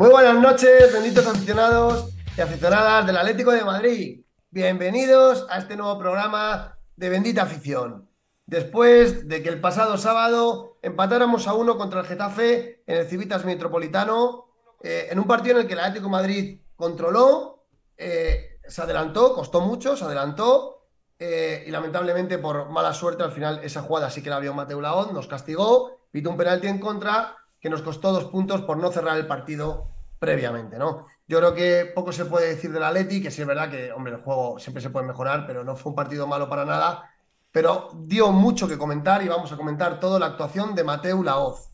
Muy buenas noches, benditos aficionados y aficionadas del Atlético de Madrid. Bienvenidos a este nuevo programa de Bendita Afición. Después de que el pasado sábado empatáramos a uno contra el Getafe en el Civitas Metropolitano, eh, en un partido en el que el Atlético Madrid controló, eh, se adelantó, costó mucho, se adelantó eh, y lamentablemente por mala suerte al final esa jugada sí que la vio Mateo Laón, nos castigó, pitó un penalti en contra que nos costó dos puntos por no cerrar el partido previamente, ¿no? Yo creo que poco se puede decir del Atleti, que sí es verdad que, hombre, el juego siempre se puede mejorar, pero no fue un partido malo para nada, pero dio mucho que comentar y vamos a comentar toda la actuación de Mateu Laoz,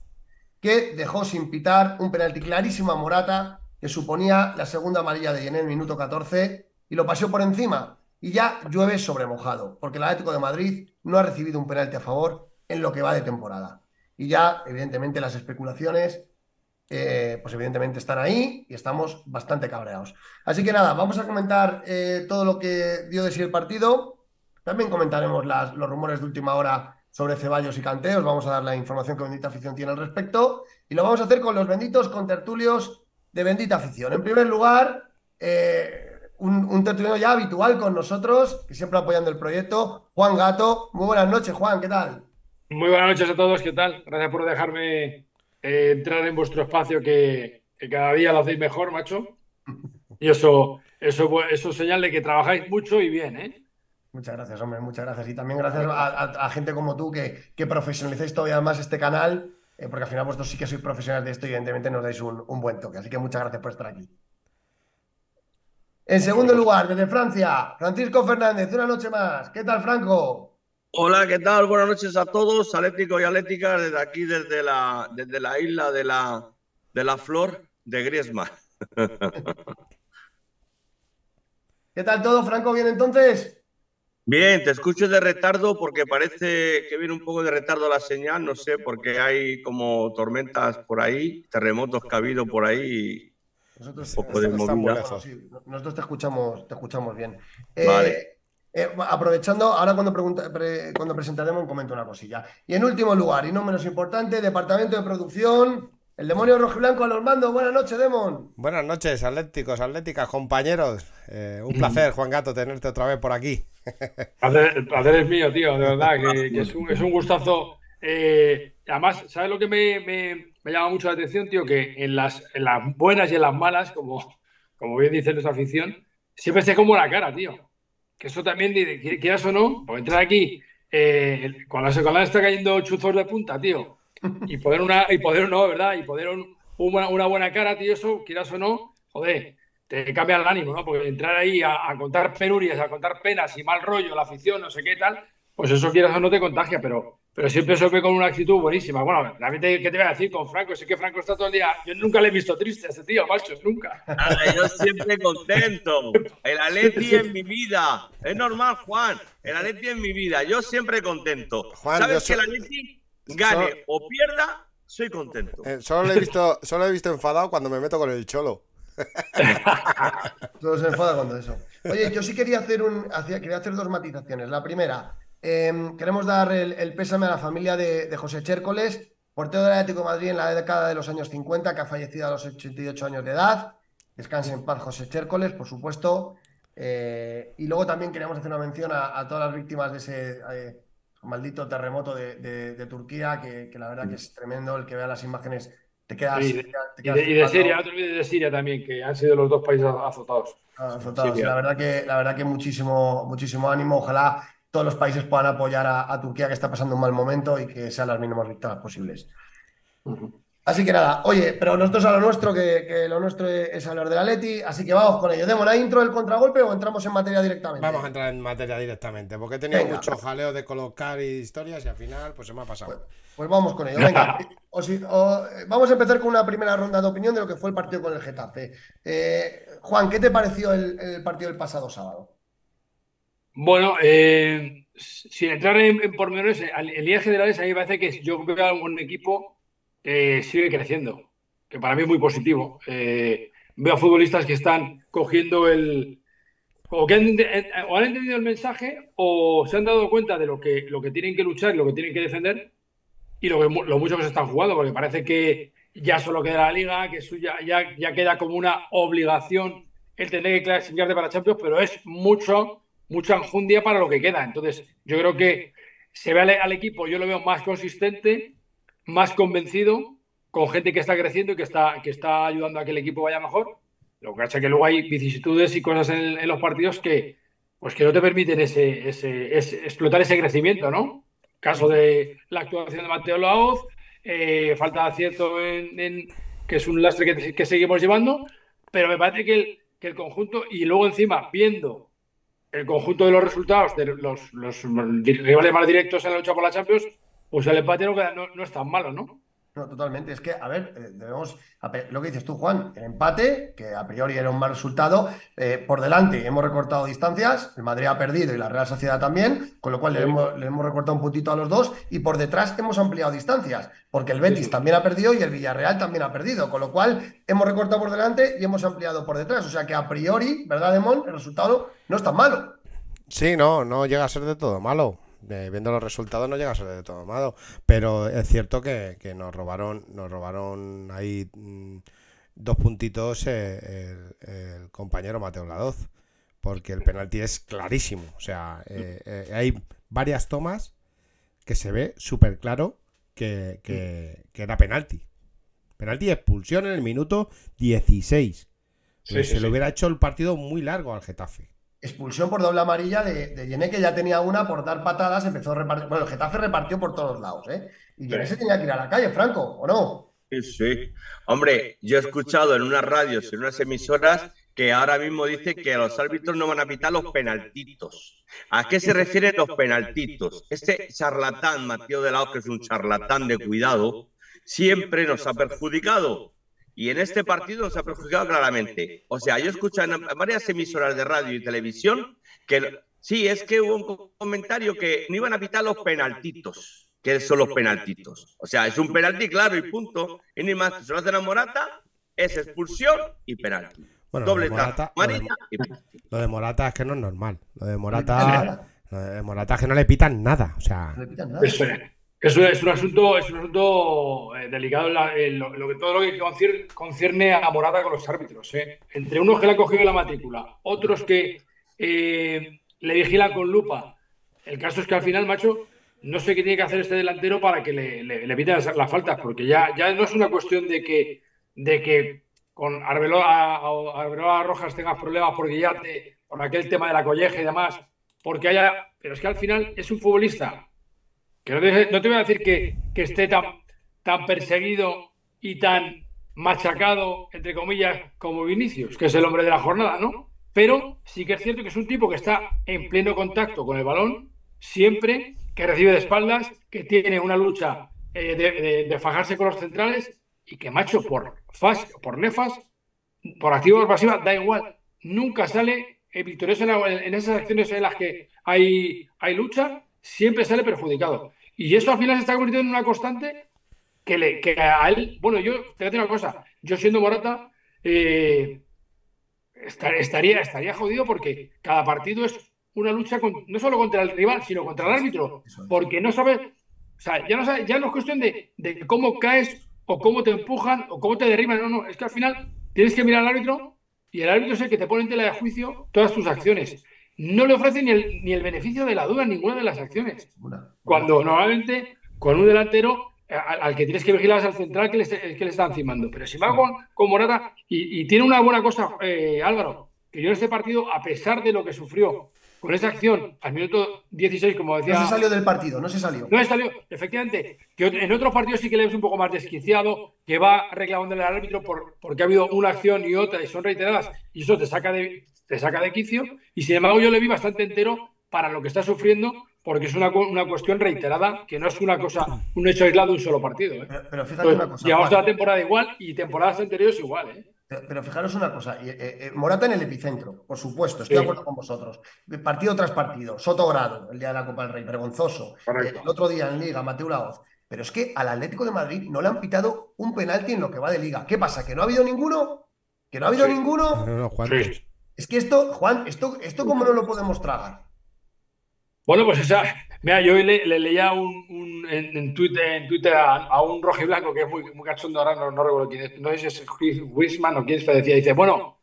que dejó sin pitar un penalti clarísimo a Morata, que suponía la segunda amarilla de Yené en el minuto 14, y lo pasó por encima. Y ya llueve sobre mojado, porque el Atlético de Madrid no ha recibido un penalti a favor en lo que va de temporada. Y ya, evidentemente, las especulaciones, eh, pues evidentemente están ahí y estamos bastante cabreados. Así que nada, vamos a comentar eh, todo lo que dio de sí el partido. También comentaremos los rumores de última hora sobre Ceballos y Canteos. Vamos a dar la información que Bendita Afición tiene al respecto. Y lo vamos a hacer con los benditos contertulios de Bendita Afición. En primer lugar, eh, un, un, tertuliano ya habitual con nosotros, que siempre apoyando el proyecto, Juan Gato. Muy buenas noches, Juan, ¿qué tal? Muy buenas noches a todos, ¿qué tal? Gracias por dejarme eh, entrar en vuestro espacio que, cada día lo hacéis mejor, macho. Y eso, eso, eso es señal de que trabajáis mucho y bien, ¿eh? Muchas gracias, hombre, muchas gracias. Y también gracias a, gente como tú que, que profesionalizáis todavía más este canal eh, porque al final vosotros sí que sois profesionales de esto y evidentemente nos dais un, un buen toque. Así que muchas gracias por estar aquí. En segundo lugar, desde Francia, Francisco Fernández, una noche más. ¿Qué tal, Franco? Hola, ¿qué tal? Buenas noches a todos, atléticos y atléticas, desde aquí, desde la, desde la isla de la, de la flor de Griezmann. ¿Qué tal todo, Franco? ¿Bien entonces? Bien, te escucho de retardo porque parece que viene un poco de retardo la señal, no sé, porque hay como tormentas por ahí, terremotos que ha habido por ahí. Nosotros, Un poco de estamos- movida. bueno, sí, nosotros te escuchamos, te escuchamos bien. Vale. Eh, eh, aprovechando, ahora cuando, pregunta- pre- cuando presentaremos comento una cosilla. Y en último lugar, y no menos importante, Departamento de Producción, el demonio rojiblanco a los mandos. Buenas noches, Demon. Buenas noches, atléticos, atléticas, compañeros. Eh, un placer, Juan Gato, tenerte otra vez por aquí. El placer es mío, tío, de verdad, que, que es, un, es un gustazo. Eh, además, ¿sabes lo que me, me- me llama mucho la atención, tío? Que en las, en las buenas y en las malas, como, como bien dice nuestra afición, siempre esté como la cara, tío. Que eso también, quieras o no, por entrar aquí, eh, el- cuando se cuando está cayendo chuzos de punta, tío, y poder una, y poder no, ¿verdad? Y poder un- una, una buena cara, tío, eso, quieras o no, joder, te cambia el ánimo, ¿no? Porque entrar ahí a, a contar penurias, a contar penas y mal rollo, la afición, no sé qué tal, pues eso quieras o no te contagia, pero, pero siempre se ve con una actitud buenísima. Bueno, también te, ¿qué te voy a decir con Franco? Sí que Franco está todo el día. Yo nunca le he visto triste a ese tío, macho, nunca. Nada, yo siempre contento. El Atleti en mi vida. Es normal, Juan. El Atleti en mi vida. Yo siempre contento. Juan, ¿Sabes que el Atleti gane so- o pierda? Soy contento. Eh, solo, le he visto, solo le he visto enfadado cuando me meto con el cholo. Todo se enfada cuando eso. Oye, yo sí quería hacer un, quería hacer dos matizaciones. La primera, eh, queremos dar el, el pésame a la familia de, de José Chércoles, portero del Atlético de Madrid en la década de los años 50, que ha fallecido a los 88 años de edad. Descanse en paz, José Chércoles, por supuesto. Eh, y luego también queríamos hacer una mención a, a todas las víctimas de ese eh, maldito terremoto de, de- de Turquía, que, que la verdad que es tremendo. El que vea las imágenes te quedas. Sí, te quedas- Y de, y de. Siria, no te olvides de Siria también, que han sido los dos países azotados. Ah, azotados. Siria. La verdad que, la verdad que muchísimo, muchísimo ánimo. Ojalá todos los países puedan apoyar a, a Turquía, que está pasando un mal momento, y que sean las mínimas victorias posibles. Así que nada, oye, pero nosotros a lo nuestro, que, que lo nuestro es hablar del Atleti, así que vamos con ello. ¿Demos la intro del contragolpe o entramos en materia directamente? Vamos a entrar en materia directamente, porque he tenido Venga. mucho jaleo de colocar historias y al final pues se me ha pasado. Pues vamos con ello. Venga, o si- o, vamos a empezar con una primera ronda de opinión de lo que fue el partido con el Getafe. Eh, Juan, ¿qué te pareció el, el partido del pasado sábado? Bueno, eh, sin entrar en, en pormenores, al- en líneas generales, a mí me parece que yo veo a un equipo que sigue creciendo, que para mí es muy positivo. Eh, veo futbolistas que están cogiendo el. O que o han entendido el mensaje o se han dado cuenta de lo que, lo que tienen que luchar lo que tienen que defender y lo, que, lo mucho que se están jugando, porque parece que ya solo queda la liga, que eso ya, ya, ya queda como una obligación el tener que clasificarte para Champions, pero es mucho, mucha enjundia para lo que queda. Entonces, yo creo que se ve al, equipo, yo lo veo más consistente, más convencido, con gente que está creciendo y que está, que está ayudando a que el equipo vaya mejor. Lo que pasa es que luego hay vicisitudes y cosas en, en los partidos que, pues que no te permiten ese, ese- ese- explotar ese crecimiento, ¿no? Caso de la actuación de Mateo Laoz, eh, falta de acierto en, en- que es un lastre que, que seguimos llevando, pero me parece que el, que el conjunto, y luego encima viendo el conjunto de los resultados de los, los rivales más directos en la lucha por la Champions, pues el empate no, no, no es tan malo, ¿no? No, totalmente. Es que, a ver, eh, debemos. Lo que dices tú, Juan, el empate, que a priori era un mal resultado, eh, por delante hemos recortado distancias, el Madrid ha perdido y la Real Sociedad también, con lo cual le Sí. hemos, le hemos recortado un puntito a los dos, y por detrás hemos ampliado distancias, porque el Betis sí. también ha perdido y el Villarreal también ha perdido, con lo cual hemos recortado por delante y hemos ampliado por detrás. O sea que a priori, ¿verdad, Demón? El resultado no es tan malo. Sí, no, no llega a ser de todo malo. Eh, viendo los resultados no llega a ser de todo malo. Pero es cierto que, que nos robaron, nos robaron ahí mm, dos puntitos eh, el, el compañero Mateo Ladoz. Porque el penalti es clarísimo. O sea, eh, hay varias tomas que se ve súper claro que, que- que era penalti. Penalti y expulsión en el minuto 16. Sí, Pues sí, se sí. le hubiera hecho el partido muy largo al Getafe. Expulsión por doble amarilla de, de Yené, que ya tenía una por dar patadas, empezó a repartir. Bueno, el Getafe repartió por todos lados, ¿eh? Y Yené Sí. se tenía que ir a la calle, Franco, ¿o no? Sí, sí. Hombre, yo he escuchado en unas radios, en unas emisoras, que ahora mismo dice que los árbitros no van a pitar los penaltitos. ¿A qué se refieren los penaltitos? Este charlatán, Mateo de Lao, que es un charlatán de cuidado, siempre nos ha perjudicado. Y en este partido nos ha perjudicado claramente. O sea, yo escucho en varias emisoras de radio y televisión que sí, es que hubo un comentario que no iban a pitar los penaltitos. ¿Qué son los penaltitos? O sea, es un penalti claro y punto. Y ni más, se lo hacen a Morata, es expulsión y penalti. Bueno, Doble lo de Morata- tarjeta lo de- y penalti. Lo de Morata es que no es normal. Lo de Morata, lo de Morata es que no le pitan nada. O sea, No le pitan nada. Es, eso es un asunto, es un asunto eh, delicado la- en lo, que, todo lo que concierne, concierne a Morata con los árbitros. ¿eh? Entre unos que le han cogido la matrícula, otros que eh, le vigilan con lupa. El caso es que al final, macho, no sé qué tiene que hacer este delantero para que le, piten las, las faltas, porque ya, ya no es una cuestión de que, de que con Arbeloa, a- Arbeloa Rojas tengas problemas porque ya por aquel tema de la colleja y demás, porque haya, pero es que al final es un futbolista que no te, voy a decir que, esté tan, tan perseguido y tan machacado, entre comillas, como Vinicius, que es el hombre de la jornada, ¿no? Pero sí que es cierto que es un tipo que está en pleno contacto con el balón, siempre, que recibe de espaldas, que tiene una lucha eh, de, de- fajarse con los centrales y que, macho, por fas, por nefas, por activa o pasiva, da igual. Nunca sale eh, victorioso en, en esas acciones en las que hay, hay lucha, siempre sale perjudicado. Y eso al final se está convirtiendo en una constante que, le, que a él, bueno, yo te voy a decir una cosa, yo siendo Morata, eh, esta- estaría, estaría jodido porque cada partido es una lucha con- no solo contra el rival, sino contra el árbitro, porque no sabes, o sea, ya no, sabes- ya no es cuestión de, de cómo caes o cómo te empujan o cómo te derriban, no, no, es que al final tienes que mirar al árbitro y el árbitro es el que te pone en tela de juicio todas tus acciones. No le ofrece ni el, ni el beneficio de la duda en ninguna de las acciones. Cuando normalmente con un delantero al, al que tienes que vigilar es al central que le, que le está encimando. Pero si va con, con Morata y, y tiene una buena cosa, eh, Álvaro, que yo en este partido, a pesar de lo que sufrió con esa acción al minuto 16, como decía. No se salió del partido, no se salió. No salió, efectivamente, que en otros partidos sí que le ves un poco más desquiciado, que va reclamándole al árbitro por, porque ha habido una acción y otra y son reiteradas, y eso te saca de, te saca de quicio. Y sin embargo, yo le vi bastante entero para lo que está sufriendo, porque es una, una cuestión reiterada, que no es una cosa, un hecho aislado de un solo partido. ¿eh? Pero, pero fíjate una cosa. llevamos toda la temporada igual y temporadas anteriores igual. ¿eh? Pero, pero fijaros una cosa, eh, eh, Morata en el epicentro, por supuesto, estoy Sí. de acuerdo con vosotros. Partido tras partido, Soto Grado, el día de la Copa del Rey, vergonzoso. Eh, el otro día en Liga, Mateo Laoz. Pero es que al Atlético de Madrid no le han pitado un penalti en lo que va de Liga. ¿Qué pasa? ¿Que no ha habido ninguno? ¿Que no ha habido Sí. ninguno? no, no, ¿cuántos? Sí. Es que esto, Juan, esto, esto cómo no lo podemos tragar. Bueno, pues esa. Mira, yo le, le leía un, en, Twitter, en Twitter a, a un rojiblanco que es muy, cachondo ahora, no, recuerdo quién es, no sé si es Chris Wisman o quién pero decía, dice, bueno,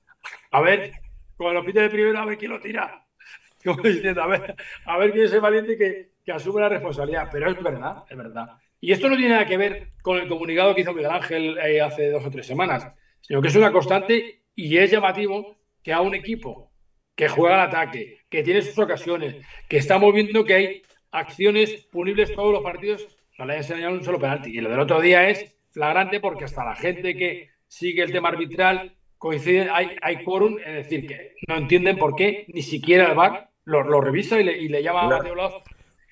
a ver, cuando lo pite de primero, a ver quién lo tira. Como diciendo, a ver, a ver quién es el valiente que, que asume la responsabilidad. Pero es verdad, es verdad. Y esto no tiene nada que ver con el comunicado que hizo Miguel Ángel eh, hace dos o tres semanas, sino que es una constante y es llamativo que a un equipo que juega al ataque, que tiene sus ocasiones, que estamos viendo que hay acciones punibles todos los partidos, no le hayan enseñado un solo penalti. Y lo del otro día es flagrante porque hasta la gente que sigue el tema arbitral coincide, hay, hay quórum, es decir, que no entienden por qué ni siquiera el VAR lo, revisa y le, llama a. Mateo Laoz.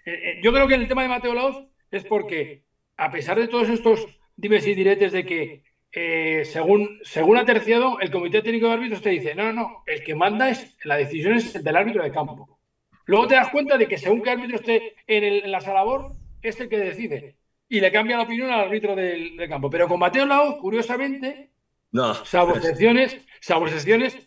Eh, eh, yo creo que en el tema de Mateo Laoz es porque, a pesar de todos estos dimes y diretes de que eh, según, según ha terciado, el Comité Técnico de Árbitros te dice, no, no, no, el que manda es, la decisión es el del árbitro de campo. Luego te das cuenta de que según qué árbitro esté en, el- en la sala labor, es el que decide. Y le cambia la opinión al árbitro del, del campo. Pero con Mateo Laoz, curiosamente, No. salvo excepciones, salvo excepciones,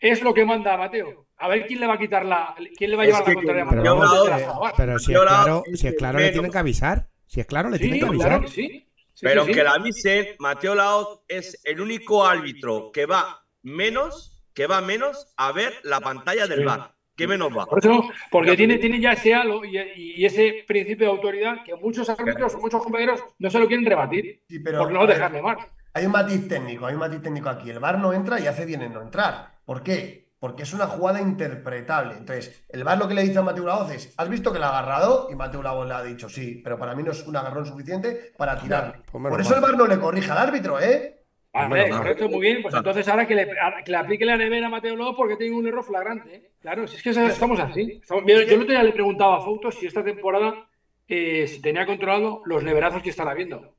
es lo que manda a Mateo. A ver quién le va a quitar la, quién le va a Es llevar que la contraria a Mateo Pero, vamos, desde la eh, labor. pero si es claro, si es claro, le tienen que avisar. Si es claro, le Sí, tienen que claro avisar. que sí. Sí, Pero sí, sí. que la avisen, Mateo Laoz es el único árbitro que va menos, que va menos a ver la pantalla del Sí. bar. ¿Qué menos va? Por eso, porque tiene, tiene ya ese halo y, y ese principio de autoridad que muchos árbitros, muchos compañeros no se lo quieren rebatir Sí, pero por no dejarle mal. hay un matiz técnico, hay un matiz técnico aquí. El VAR no entra y hace bien en no entrar. ¿Por qué? Porque es una jugada interpretable. Entonces, el VAR lo que le dice a Mateo Laoz es, ¿has visto que la ha agarrado? Y Mateo Laoz le ha dicho, sí, pero para mí no es un agarrón suficiente para tirarle. Pues Por eso mal. el VAR no le corrige al árbitro, ¿eh? Menos mal. correcto, muy bien. Pues entonces ahora que le, que le aplique la nevera a Mateo López porque tiene un error flagrante. ¿eh? Claro, si es que estamos así. Estamos- Yo, yo el otro día le preguntaba a Fouto si esta temporada eh, si tenía controlado los neverazos que están habiendo.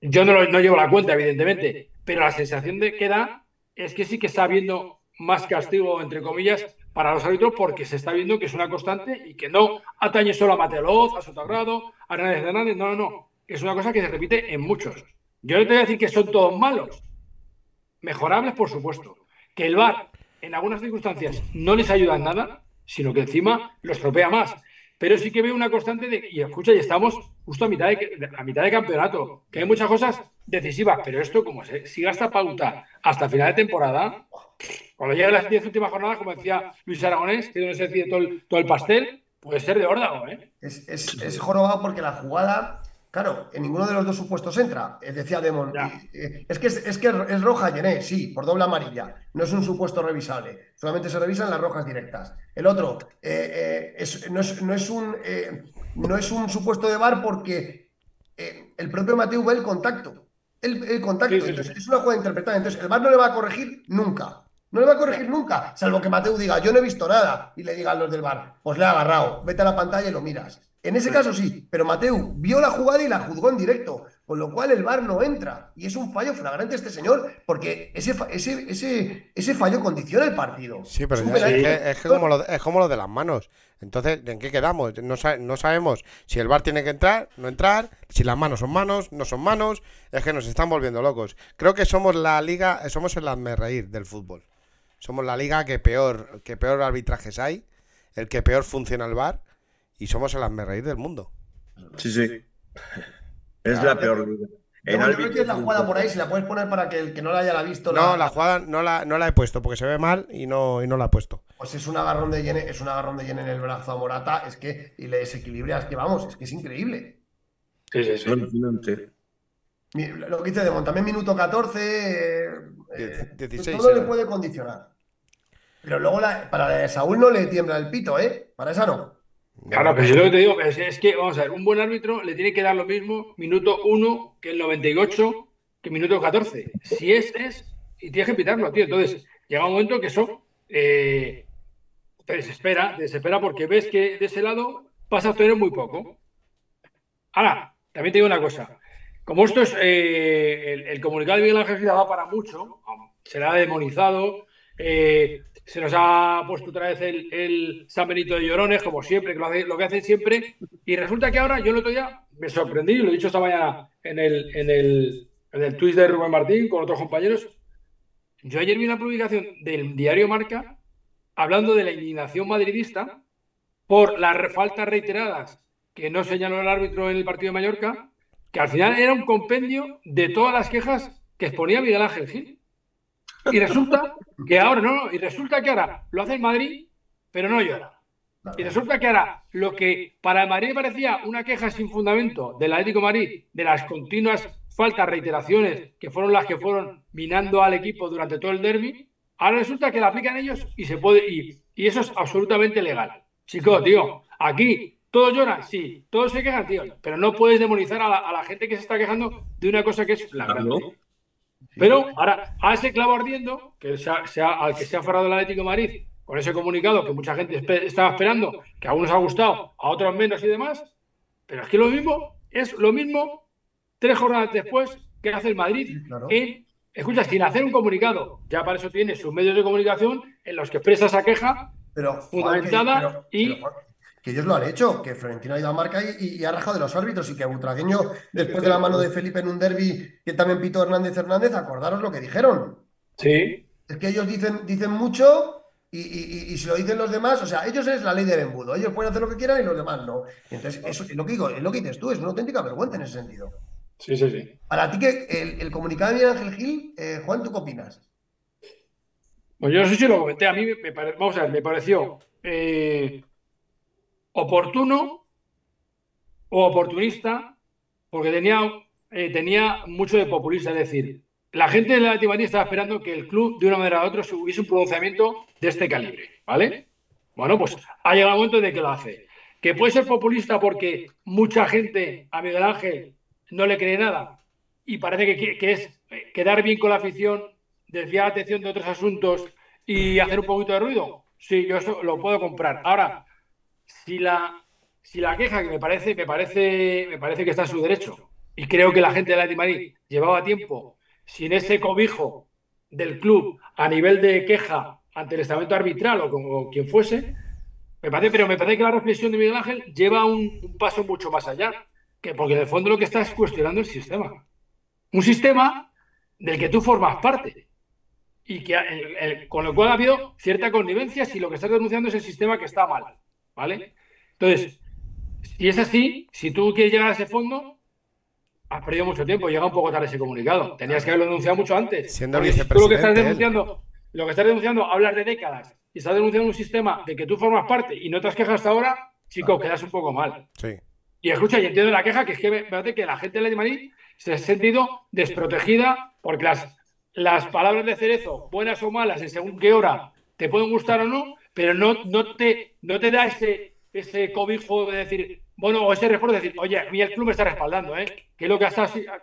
Yo no, lo- no llevo la cuenta, evidentemente, pero la sensación de que da es que sí que está habiendo más castigo, entre comillas, para los árbitros porque se está viendo que es una constante y que no atañe solo a Mateo López, a Sotagrado, a Hernández Hernández. No, no, no. Es una cosa que se repite en muchos. Yo no te voy a decir que son todos malos. Mejorables, por supuesto. Que el VAR, en algunas circunstancias, no les ayuda en nada, sino que encima los estropea más. Pero sí que veo una constante de. Y escucha, y estamos justo a mitad de, a mitad de campeonato, que hay muchas cosas decisivas, pero esto, como se siga esta pauta hasta final de temporada, cuando lleguen las 10 últimas jornadas, como decía Luis Aragonés, que donde se decide todo el, todo el pastel, puede ser de órdago, ¿eh? Es, es, es jorobado porque la jugada, claro, en ninguno de los dos supuestos entra. Eh, Decía Demon. Eh, Es que es, es que es roja, Llené, sí, por doble amarilla. No es un supuesto revisable. Solamente se revisan las rojas directas. El otro eh, eh, es- no, es, no es un, eh, no es un supuesto de bar porque el propio Mateo ve el contacto. El, el contacto. Sí, sí, sí. Entonces, es una jugada interpretada. Entonces, el bar no le va a corregir nunca. No le va a corregir nunca, salvo que Mateo diga, yo no he visto nada, y le digan los del bar, pues le ha agarrado, vete a la pantalla y lo miras. En ese caso sí, pero Mateu vio la jugada y la juzgó en directo, con lo cual el VAR no entra. Y es un fallo flagrante este señor, porque ese, ese, ese, ese fallo condiciona el partido. Sí, pero Es un ya- penalti. es, que, es que como lo, es como lo de las manos. Entonces, ¿en qué quedamos? No, no sabemos si el bar tiene que entrar, no entrar, si las manos son manos, no son manos. Es que nos están volviendo locos. Creo que somos la liga, somos el reír del fútbol. Somos la liga que peor, que peor arbitrajes hay, el que peor funciona el bar, y somos el reír del mundo. Sí, sí. Es Claro, la peor liga. En que es la jugada por ahí, si la puedes poner para que el que no la haya visto. No, la jugada no la, no la he puesto porque se ve mal y no, y no la he puesto. Pues es un agarrón de Yene, es un agarrón de Yene en el brazo a Morata, es que, y le desequilibra, es que vamos, es que es increíble. Sí, sí, Lo que dice Demon, también minuto 14, eh, Diez- eh, 16 todo le puede condicionar. Pero luego la- para la de Saúl no le tiembla el pito, ¿eh? Para esa no. Claro, pero si lo que te digo es, es que, vamos a ver, un buen árbitro le tiene que dar lo mismo minuto 1 que el 98 que minuto 14. Si es, es, y tienes que pitarlo, tío. Entonces, llega un momento que eso eh, te desespera, te desespera porque ves que de ese lado vas a obtener muy poco. Ahora, también te digo una cosa. Como esto es, eh, el, el comunicado de Miguel Ángel Gil va para mucho, se le ha demonizado, eh, se nos ha puesto otra vez el, el San Benito de Llorones, como siempre, que lo, hace- lo que hacen siempre, y resulta que ahora yo el otro día me sorprendí, lo he dicho esta mañana en el, en el, en el tweet de Rubén Martín con otros compañeros. Yo ayer vi una publicación del diario Marca hablando de la indignación madridista por las faltas reiteradas que no señaló el árbitro en el partido de Mallorca, que al final era un compendio de todas las quejas que exponía Miguel Ángel Gil. Y resulta que ahora, no, no, y resulta que ahora lo hace el Madrid, pero no llora. Y resulta que ahora lo que para el Madrid parecía una queja sin fundamento del Atlético de Madrid, de las continuas faltas, reiteraciones, que fueron las que fueron minando al equipo durante todo el derby, ahora resulta que la aplican ellos y se puede, y, y eso es absolutamente legal. Chicos, tío, aquí todos lloran, sí, todos se quejan, tío, pero no puedes demonizar a la, a la gente que se está quejando de una cosa que es flagrante. Pero ahora, a ese clavo ardiendo, que se ha- se ha- al que se ha aferrado el Atlético de Madrid, con ese comunicado que mucha gente espe- estaba esperando, que a algunos ha gustado, a otros menos y demás, pero es que lo mismo, es lo mismo tres jornadas después que hace el Madrid claro. en, escucha, sin hacer un comunicado, ya para eso tiene sus medios de comunicación en los que expresa esa queja, Pero, Fundamentada pero- y- que ellos lo han hecho, que Florentino ha ido a marca y, y ha rajado de los árbitros y que Butragueño, después de la mano de Felipe en un derby que también pitó Hernández Hernández, acordaros lo que dijeron. sí, Es que ellos dicen, dicen mucho y, y- si lo dicen los demás, o sea, ellos es la ley del embudo, ellos pueden hacer lo que quieran y los demás no. Entonces, eso es lo que digo, es lo que dices tú, es una auténtica vergüenza en ese sentido. sí, sí, sí. Para ti, que el, el comunicado de Miguel Ángel Gil, eh, Juan, ¿tú qué opinas? Pues yo no sé si lo comenté, a mí me, me pare- vamos a ver, me pareció eh, oportuno o oportunista, porque tenía, eh, tenía mucho de populista, es decir, la gente de la Atibani estaba esperando que el club, de una manera u otra, hubiese un pronunciamiento de este calibre, ¿vale? Bueno, pues ha llegado el momento de que lo hace. Que puede ser populista porque mucha gente a Miguel Ángel no le cree nada y parece que, es quedar bien con la afición, desviar la atención de otros asuntos y hacer un poquito de ruido. Sí, yo eso lo puedo comprar. Ahora, si la, si la queja, que me parece, me parece, me parece que está en su derecho, y creo que la gente de la Madrid llevaba tiempo sin ese cobijo del club a nivel de queja ante el estamento arbitral o como quien fuese, me parece, pero me parece que la reflexión de Miguel Ángel lleva un, paso mucho más allá, que porque en el fondo lo que está es cuestionando el sistema. Un sistema del que tú formas parte y que con lo cual ha habido cierta connivencia si lo que estás denunciando es el sistema que está mal, ¿vale? Entonces, si es así, si tú quieres llegar a ese fondo, has perdido mucho tiempo, llega un poco tarde ese comunicado. Tenías que haberlo denunciado mucho antes. Siendo vicepresidente. lo que estás denunciando, lo que estás denunciando, hablas de décadas y estás denunciando un sistema de que tú formas parte y no te has quejado hasta ahora, chico, quedas un poco mal. Sí. Y escucha, y entiendo la queja, que es que que la gente de Madrid se ha sentido desprotegida porque las, las palabras de Cerezo, buenas o malas, en según qué hora, te pueden gustar o no, pero no, no, te, no te da ese, ese cobijo de decir, bueno, o ese refuerzo de decir, oye, a mí el club me está respaldando, ¿eh? Que es lo que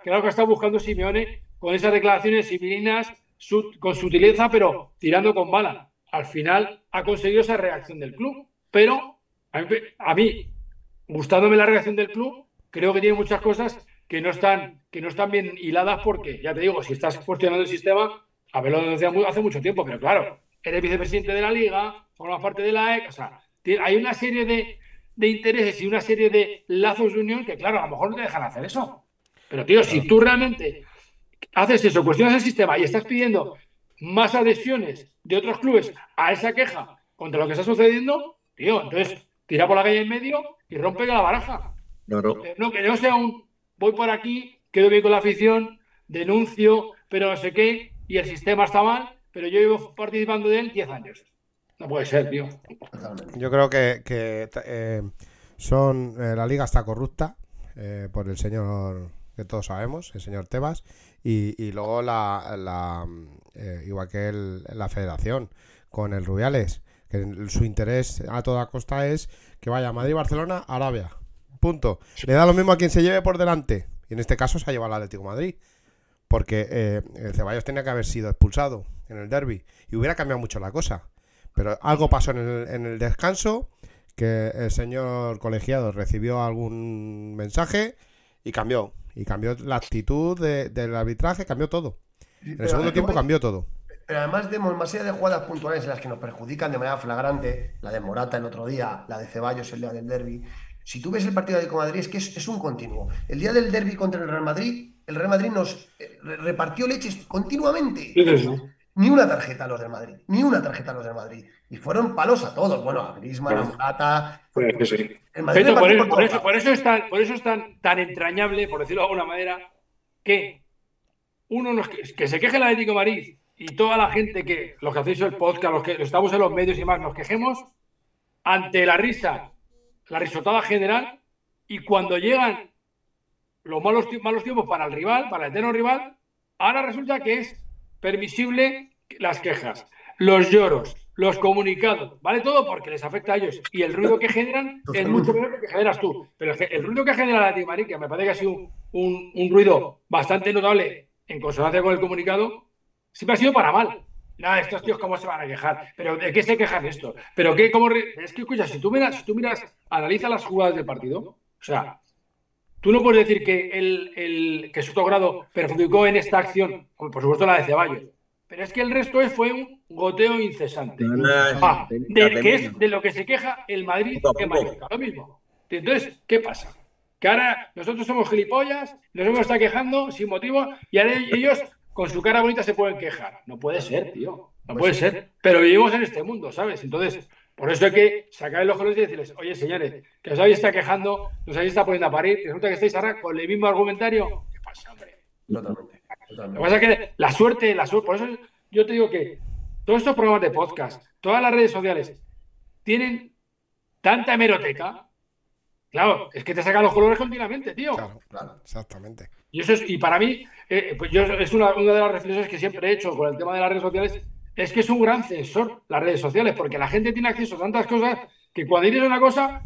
que lo que está buscando Simeone con esas declaraciones civilinas, con sutileza, pero tirando con bala. Al final ha conseguido esa reacción del club. Pero a mí, gustándome la reacción del club, creo que tiene muchas cosas que no están, que no están bien hiladas porque, ya te digo, si estás cuestionando el sistema, haberlo denunciado hace mucho tiempo, pero claro, eres vicepresidente de la liga, formas parte de la EC, o sea, hay una serie de, de intereses y una serie de lazos de unión que, claro, a lo mejor no te dejan hacer eso. Pero, tío, si tú realmente haces eso, cuestionas el sistema y estás pidiendo más adhesiones de otros clubes a esa queja contra lo que está sucediendo, tío, entonces tira por la calle en medio y rompe la baraja. Eh, no, que no sea un voy por aquí, quedo bien con la afición, denuncio, pero no sé qué, y el sistema está mal, pero yo llevo participando de él 10 años. No puede ser, tío. Yo creo que, eh, son eh, la liga está corrupta eh, por el señor que todos sabemos, el señor Tebas, y, luego la, igual que la federación con el Rubiales, que su interés a toda costa es que vaya Madrid-Barcelona, Arabia. Punto. Le da lo mismo a quien se lleve por delante. Y en este caso se ha llevado al Atlético Madrid. Porque el Ceballos tenía que haber sido expulsado en el derby. Y hubiera cambiado mucho la cosa. Pero algo pasó en el, en el descanso, que el señor colegiado recibió algún mensaje y cambió. Y cambió la actitud del arbitraje, cambió todo. En el segundo tiempo cambió todo. Pero además de más allá de jugadas puntuales en las que nos perjudican de manera flagrante, la de Morata el otro día, la de Ceballos el día del derby, si tú ves el partido de Madrid es que es, un continuo. El día del derby contra el Real Madrid, el Real Madrid nos eh, repartió leches continuamente ni una tarjeta a los del Madrid, ni una tarjeta a los del Madrid. Y fueron palos a todos. Bueno, a Griezmann, a Morata. Pues por, eso, por, eso, es tan, por eso es tan, tan entrañable, por decirlo de alguna manera, que uno nos, que se queje el Atlético de Madrid y toda la gente que, los que hacéis el podcast, los que estamos en los medios y más, nos quejemos ante la risa, la risotada general, y cuando llegan los malos, malos tiempos para el rival, para el eterno rival, ahora resulta que es permisible las quejas, los lloros, los comunicados, ¿vale? Todo porque les afecta a ellos. Y el ruido que generan es mucho menor que generas tú. Pero el ruido que genera la Timari, que me parece que ha sido un, ruido bastante notable en consonancia con el comunicado, siempre ha sido para mal. Nada, estos tíos cómo se van a quejar. Pero ¿de qué se quejan esto? Pero qué, cómo es que escucha, si tú miras, si tú miras, analiza las jugadas del partido, o sea, Tú no puedes decir que el, el que grado perjudicó en esta acción, por supuesto la de Ceballos, pero es que el resto fue un goteo incesante. Ah, de, que es de lo que se queja el Madrid en Mallorca, lo mismo. Entonces, ¿qué pasa? Que ahora nosotros somos gilipollas, nos hemos estado quejando sin motivo y ahora ellos con su cara bonita se pueden quejar. No puede ser, tío. No puede ser. Pero vivimos en este mundo, ¿sabes? Entonces, por eso hay que sacar el ojo y decirles, oye, señores, que os habéis está quejando, os habéis está poniendo a parir, y resulta que estáis ahora con el mismo argumentario. ¿Qué pasa, hombre? Totalmente. Lo que pasa es que la suerte, la suerte, por eso yo te digo que todos estos programas de podcast, todas las redes sociales, tienen tanta hemeroteca, Claro, es que te sacan los colores continuamente, tío. Claro, claro, exactamente. Y eso es, y para mí, eh, pues yo es una, una de las reflexiones que siempre he hecho con el tema de las redes sociales, es que es un gran censor las redes sociales, porque la gente tiene acceso a tantas cosas que cuando dices una cosa,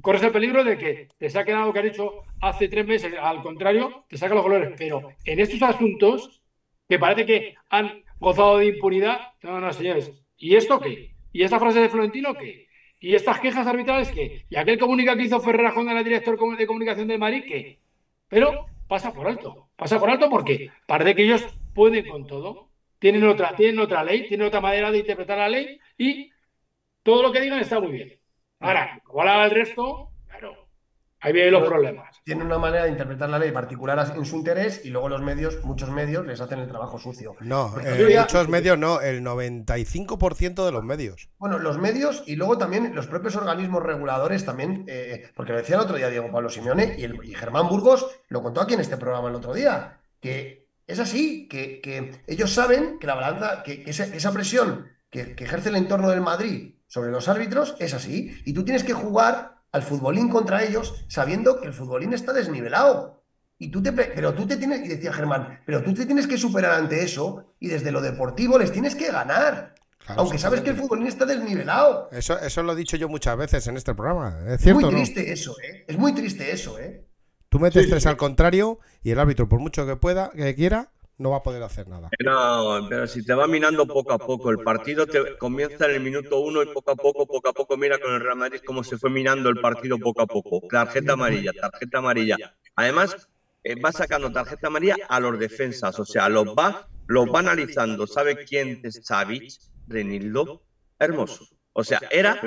corres el peligro de que te saquen algo que has dicho hace tres meses, al contrario, te sacan los colores. Pero en estos asuntos, que parece que han gozado de impunidad, no, no, señores. ¿Y esto qué? ¿Y esta frase de Florentino qué? ¿Y estas quejas arbitrales qué? ¿Y aquel comunicado que hizo Ferrer con el director de comunicación de Madrid qué? Pero pasa por alto. Pasa por alto porque parece que ellos pueden con todo. Tienen otra, tienen otra ley, tienen otra manera de interpretar la ley y todo lo que digan está muy bien. Ahora, como el resto, claro, ahí vienen los problemas. Tiene una manera de interpretar la ley particular en su interés y luego los medios, muchos medios, les hacen el trabajo sucio. No, eh, ya- muchos medios no, el 95% de los medios. Bueno, los medios y luego también los propios organismos reguladores también, eh, porque lo decía el otro día Diego Pablo Simeone y, el- y Germán Burgos lo contó aquí en este programa el otro día, que es así, que, que ellos saben que la balanza, que, que esa, esa presión que, que ejerce el entorno del Madrid sobre los árbitros es así, y tú tienes que jugar al futbolín contra ellos sabiendo que el futbolín está desnivelado. Y tú te, pero tú te tienes, y decía Germán, pero tú te tienes que superar ante eso y desde lo deportivo les tienes que ganar. Claro, Aunque sabes que el futbolín está desnivelado. Eso, eso lo he dicho yo muchas veces en este programa. ¿Es Es cierto muy o no? triste eso, ¿eh? Es muy triste eso, ¿eh? Tú metes Sí, tres sí. al contrario y el árbitro, por mucho que pueda, que quiera, no va a poder hacer nada. No, pero si te va minando poco a poco, el partido te comienza en el minuto uno y poco a poco, poco a poco, mira con el Real Madrid cómo se fue minando el partido poco a poco. Tarjeta amarilla, tarjeta amarilla. Además, eh, va sacando tarjeta amarilla a los defensas, o sea, los va, los va analizando. ¿Sabe quién es Savic? Renildo, hermoso. O sea, era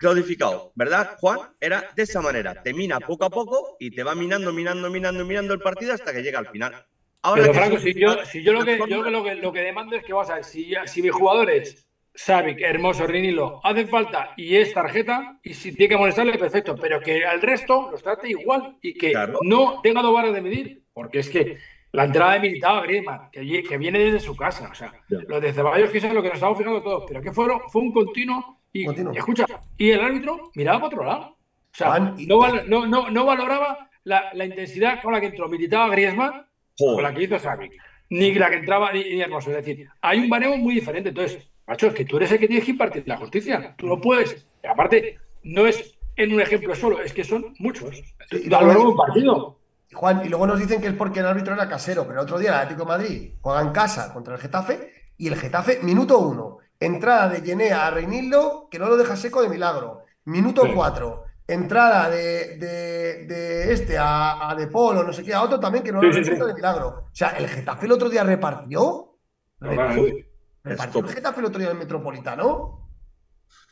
codificado, ¿verdad, Juan? Era de esa manera. Te mina poco a poco y te va minando, minando, minando, minando el partido hasta que llega al final. Ahora Pero Franco, si yo, si yo lo que, yo lo que, lo que demando es que vas a ver, si, si mis jugadores, Savic, Hermoso, Rinilo, hacen falta y es tarjeta, y si tiene que molestarle, perfecto, pero que al resto los trate igual y que Claro. no tenga dos barras de medir, porque es que la entrada de Militao a Griezmann, que, viene desde su casa, o sea, los de Ceballos, que es lo que nos estamos fijando todos, pero que fueron, fue un continuo y, y escucha, y el árbitro miraba para otro lado. O sea, y- no, val- no, no, no valoraba la, la intensidad con la que entró Militao a Griezmann Joder. con la que hizo Savic, ni la que entraba ni, ni Hermoso. Es decir, hay un baremo muy diferente. Entonces, macho, es que tú eres el que tienes que impartir la justicia. Tú no puedes. Y aparte, no es en un ejemplo solo, es que son muchos. Sí, a lo largo de un partido. Juan, y luego nos dicen que es porque el árbitro era casero, pero el otro día el Atlético de Madrid juega en casa contra el Getafe y el Getafe, minuto uno, entrada de Yenea a Reinildo, que no lo deja seco de milagro. Minuto Sí. cuatro, entrada de, de- de este a, a De Paul o no sé qué, a otro también que no Sí, lo sí, deja sí. de milagro. O sea, el Getafe el otro día repartió. Repartió, Vale. repartió el Getafe el otro día en el Metropolitano.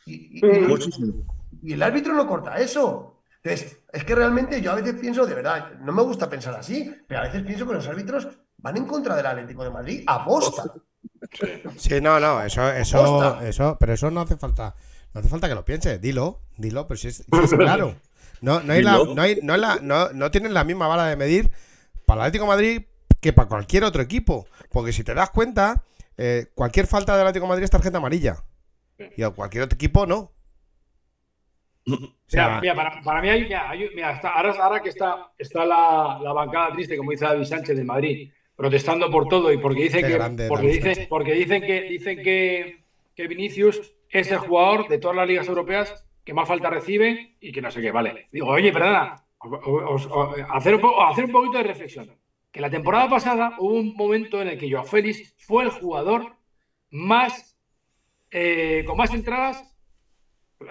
Y, y- Sí. y- Muchísimo. y el árbitro no corta eso. Entonces, es que realmente yo a veces pienso, de verdad, no me gusta pensar así, pero a veces pienso que los árbitros van en contra del Atlético de Madrid a posta. Sí, no, no, eso, eso, eso, pero eso no hace falta, no hace falta que lo pienses, dilo, dilo, pero si es, si es claro. No, no hay la, no hay, no, hay la- no, no tienen la misma vara de medir para el Atlético de Madrid que para cualquier otro equipo. Porque si te das cuenta, eh, cualquier falta del Atlético de Madrid es tarjeta amarilla. Y a cualquier otro equipo no. O sea, Mira, mira, para, para mí hay, mira, hay- mira, está- ahora, ahora que está, está la, la bancada triste, como dice David Sánchez de Madrid, protestando por todo y porque dicen que grande, porque dicen, porque dicen que dicen que, que Vinicius es el jugador de todas las ligas europeas que más falta recibe y que no sé qué, vale. Digo, oye, perdona, os- os- os- hacer, un po- hacer un poquito de reflexión. Que la temporada pasada hubo un momento en el que Joao Félix fue el jugador más eh, con más entradas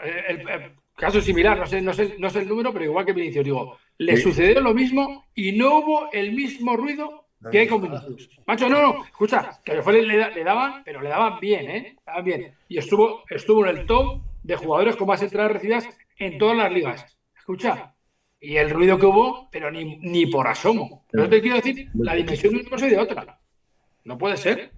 eh, el, el caso similar, no sé, no, sé, no sé el número, pero igual que Vinicius, digo, le Sí. sucedió lo mismo y no hubo el mismo ruido que hay con Vinicius. Macho, no, no, escucha, que a le, le daban, pero le daban bien, ¿eh? Daban bien. Y estuvo, estuvo en el top de jugadores con más entradas recibidas en todas las ligas. Escucha, y el ruido que hubo, pero ni, ni por asomo. Pero te quiero decir, la dimensión de una cosa y de otra. No puede ser.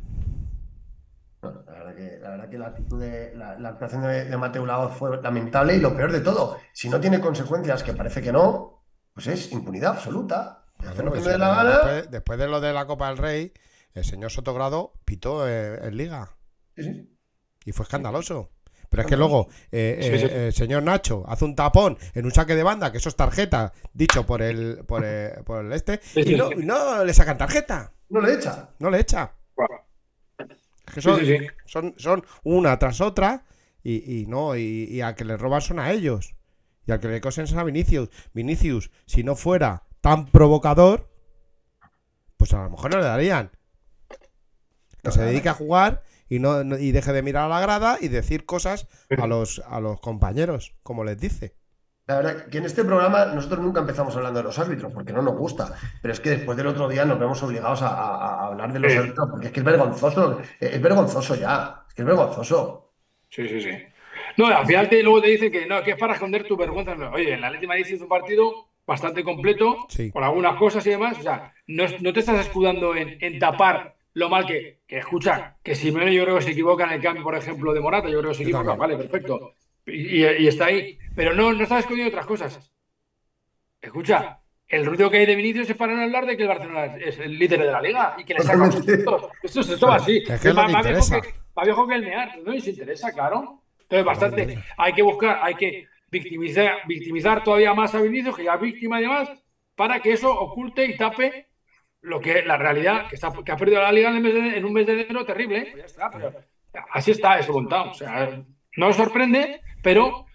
Bueno, la verdad que la, verdad que la actitud de la, la actuación de, de Mateo Laoz fue lamentable y lo peor de todo, si no tiene consecuencias, que parece que no, pues es impunidad absoluta. Hacer lo que me dé la gana. después, después de lo de la Copa del Rey, el señor Sotogrado pitó eh, en Liga Sí, sí. y fue escandaloso. Pero es que luego eh, Sí, sí. eh, el señor Nacho hace un tapón en un saque de banda, que eso es tarjeta, dicho por el, por el, por el este, Sí, y no, no le sacan tarjeta, No le echa. no le echa. Es que Sí, son, sí, sí. son, son una tras otra y, y no, y, y al que le roban son a ellos. Y al que le cosen es a Vinicius. Vinicius, si no fuera tan provocador, pues a lo mejor no le darían. Que se dedique a jugar y no, no- y deje de mirar a la grada y decir cosas a los, a los compañeros, como les dice. La verdad que en este programa nosotros nunca empezamos hablando de los árbitros porque no nos gusta, pero es que después del otro día nos vemos obligados a, a- a hablar de los Sí. árbitros porque es que es vergonzoso, es vergonzoso ya, es que es vergonzoso. Sí, sí, sí. No, al final te, luego te dicen que no, que es para esconder tu vergüenza. No, Oye, en la de Madrid hizo un partido bastante completo, Sí. con algunas cosas y demás. O sea, no, no te estás escudando en, en tapar lo mal que, que escucha, que Simeone yo creo que se equivoca en el cambio, por ejemplo, de Morata, yo creo que se equivoca, vale, perfecto. Y, y- y está ahí. Pero no, no estás escondiendo otras cosas. Escucha, el ruido que hay de Vinicius es para no hablar de que el Barcelona es el líder de la liga y que le saca Totalmente. puntos. Esto, es- esto va así. Es que va viejo que- viejo que el mear, no les interesa, claro. Entonces, bastante. Hay que buscar, hay que victimizar, victimizar todavía más a Vinicius, que ya es víctima y demás, para que eso oculte y tape lo que la realidad, que, está, que ha perdido la liga en, el mes de- en un mes de enero terrible. ¿eh? Pues ya está, pero así está eso montado. O sea, no os sorprende, pero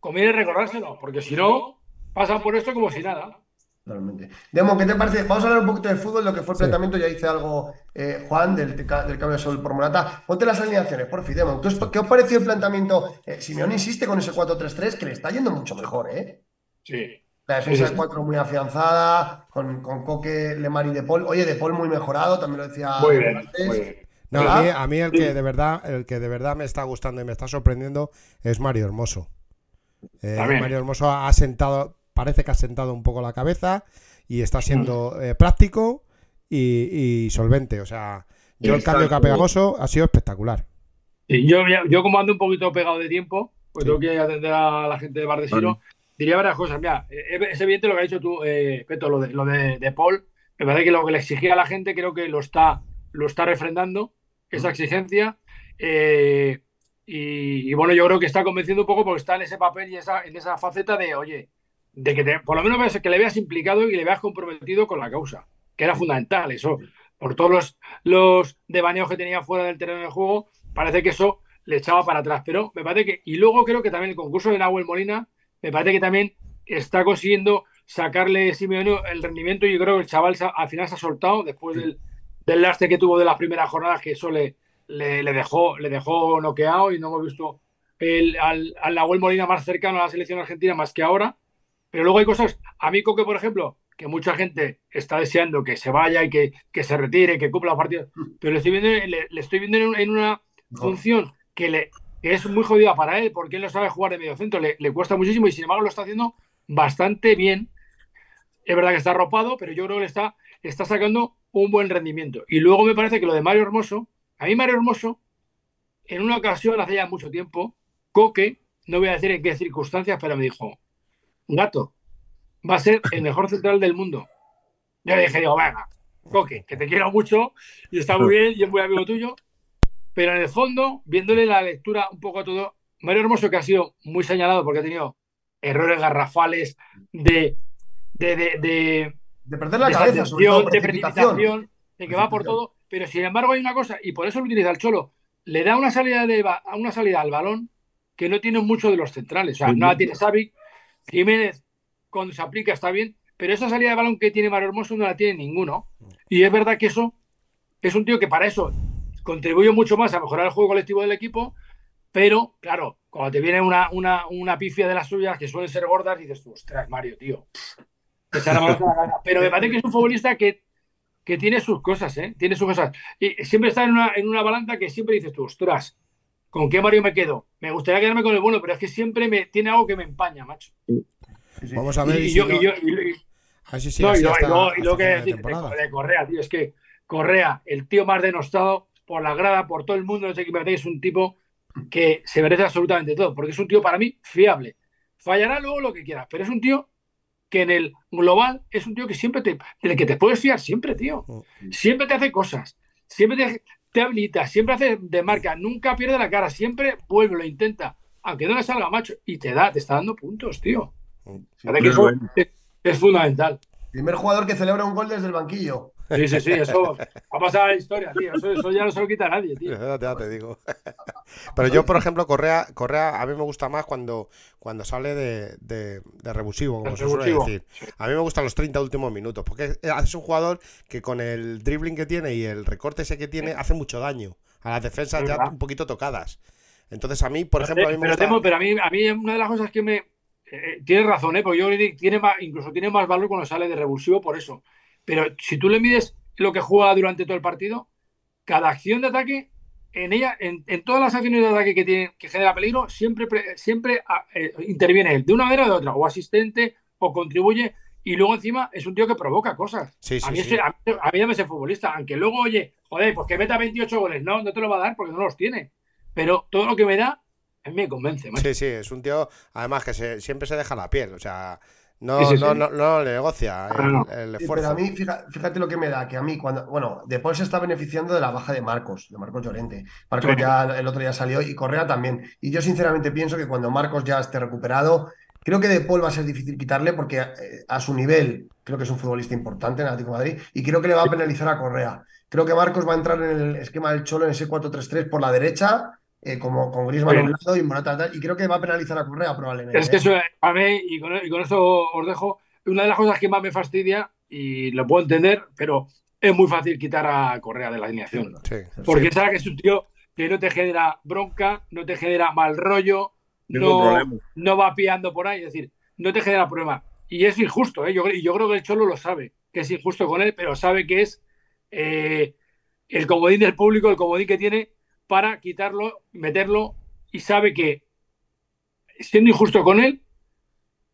conviene recordárselo, porque si no, pasan por esto como si nada. Totalmente. Demo, ¿qué te parece? Vamos a hablar un poquito de fútbol, lo que fue el Sí. planteamiento, ya dice algo eh, Juan del, del cambio de sol por Morata. Ponte las alineaciones, por fin, Demo. ¿Qué os, qué os pareció el planteamiento? Eh, Simeone insiste con ese 4-3-3 que le está yendo mucho mejor, ¿eh? Sí. La defensa Sí, de sí. cuatro muy afianzada, con, con Coque, Lemar y De Paul. Oye, De Paul muy mejorado, también lo decía Muy bien, antes. muy bien. No, a mí, a mí el que de verdad, el que de verdad me está gustando y me está sorprendiendo es Mario Hermoso. Eh. Mario Hermoso ha sentado, parece que ha sentado un poco la cabeza y está siendo eh, práctico y, y solvente. O sea, yo el cambio que ha pegado ha sido espectacular. Sí, yo, yo como ando un poquito pegado de tiempo, pues Sí. tengo que atender a la gente de Bardesino, diría varias cosas. Mira, eh, es evidente lo que ha dicho tú, eh, Peto, lo de, lo de, de Paul. Me parece que lo que le exigía a la gente creo que lo está, lo está refrendando, esa exigencia. Eh, y, y bueno, yo creo que está convenciendo un poco porque está en ese papel y esa, en esa faceta de, oye, de que te- por lo menos que le veas implicado y le veas comprometido con la causa, que era fundamental. Eso, por todos los, los devaneos que tenía fuera del terreno de juego, parece que eso le echaba para atrás. Pero me parece que, y luego creo que también el concurso de Nahuel Molina, me parece que también está consiguiendo sacarle Simeone el rendimiento. Y yo creo que el chaval al final se ha soltado después del, del lastre que tuvo de las primeras jornadas, que eso le, le, le dejó, le dejó noqueado y no hemos visto el, al, al Nahuel Molina más cercano a la selección argentina más que ahora. Pero luego hay cosas, a mí Coque, por ejemplo, que mucha gente está deseando que se vaya y que, que se retire, que cumpla partidos, pero le estoy viendo, le, le estoy viendo en, un- en una función que, le, que es muy jodida para él, porque él no sabe jugar de medio centro, le, le cuesta muchísimo y sin embargo lo está haciendo bastante bien. Es verdad que está arropado, pero yo creo que le está, le está sacando un buen rendimiento. Y luego me parece que lo de Mario Hermoso, a mí Mario Hermoso, en una ocasión hace ya mucho tiempo, Coque, no voy a decir en qué circunstancias, pero me dijo, gato, va a ser el mejor central del mundo. Yo le dije, digo, venga, Coque, que te quiero mucho y está muy bien y es muy amigo tuyo, pero en el fondo, viéndole la lectura un poco a todo, Mario Hermoso, que ha sido muy señalado porque ha tenido errores garrafales de, de, de, de, De perder la cabeza, sobre desatención, todo, de precipitación. de que va por todo, pero sin embargo hay una cosa, y por eso lo utiliza el Cholo, le da una salida, de, ba- una salida al balón que no tiene mucho de los centrales, o sea, no la tiene Savic, Jiménez cuando se aplica está bien, pero esa salida de balón que tiene Mario Hermoso no la tiene ninguno, y es verdad que eso es un tío que para eso contribuye mucho más a mejorar el juego colectivo del equipo, pero claro, cuando te viene una, una, una pifia de las suyas que suelen ser gordas, dices tú, ostras, Mario, tío. te echará mano a la cabeza". Pero me parece que es un futbolista que, que tiene sus cosas, ¿eh? Tiene sus cosas. Y siempre está en una, en una balanza que siempre dices tú, ostras, ¿con qué Mario me quedo? Me gustaría quedarme con el bueno, pero es que siempre me tiene algo que me empaña, macho. Sí, sí. Vamos a ver Y, yo, y lo, que decir de, de Correa, tío, es que Correa, el tío más denostado por la grada, por todo el mundo, no sé qué me es un tipo que se merece absolutamente todo, porque es un tío para mí fiable. Fallará luego lo que quieras, pero es un tío que en el global es un tío que siempre te, del que te puedes fiar siempre, tío. Mm. Siempre te hace cosas, siempre te, te habilita, siempre hace de marca, nunca pierde la cara, siempre vuelve, lo intenta. aunque no le salga macho, y te da, te está dando puntos, tío. Sí. Parece que eso es, es fundamental. Primer jugador que celebra un gol desde el banquillo. Sí, sí, sí, eso ha pasado a la historia, tío. Eso, eso ya no se lo quita a nadie, tío. Ya te, digo. Pero yo, por ejemplo, Correa, Correa a mí me gusta más cuando, cuando sale de, de, de revulsivo, como De se suele decir. A mí me gustan los 30 últimos minutos, porque es un jugador que con el dribbling que tiene y el recorte ese que tiene hace mucho daño a las defensas ya un poquito tocadas. Entonces a mí, por ejemplo, a mí me pero, gusta... Temo, pero a mí, a mí una de las cosas que me. eh, tienes razón, ¿eh? Porque yo creo que tiene más, incluso tiene más valor cuando sale de revulsivo por eso. Pero si tú le mides lo que juega durante todo el partido, cada acción de ataque, en ella, en, en todas las acciones de ataque que tiene, que genera peligro, siempre, pre- siempre ah, eh, interviene él, de una manera o de otra, o asistente, o contribuye, y luego encima es un tío que provoca cosas. Sí, a, mí sí. ese- a, mí, a mí dame ese futbolista, aunque luego, oye, joder, pues que meta 28 goles, no, no te lo va a dar porque no los tiene. Pero todo lo que me da, a mí me convence. macho. Sí, sí, es un tío, además que se- siempre se deja la piel, o sea, no, Sí, sí, no, sí. no, no le negocia no. el, el Sí, esfuerzo. pero a mí, fíjate lo que me da, que a mí cuando, bueno, De Paul se está beneficiando de la baja de Marcos, de Marcos Llorente. Marcos ya el otro día salió y Correa también. Y yo sinceramente pienso que cuando Marcos ya esté recuperado, creo que De Paul va a ser difícil quitarle porque eh, a su nivel creo que es un futbolista importante en el Atlético de Madrid y creo que le va a penalizar a Correa. Creo que Marcos va a entrar en el esquema del Cholo en ese 4-3-3 por la derecha, eh, como con Griezmann a un lado y Morata tal, y creo que va a penalizar a Correa probablemente. Es que ¿eh? eso, a mí, y con, y con eso os dejo, una de las cosas que más me fastidia, y lo puedo entender, pero es muy fácil quitar a Correa de la alineación. Sí. Porque sabes que es un tío que no te genera bronca, no te genera mal rollo, no, no va pillando por ahí, es decir, no te genera problema. Y es injusto, ¿eh? yo, y yo creo que el Cholo lo sabe, que es injusto con él, pero sabe que es eh, el comodín del público, el comodín que tiene para quitarlo, meterlo, y sabe que siendo injusto con él,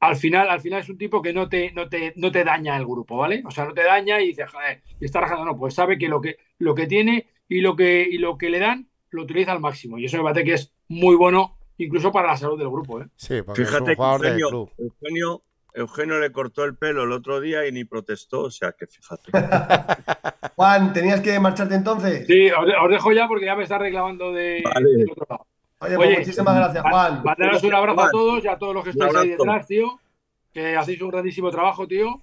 al final, al final es un tipo que no te, no te, no te daña el grupo, ¿vale? O sea, no te daña y dice, joder, y está rajando, no, pues sabe que lo que, lo que tiene y lo que, y lo que le dan lo utiliza al máximo. Y eso me parece que es muy bueno, incluso para la salud del grupo, ¿eh? Sí, porque es Fíjate un que Eugenio, club. Eugenio, Eugenio le cortó el pelo el otro día y ni protestó, o sea que fíjate. Juan, ¿tenías que marcharte entonces? Sí, os, os dejo ya porque ya me está reclamando de, Vale. del otro lado. Oye, pues Oye, muchísimas gracias, Juan. Mandaros un abrazo a todos y a todos los que Un estáis ahí detrás, tío. Que hacéis un grandísimo trabajo, tío.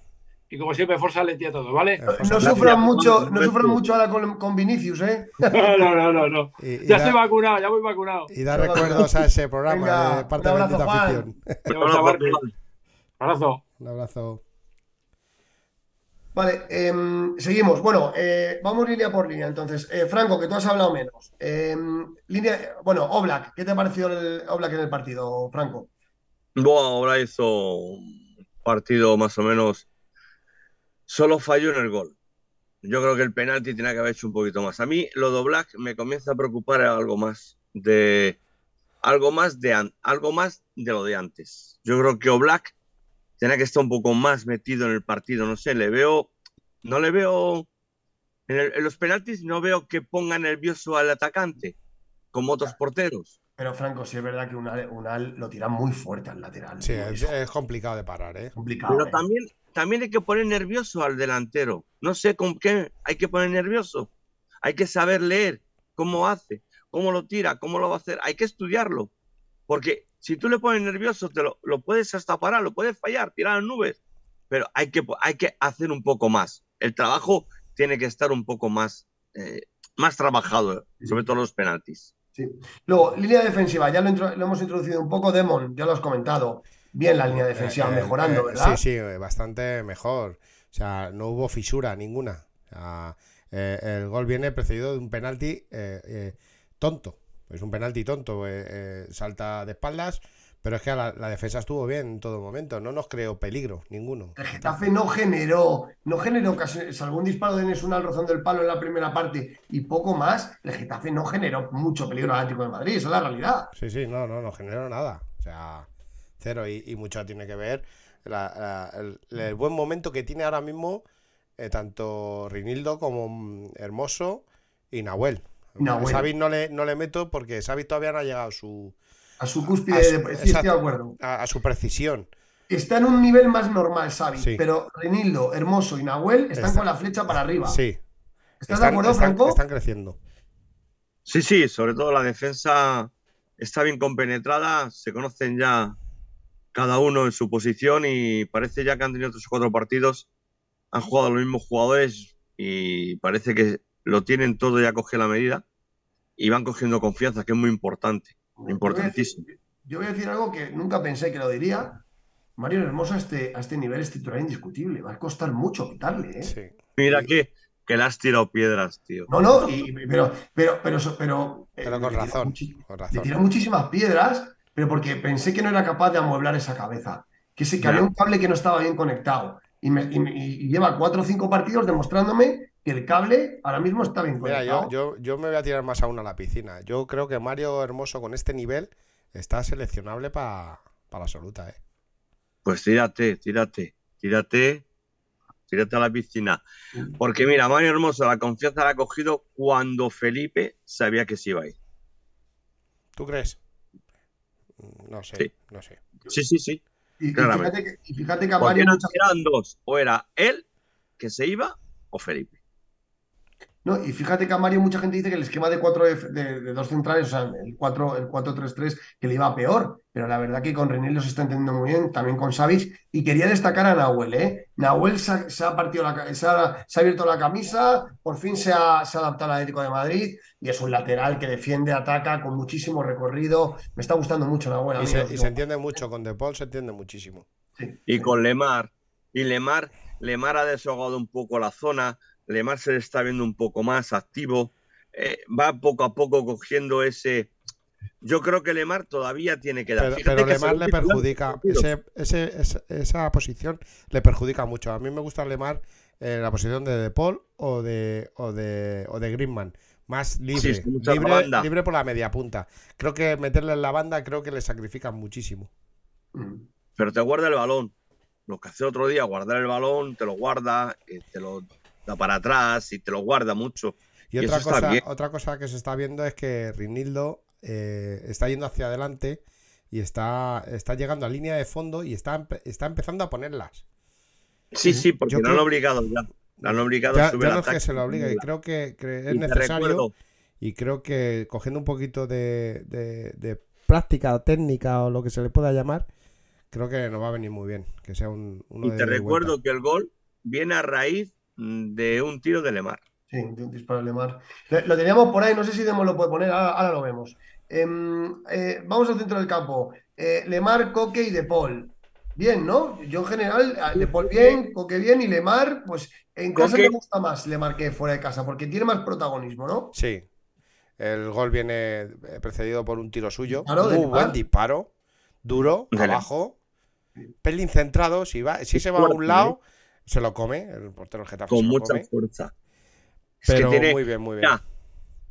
Y como siempre, fuerza Leti a todos, ¿vale? Eh, No sufran mucho, no sufran mucho ahora con, con Vinicius, ¿eh? No, no, no, no. Y, y Ya da, estoy vacunado, ya voy vacunado. y da recuerdos a ese programa Venga, de parte un de abrazo, Bendita Juan. Afición. Vamos a verte. Abrazo. Un abrazo. Vale, em, seguimos. Bueno, eh, vamos línea por línea. Entonces, eh, Franco, que tú has hablado menos. Em, línea, bueno, Oblak, ¿qué te pareció el Oblak en el partido, Franco? Buah, ahora hizo un partido más o menos. Solo falló en el gol. Yo creo que el penalti tenía que haber hecho un poquito más. A mí lo de Black me comienza a preocupar algo más de algo más de algo más de lo de antes. Yo creo que Oblak tenía que estar un poco más metido en el partido. No sé, le veo, no le veo en, el- en los penaltis no veo que ponga nervioso al atacante como otros porteros. Pero, Franco, sí es verdad que Unal, Unal lo tira muy fuerte al lateral. Sí, es complicado de parar, ¿eh? complicado. Pero ¿eh? también, también hay que poner nervioso al delantero. No sé con qué hay que poner nervioso. Hay que saber leer cómo hace, cómo lo tira, cómo lo va a hacer. Hay que estudiarlo. Porque si tú le pones nervioso, te lo, lo puedes hasta parar, lo puedes fallar, tirar a las nubes. Pero hay que, hay que hacer un poco más. El trabajo tiene que estar un poco más, eh, más trabajado, sobre todo los penaltis. Sí. Luego, línea defensiva, ya lo, intro- lo hemos introducido un poco, Demon, ya lo has comentado. Bien la línea defensiva, Eh, eh, mejorando, eh, ¿verdad? Sí, sí, bastante mejor. O sea, no hubo fisura ninguna. O sea, eh, el gol viene precedido de un penalti eh, eh, tonto. Es un penalti tonto. eh, eh, salta de espaldas, pero es que la, la defensa estuvo bien en todo momento. No nos creó peligro, ninguno. El Getafe no generó, no generó casi, salvo un disparo de Nesun al rozando el palo en la primera parte y poco más, el Getafe no generó mucho peligro al Atlético de Madrid, esa es la realidad. Sí, sí, no, no, no generó nada. O sea, cero. Y, y mucho tiene que ver la- la- el, el buen momento que tiene ahora mismo eh, tanto Rinildo como mm, Hermoso y Nahuel. Nahuel. Xavi no le, no le meto porque Xavi todavía no ha llegado a su, A su cúspide, A su- de- sí, estoy exacto. de acuerdo. a, a su precisión. Está en un nivel más normal, Xavi, Sí. pero Renildo, Hermoso y Nahuel están Está- con la flecha para arriba. Sí. ¿Estás de acuerdo, están- Franco? están creciendo. Sí, sí, sobre todo la defensa está bien compenetrada, se conocen ya cada uno en su posición y parece ya que han tenido otros cuatro partidos, han jugado los mismos jugadores y parece que lo tienen todo ya coge la medida y van cogiendo confianza, que es muy importante, importantísimo. Yo voy a decir algo que nunca pensé que lo diría. Mario Hermoso a este, a este nivel es titular indiscutible. Va a costar mucho quitarle. ¿eh? Mira que, que le has tirado piedras, tío. No, no, pero, pero, pero, pero, eh, pero con, razón, con razón. Le tiré muchísimas piedras, pero porque pensé que no era capaz de amueblar esa cabeza. Que se había un cable que no estaba bien conectado. Y, me, y, lleva cuatro o cinco partidos demostrándome que el cable ahora mismo está bien conectado. Mira, yo, yo, yo, me voy a tirar más aún a la piscina. Yo creo que Mario Hermoso con este nivel está seleccionable para la absoluta, ¿eh? Pues tírate, tírate, tírate, tírate a la piscina. Porque mira, Mario Hermoso la confianza la ha cogido cuando Felipe sabía que se iba a ir. ¿Tú crees? No sé, sí. no sé. Sí, sí, sí. Y, fíjate, que, y fíjate que a Mario. Eran dos, o era él que se iba o Felipe. No, y fíjate que a Mario mucha gente dice que el esquema de cuatro de, dos centrales, o sea, el 4 el 4-3-3, que le iba peor. Pero la verdad que con René se está entendiendo muy bien, también con Savis. Y quería destacar a Nahuel, ¿eh? Nahuel se ha, partido la, se ha, abierto la camisa, por fin se ha, se ha adaptado al Atlético de Madrid y es un lateral que defiende, ataca con muchísimo recorrido. Me está gustando mucho Nahuel. Y, se, y se, entiende mucho, con De Paul se entiende muchísimo. y con Lemar. Y Lemar, Lemar ha desahogado un poco la zona Lemar se le está viendo un poco más activo, eh, va poco a poco cogiendo ese... Yo creo que Lemar todavía tiene que dar. Pero, Lemar le perjudica, esa posición le perjudica mucho. A mí me gusta Lemar en la posición de De Paul o de, o de, o de Griezmann más libre, libre, libre, por la media punta. Creo que meterle en la banda creo que le sacrifica muchísimo. Pero te guarda el balón. Lo que hace otro día, guardar el balón, te lo guarda, eh, te lo para atrás y te lo guarda mucho. Y, otra, cosa, otra cosa que se está viendo es que Rinildo eh, está yendo hacia adelante y está, está llegando a línea de fondo y está, está empezando a ponerlas. Sí, sí, porque no lo han obligado ya. han obligado ya, a subir no es que se lo obliga y creo que, es necesario y creo que cogiendo un poquito de, de, práctica o técnica o lo que se le pueda llamar, creo que nos va a venir muy bien. Que sea un, y te recuerdo que el gol viene a raíz de un tiro de Lemar. Sí, de un disparo de Lemar. Lo teníamos por ahí, no sé si Demo lo puede poner, ahora, lo vemos. Em, eh, vamos al centro del campo. Eh, Lemar, Coque y De Paul. Bien, ¿no? Yo en general, De Paul bien, Coque bien y Lemar, pues en casa me gusta más Lemar que fuera de casa, porque tiene más protagonismo, ¿no? Sí. El gol viene eh, precedido por un tiro suyo. Muy buen disparo. Duro, abajo. Pelín centrado. Si, va, si se va a un lado, se lo come, el portero Getafe. Con mucha fuerza. Pero muy bien, muy bien.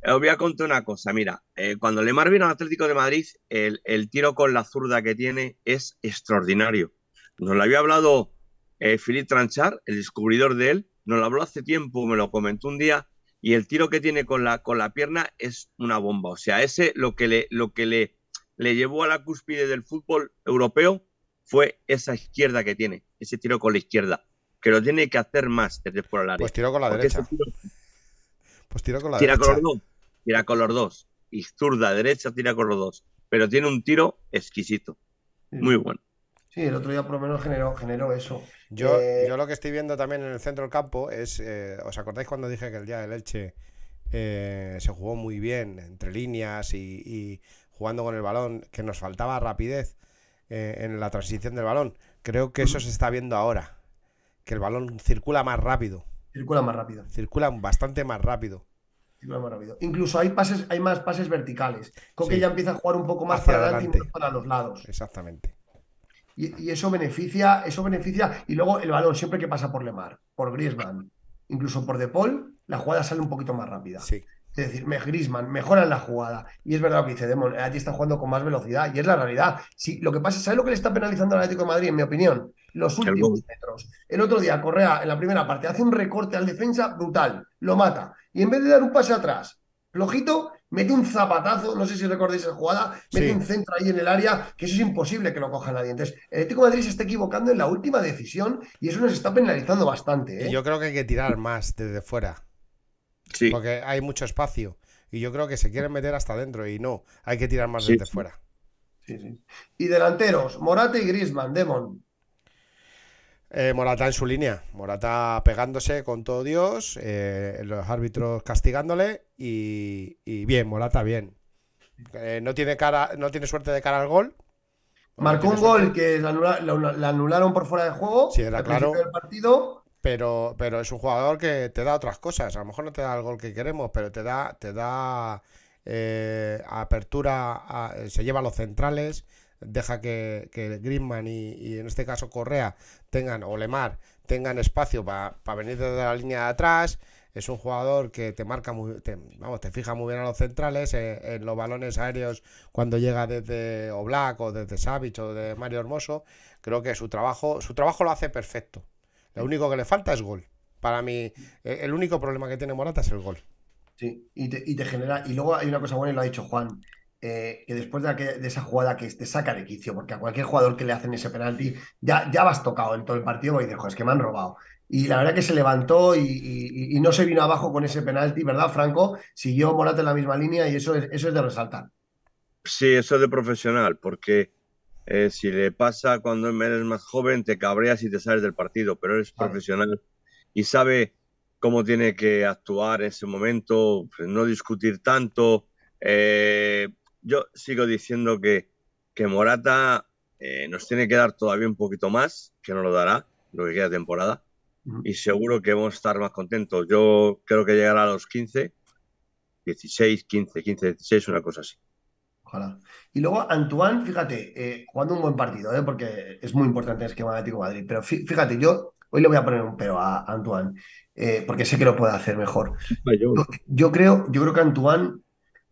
os voy a contar una cosa. Mira, eh, cuando Lemar vino al Atlético de Madrid, el, tiro con la zurda que tiene es extraordinario. Nos lo había hablado eh, Philippe Tranchard, el descubridor de él. Nos lo habló hace tiempo, me lo comentó un día. Y el tiro que tiene con la, con la pierna es una bomba. O sea, ese lo que le, lo que le, le llevó a la cúspide del fútbol europeo fue esa izquierda que tiene, ese tiro con la izquierda que lo tiene que hacer más desde fuera del área. Pues tiro con la derecha. Pues tiro con la tira derecha. Con los dos. Tira con los dos. Y zurda, derecha, tira con los dos. Pero tiene un tiro exquisito. Muy bueno. Sí, el otro día por lo menos generó, generó eso. Yo, eh, yo lo que estoy viendo también en el centro del campo es, eh, ¿os acordáis cuando dije que el día del Elche eh, se jugó muy bien entre líneas y, jugando con el balón, que nos faltaba rapidez en la transición del balón? Creo que eso se está viendo ahora que el balón circula más rápido. Circula más rápido. Circula bastante más rápido. Circula más rápido. Incluso hay pases, hay más pases verticales. Coque que ya empieza a jugar un poco más para adelante y para los lados. Exactamente. Y, eso beneficia, eso beneficia. Y luego el balón, siempre que pasa por Lemar, por Griezmann, incluso por De Paul, la jugada sale un poquito más rápida. Sí. Es decir, Griezmann mejora en la jugada. Y es verdad lo que dice Demon, el está jugando con más velocidad. Y es la realidad. Sí, lo que pasa, ¿sabes lo que le está penalizando al Atlético de Madrid, en mi opinión? Los últimos metros. El otro día, Correa, en la primera parte, hace un recorte al defensa brutal. Lo mata. Y en vez de dar un pase atrás, flojito, mete un zapatazo, no sé si recordáis esa jugada, mete un centro ahí en el área, que eso es imposible que lo coja nadie. Entonces, el Atlético de Madrid se está equivocando en la última decisión y eso nos está penalizando bastante. ¿eh? yo creo que hay que tirar más desde fuera. Porque hay mucho espacio. y yo creo que se quieren meter hasta adentro y no, hay que tirar más Sí, desde sí. fuera. Sí, sí. Y delanteros, Morata y Griezmann, Demon. Eh, Morata en su línea, Morata pegándose con todo Dios, eh, los árbitros castigándole y, y bien, Morata bien. Eh, no tiene cara, no tiene suerte de cara al gol. Marcó un gol suerte, que anula- le anularon por fuera de juego Sí, era al claro. principio del partido. Pero, pero es un jugador que te da otras cosas. A lo mejor no te da el gol que queremos, pero te da, te da eh, apertura, a- se lleva a los centrales, deja que, que Griezmann y, en este caso Correa tengan, o Lemar, tengan espacio para venir desde la línea de atrás. Es un jugador que te marca muy, te, vamos, te fija muy bien a los centrales, eh, en los balones aéreos cuando llega desde Oblak o desde Savic o de Mario Hermoso. Creo que su trabajo, su trabajo lo hace perfecto. Lo único que le falta es gol. Para mí, eh, el único problema que tiene Morata es el gol. Sí, y te, y te genera. Y luego hay una cosa buena, y lo ha dicho Juan, eh, que después de, aquella- de esa jugada que te saca de quicio, porque a cualquier jugador que le hacen ese penalti, ya, ya vas tocado en todo el partido porque dices, "Jo, es que me han robado. Y la verdad que se levantó y, y- y no se vino abajo con ese penalti, ¿verdad, Franco? Siguió Morata en la misma línea y eso es, eso es de resaltar. Sí, eso es de profesional, porque eh, si le pasa cuando eres más joven, te cabreas y te sales del partido, pero eres Claro. profesional y sabe cómo tiene que actuar en ese momento, pues, no discutir tanto. Eh, yo sigo diciendo que, que Morata eh, nos tiene que dar todavía un poquito más, que no lo dará, lo que queda de temporada, y seguro que vamos a estar más contentos. Yo creo que llegará a los 15, 16, 15, 15, 16, una cosa así. Ojalá. Y luego Antoine, fíjate, eh, jugando un buen partido, ¿eh? porque es muy importante el esquema de Atlético de Madrid. Pero fí- fíjate, yo hoy le voy a poner un pero a Antoine, eh, porque sé que lo puede hacer mejor. Yo, yo creo, yo creo que Antoine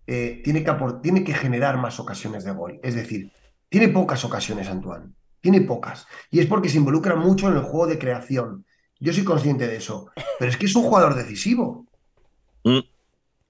eh, tiene que tiene que generar más ocasiones de gol. Es decir, tiene pocas ocasiones Antoine. Tiene pocas. Y es porque se involucra mucho en el juego de creación. Yo soy consciente de eso. Pero es que es un jugador decisivo. Mm,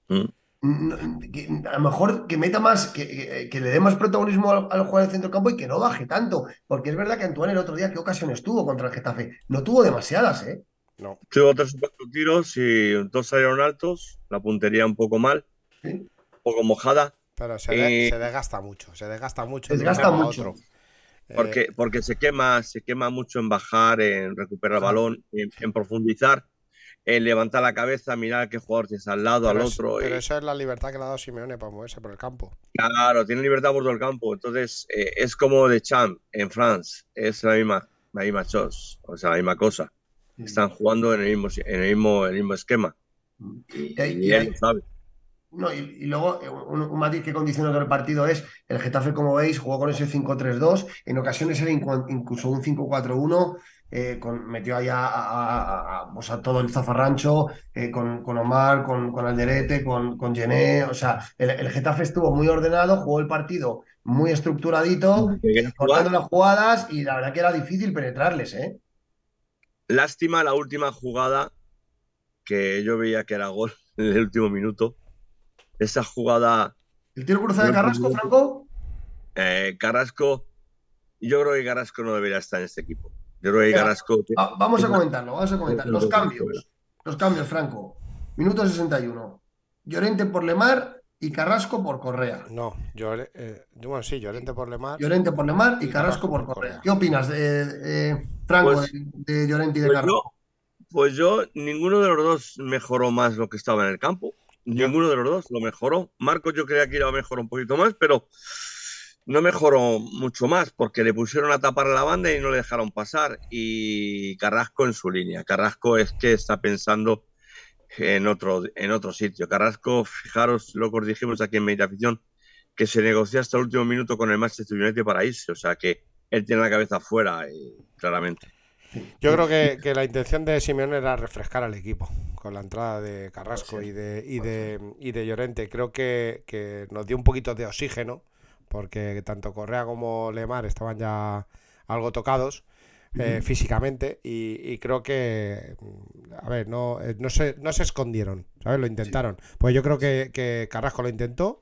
mm. Que- A lo mejor que meta más, que, que- que le dé más protagonismo al, al jugador del centro campo y que no baje tanto. Porque es verdad que Antoine el otro día, ¿qué ocasiones tuvo contra el Getafe? No tuvo demasiadas, ¿eh? No. Tuvo tres o cuatro tiros y dos salieron altos, la puntería un poco mal, Sí. un poco mojada, Pero se, de- Eh, se desgasta mucho, se desgasta mucho. Desgasta mucho. otro. Eh, porque, porque se quema, se quema mucho en bajar, en recuperar el balón, en, en profundizar, en levantar la cabeza, mirar qué jugador tienes al lado, pero al es- otro. pero y- eso es la libertad que le ha dado Simeone para moverse por el campo. Claro, tiene libertad por todo el campo. Entonces, eh, es como de Champ en France, es la misma, la misma chose, o sea, la misma cosa. Están jugando en el mismo, en el mismo, el mismo esquema. Y, Y hay- y y él lo sabe. No, y, y luego eh, un, un matiz que condiciona todo el partido es el Getafe, como veis, jugó con ese 5-3-2, en ocasiones era incluso un 5-4-1, eh, con, metió allá a, a- a- a- pues a todo el zafarrancho, eh, con, con Omar, con, con Alderete, con, con Gené, o sea, el, el Getafe estuvo muy ordenado, jugó el partido muy estructuradito, cortando las jugadas y la verdad que era difícil penetrarles, ¿eh? Lástima la última jugada que yo veía que era gol en el último minuto. Esa jugada, ¿El tiro cruzado de Carrasco. Franco? eh, Carrasco, yo creo que Carrasco no debería estar en este equipo. Yo. Carrasco, Va- vamos a comentarlo, vamos a comentar. Los cambios. Los cambios, Franco. Minuto 61. Llorente por Lemar y Carrasco por Correa. No, Llore- eh, bueno, sí, Llorente por Lemar. Llorente por Lemar y Y Carrasco por Correa. ¿Qué opinas, de, eh, Franco, Pues- de, de Llorente y de pues Carrasco? yo, pues yo, ninguno de los dos mejoró más lo que estaba en el campo. Ninguno de los dos lo mejoró. Marcos yo creía que iba a mejorar un poquito más, pero no mejoró mucho más porque le pusieron a tapar la banda y no le dejaron pasar. Y Carrasco en su línea. Carrasco es que está pensando en otro, en otro sitio. Carrasco, fijaros, locos dijimos aquí en Media Afición, que se negoció hasta el último minuto con el Manchester United para irse. O sea que él tiene la cabeza afuera, eh, claramente. Yo creo que, que la intención de Simeone era refrescar al equipo con la entrada de Carrasco y de, y de, y de Llorente. Creo que, que nos dio un poquito de oxígeno porque tanto Correa como Lemar estaban ya algo tocados eh, físicamente y, y creo que, mm, a ver, no, eh, no, se, no se escondieron, ¿sabes? Lo intentaron. Pues yo creo que, que Carrasco lo intentó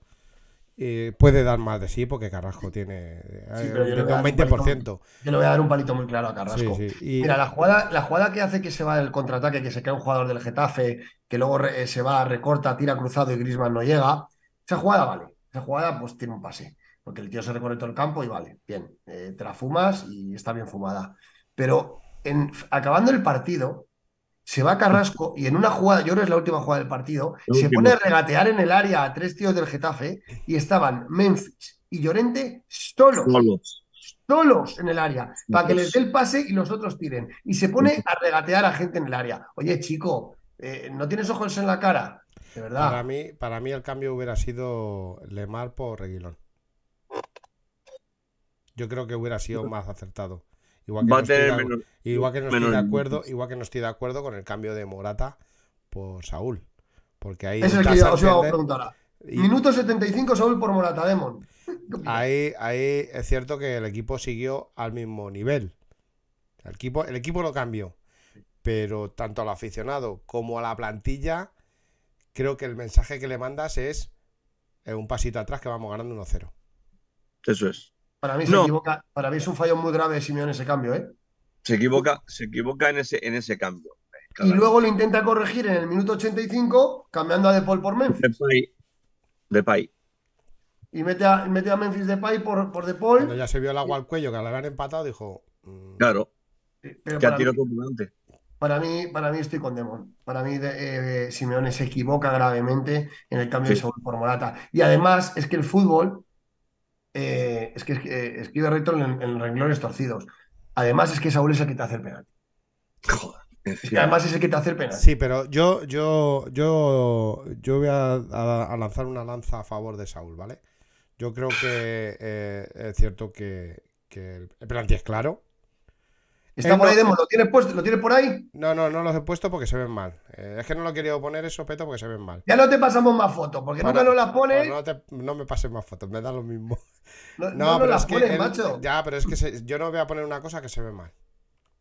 eh, puede dar más de sí porque Carrasco tiene eh, Sí, pero yo un dar un palito. 20%. Yo le voy a dar un palito muy claro a Carrasco. Sí, sí. Y- Mira, la jugada, la jugada que hace que se va el contraataque, que se cae un jugador del Getafe, que luego re- eh, se va, recorta, tira cruzado y Griezmann no llega. Esa jugada vale. Esa jugada pues tiene un pase. Porque el tío se recorre todo el campo y vale. Bien, eh, te la fumas y está bien fumada. Pero en, acabando el partido, se va Carrasco y en una jugada, yo creo que es la última jugada del partido, se pone a regatear en el área a tres tíos del Getafe y estaban Memphis y Llorente solos Solos. solos en el área, para que les dé el pase y los otros tiren. Y se pone a regatear a gente en el área. Oye, chico, eh, ¿no tienes ojos en la cara? De Para verdad. mí, para mí el cambio hubiera sido Lemar por Reguilón. Yo creo que hubiera sido más acertado. Igual que Va no a estoy tener de, menos. igual que no estoy de menos acuerdo, igual que no estoy de acuerdo con el cambio de Morata por Saúl. Porque ahí es el que yo os iba a entender- preguntar ahora. y- Minuto 75, Saúl por Morata Demon. Ahí, ahí es cierto que el equipo siguió al mismo nivel. El equipo, el equipo lo cambió. Pero tanto al aficionado como a la plantilla, creo que el mensaje que le mandas es eh, un pasito atrás que vamos ganando 1-0. Eso es. Para mí se No. equivoca. Para mí es un fallo muy grave de Simeone ese cambio, ¿eh? Se equivoca, se equivoca en ese, en ese cambio. Y luego lo intenta corregir en el minuto 85, cambiando a De Paul por Memphis. Depay. Depay. Y mete a, mete a Memphis Depay por, por De Cuando Paul. ya se vio el agua al cuello, que le habían empatado, dijo... mm, Claro. Pero Que por delante. Para mí, para mí estoy con Demon. Para mí de- eh, Simeone se equivoca gravemente en el cambio de. Saúl por Morata. Y además es que el fútbol eh, es que eh, escribe recto en, en renglones torcidos. Además es que Saúl es el que te hace el penalti. Joder. Es que además es el que te hace el penalti. Sí, pero yo, yo, yo, yo voy a, a- a lanzar una lanza a favor de Saúl, ¿vale? Yo creo que eh, es cierto que, que el el penalti es claro. Está ahí Demon, ¿lo tienes puesto? ¿Lo tienes por ahí? No, no, no los he puesto porque se ven mal. Eh, es que no lo he querido poner eso, Peto, porque se ven mal. Ya no te pasamos más fotos, porque nunca nos las pone. Pues no, te- no me pases más fotos, me da lo mismo. No, No, no pero las es que pones, él- macho. ya, pero es que se- yo no voy a poner una cosa que se ve mal.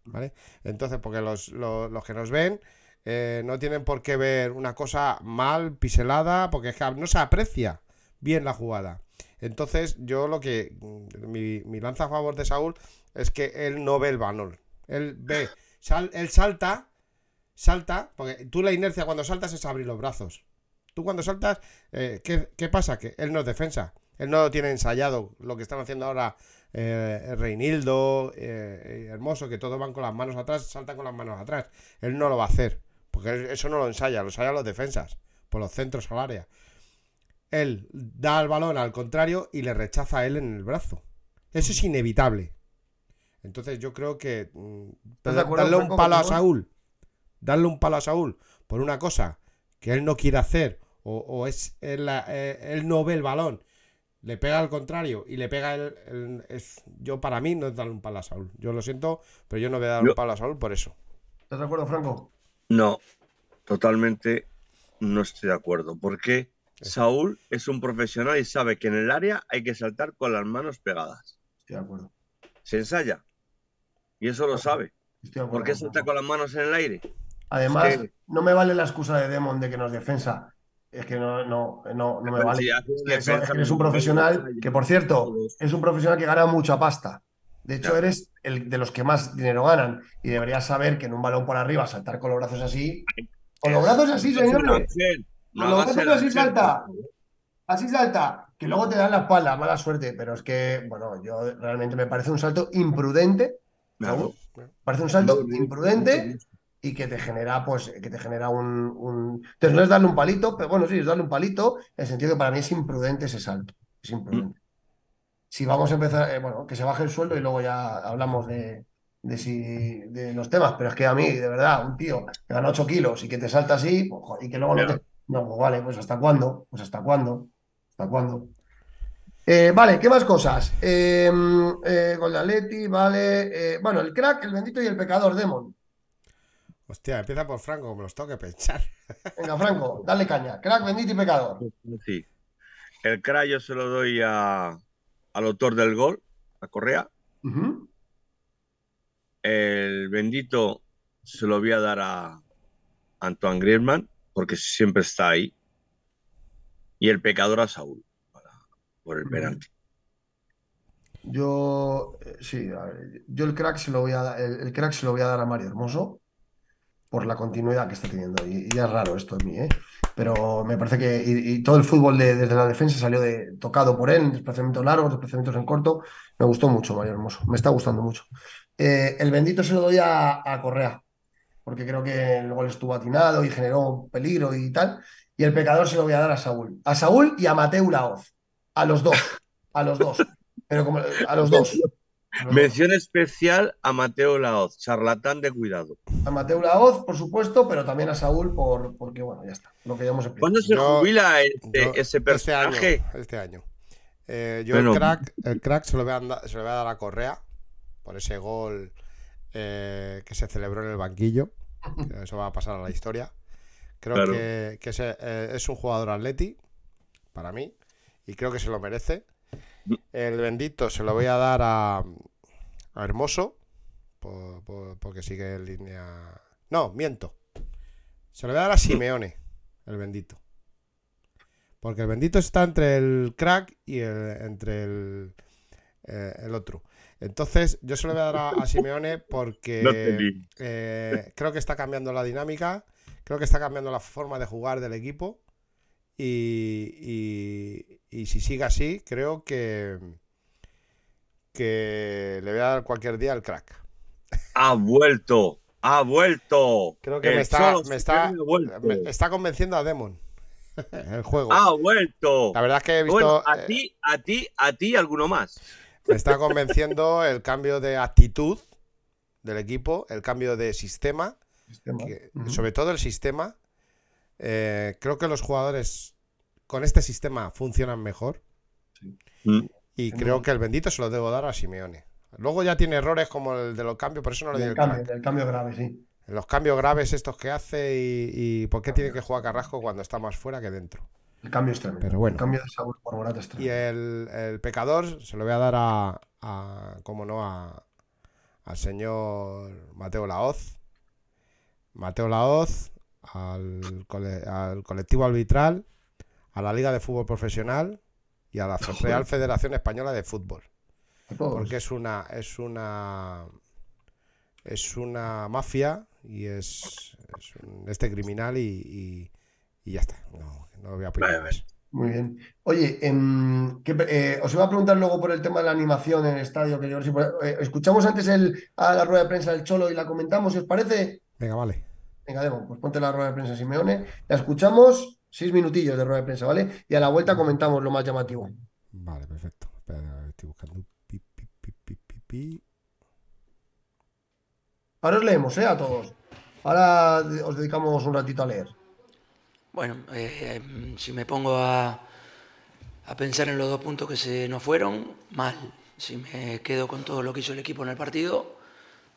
¿Vale? Entonces, porque los, los- los que nos ven eh, no tienen por qué ver una cosa mal, piselada, porque es que no se aprecia bien la jugada. Entonces, yo lo que. mm, Mi, mi lanza a favor de Saúl es que él no ve el balón. Él ve. sal- él salta. Salta. Porque tú la inercia cuando saltas es abrir los brazos. Tú cuando saltas, eh, ¿qué, qué pasa? Que él no es defensa. Él no tiene ensayado. Lo que están haciendo ahora eh, Reinildo, eh, Hermoso, que todos van con las manos atrás, saltan con las manos atrás. Él no lo va a hacer. Porque eso no lo ensaya, lo ensayan los defensas. Por los centros al área. Él da el balón al contrario y le rechaza a él en el brazo. Eso es inevitable. Entonces yo creo que mm, ¿Estás de acuerdo, darle un palo a? Saúl, darle un palo a Saúl por una cosa que él no quiere hacer o, o es él, la- eh, él no ve el balón, le pega al contrario y le pega el, el- es, yo para mí no es darle un palo a Saúl. Yo lo siento, pero yo no voy a dar Yo- un palo a Saúl por eso. ¿Estás de acuerdo, Franco? No, totalmente no estoy de acuerdo. Porque Saúl es un profesional y sabe que en el área hay que saltar con las manos pegadas. Estoy de acuerdo. Se ensaya. Y eso lo sabe. Estoy de acuerdo ¿Por qué con salta Franco. con las manos en el aire? Además, Es que- no me vale la excusa de Demon de que no es defensa. Es que no, no, no, no me vale. Es eso- un profesional que, por cierto, es un profesional que gana mucha pasta. De hecho, eres el de los que más dinero ganan. Y deberías saber que en un balón por arriba saltar con los brazos así. Con los brazos así, no Con los brazos así salta. Así salta. Que luego te dan la espalda. Mala suerte. Pero es que, bueno, yo realmente me parece un salto imprudente. Claro. Parece un salto imprudente. y que te genera, pues, que te genera un, un- Entonces no es darle un palito, pero bueno, sí, es darle un palito, en el sentido que para mí es imprudente ese salto. Es imprudente. Si vamos a empezar, eh, bueno, que se baje el sueldo y luego ya hablamos de, de, si, de los temas, pero es que a mí, de verdad, un tío que gana 8 kilos y que te salta así, pues, joder, y que luego no te. No, pues vale, pues hasta cuándo, pues hasta cuándo, hasta cuándo. Eh, vale, ¿qué más cosas? Eh, eh, con la Leti, vale. eh, bueno, el crack, el bendito y el pecador, Demon. Hostia, empieza por Franco, me los tengo que pensar. Venga, Franco, dale caña. Crack, bendito y pecador. Sí. El crayo se lo doy a, al autor del gol, a Correa. El bendito se lo voy a dar a Antoine Griezmann, porque siempre está ahí. Y el pecador a Saúl, por el penalti. Yo, eh, sí, ver, yo el crack se lo voy a dar, el, el crack se lo voy a dar a Mario Hermoso por la continuidad que está teniendo. Y, y es raro esto en mí, ¿eh? Pero me parece que y, y todo el fútbol de- desde la defensa salió de, tocado por él, en desplazamientos largos, desplazamientos en corto. Me gustó mucho Mario Hermoso, me está gustando mucho. Eh, el bendito se lo doy a, a Correa, porque creo que el gol estuvo atinado y generó peligro y tal. Y el pecador se lo voy a dar a Saúl. A Saúl y a Mateu Laoz. A los dos. A los dos. Pero como a los dos. A los dos. Mención especial a Mateo Laoz, charlatán de cuidado. A Mateo Laoz, por supuesto, pero también a Saúl por, porque, bueno, ya está. Lo que ya hemos explicado. ¿Cuándo se Yo- jubila este- Yo- ese personaje? Este año. Este año. Eh, yo Bueno. el crack, el crack se lo, voy a anda- se lo voy a dar a Correa por ese gol eh, que se celebró en el banquillo. Eso va a pasar a la historia. Creo Claro. que, que ese, eh, es un jugador atleti, para mí, y creo que se lo merece. El bendito se lo voy a dar a, a Hermoso, por- por- porque sigue en línea... No, miento. Se lo voy a dar a Simeone, el bendito. Porque el bendito está entre el crack y el, entre el, eh, el otro. Entonces, yo se lo voy a dar a, a Simeone porque No eh, creo que está cambiando la dinámica, creo que está cambiando la forma de jugar del equipo. Y, y- y si sigue así, creo que, que le voy a dar cualquier día al crack. Ha vuelto, ha vuelto. Creo que El me está, me está, me convenciendo a Demon el juego. Ha vuelto. La verdad es que he visto. Bueno, a ti, a ti, a ti, alguno más. Me está convenciendo el cambio de actitud del equipo, el cambio de sistema, Sistema. que- Ujú. sobre todo el sistema. Eh, creo que los jugadores con este sistema funcionan mejor Mm. y creo que el bendito se lo debo dar a Simeone. Luego ya tiene errores como el de los cambios, por eso no le Del el cambio, cambio grave, sí. Los cambios graves estos que hace y, y por qué tiene que jugar Carrasco cuando está más fuera que dentro. El cambio es tremendo. Pero bueno. El cambio de Saúl por Morata es Y el, el pecador se lo voy a dar a, a como no, a, al señor Mateo Laoz. Mateo Laoz, al, cole- al colectivo arbitral, a la Liga de Fútbol Profesional y a la Real Federación Española de Fútbol. Porque es una, es una, es una mafia y es, es un- este criminal y, y- y ya está. No, no voy a opinar Vale, más. Muy bien. Oye, em, ¿qué pre- eh, os iba a preguntar luego por el tema de la animación en el estadio, que yo si por- eh, escuchamos antes el, a la rueda de prensa del Cholo y la comentamos, si os parece. Venga, vale. Venga, Demo, pues ponte la rueda de prensa Simeone. La escuchamos, seis minutillos de rueda de prensa, ¿vale? Y a la vuelta comentamos lo más llamativo. Vale, perfecto. Espera, estoy buscando. Pi, pi, pi, pi, pi, pi. Ahora os leemos, ¿eh? A todos. Ahora os dedicamos un ratito a leer. Bueno, eh, si me pongo a, a pensar en los dos puntos que se nos fueron, mal. Si me quedo con todo lo que hizo el equipo en el partido,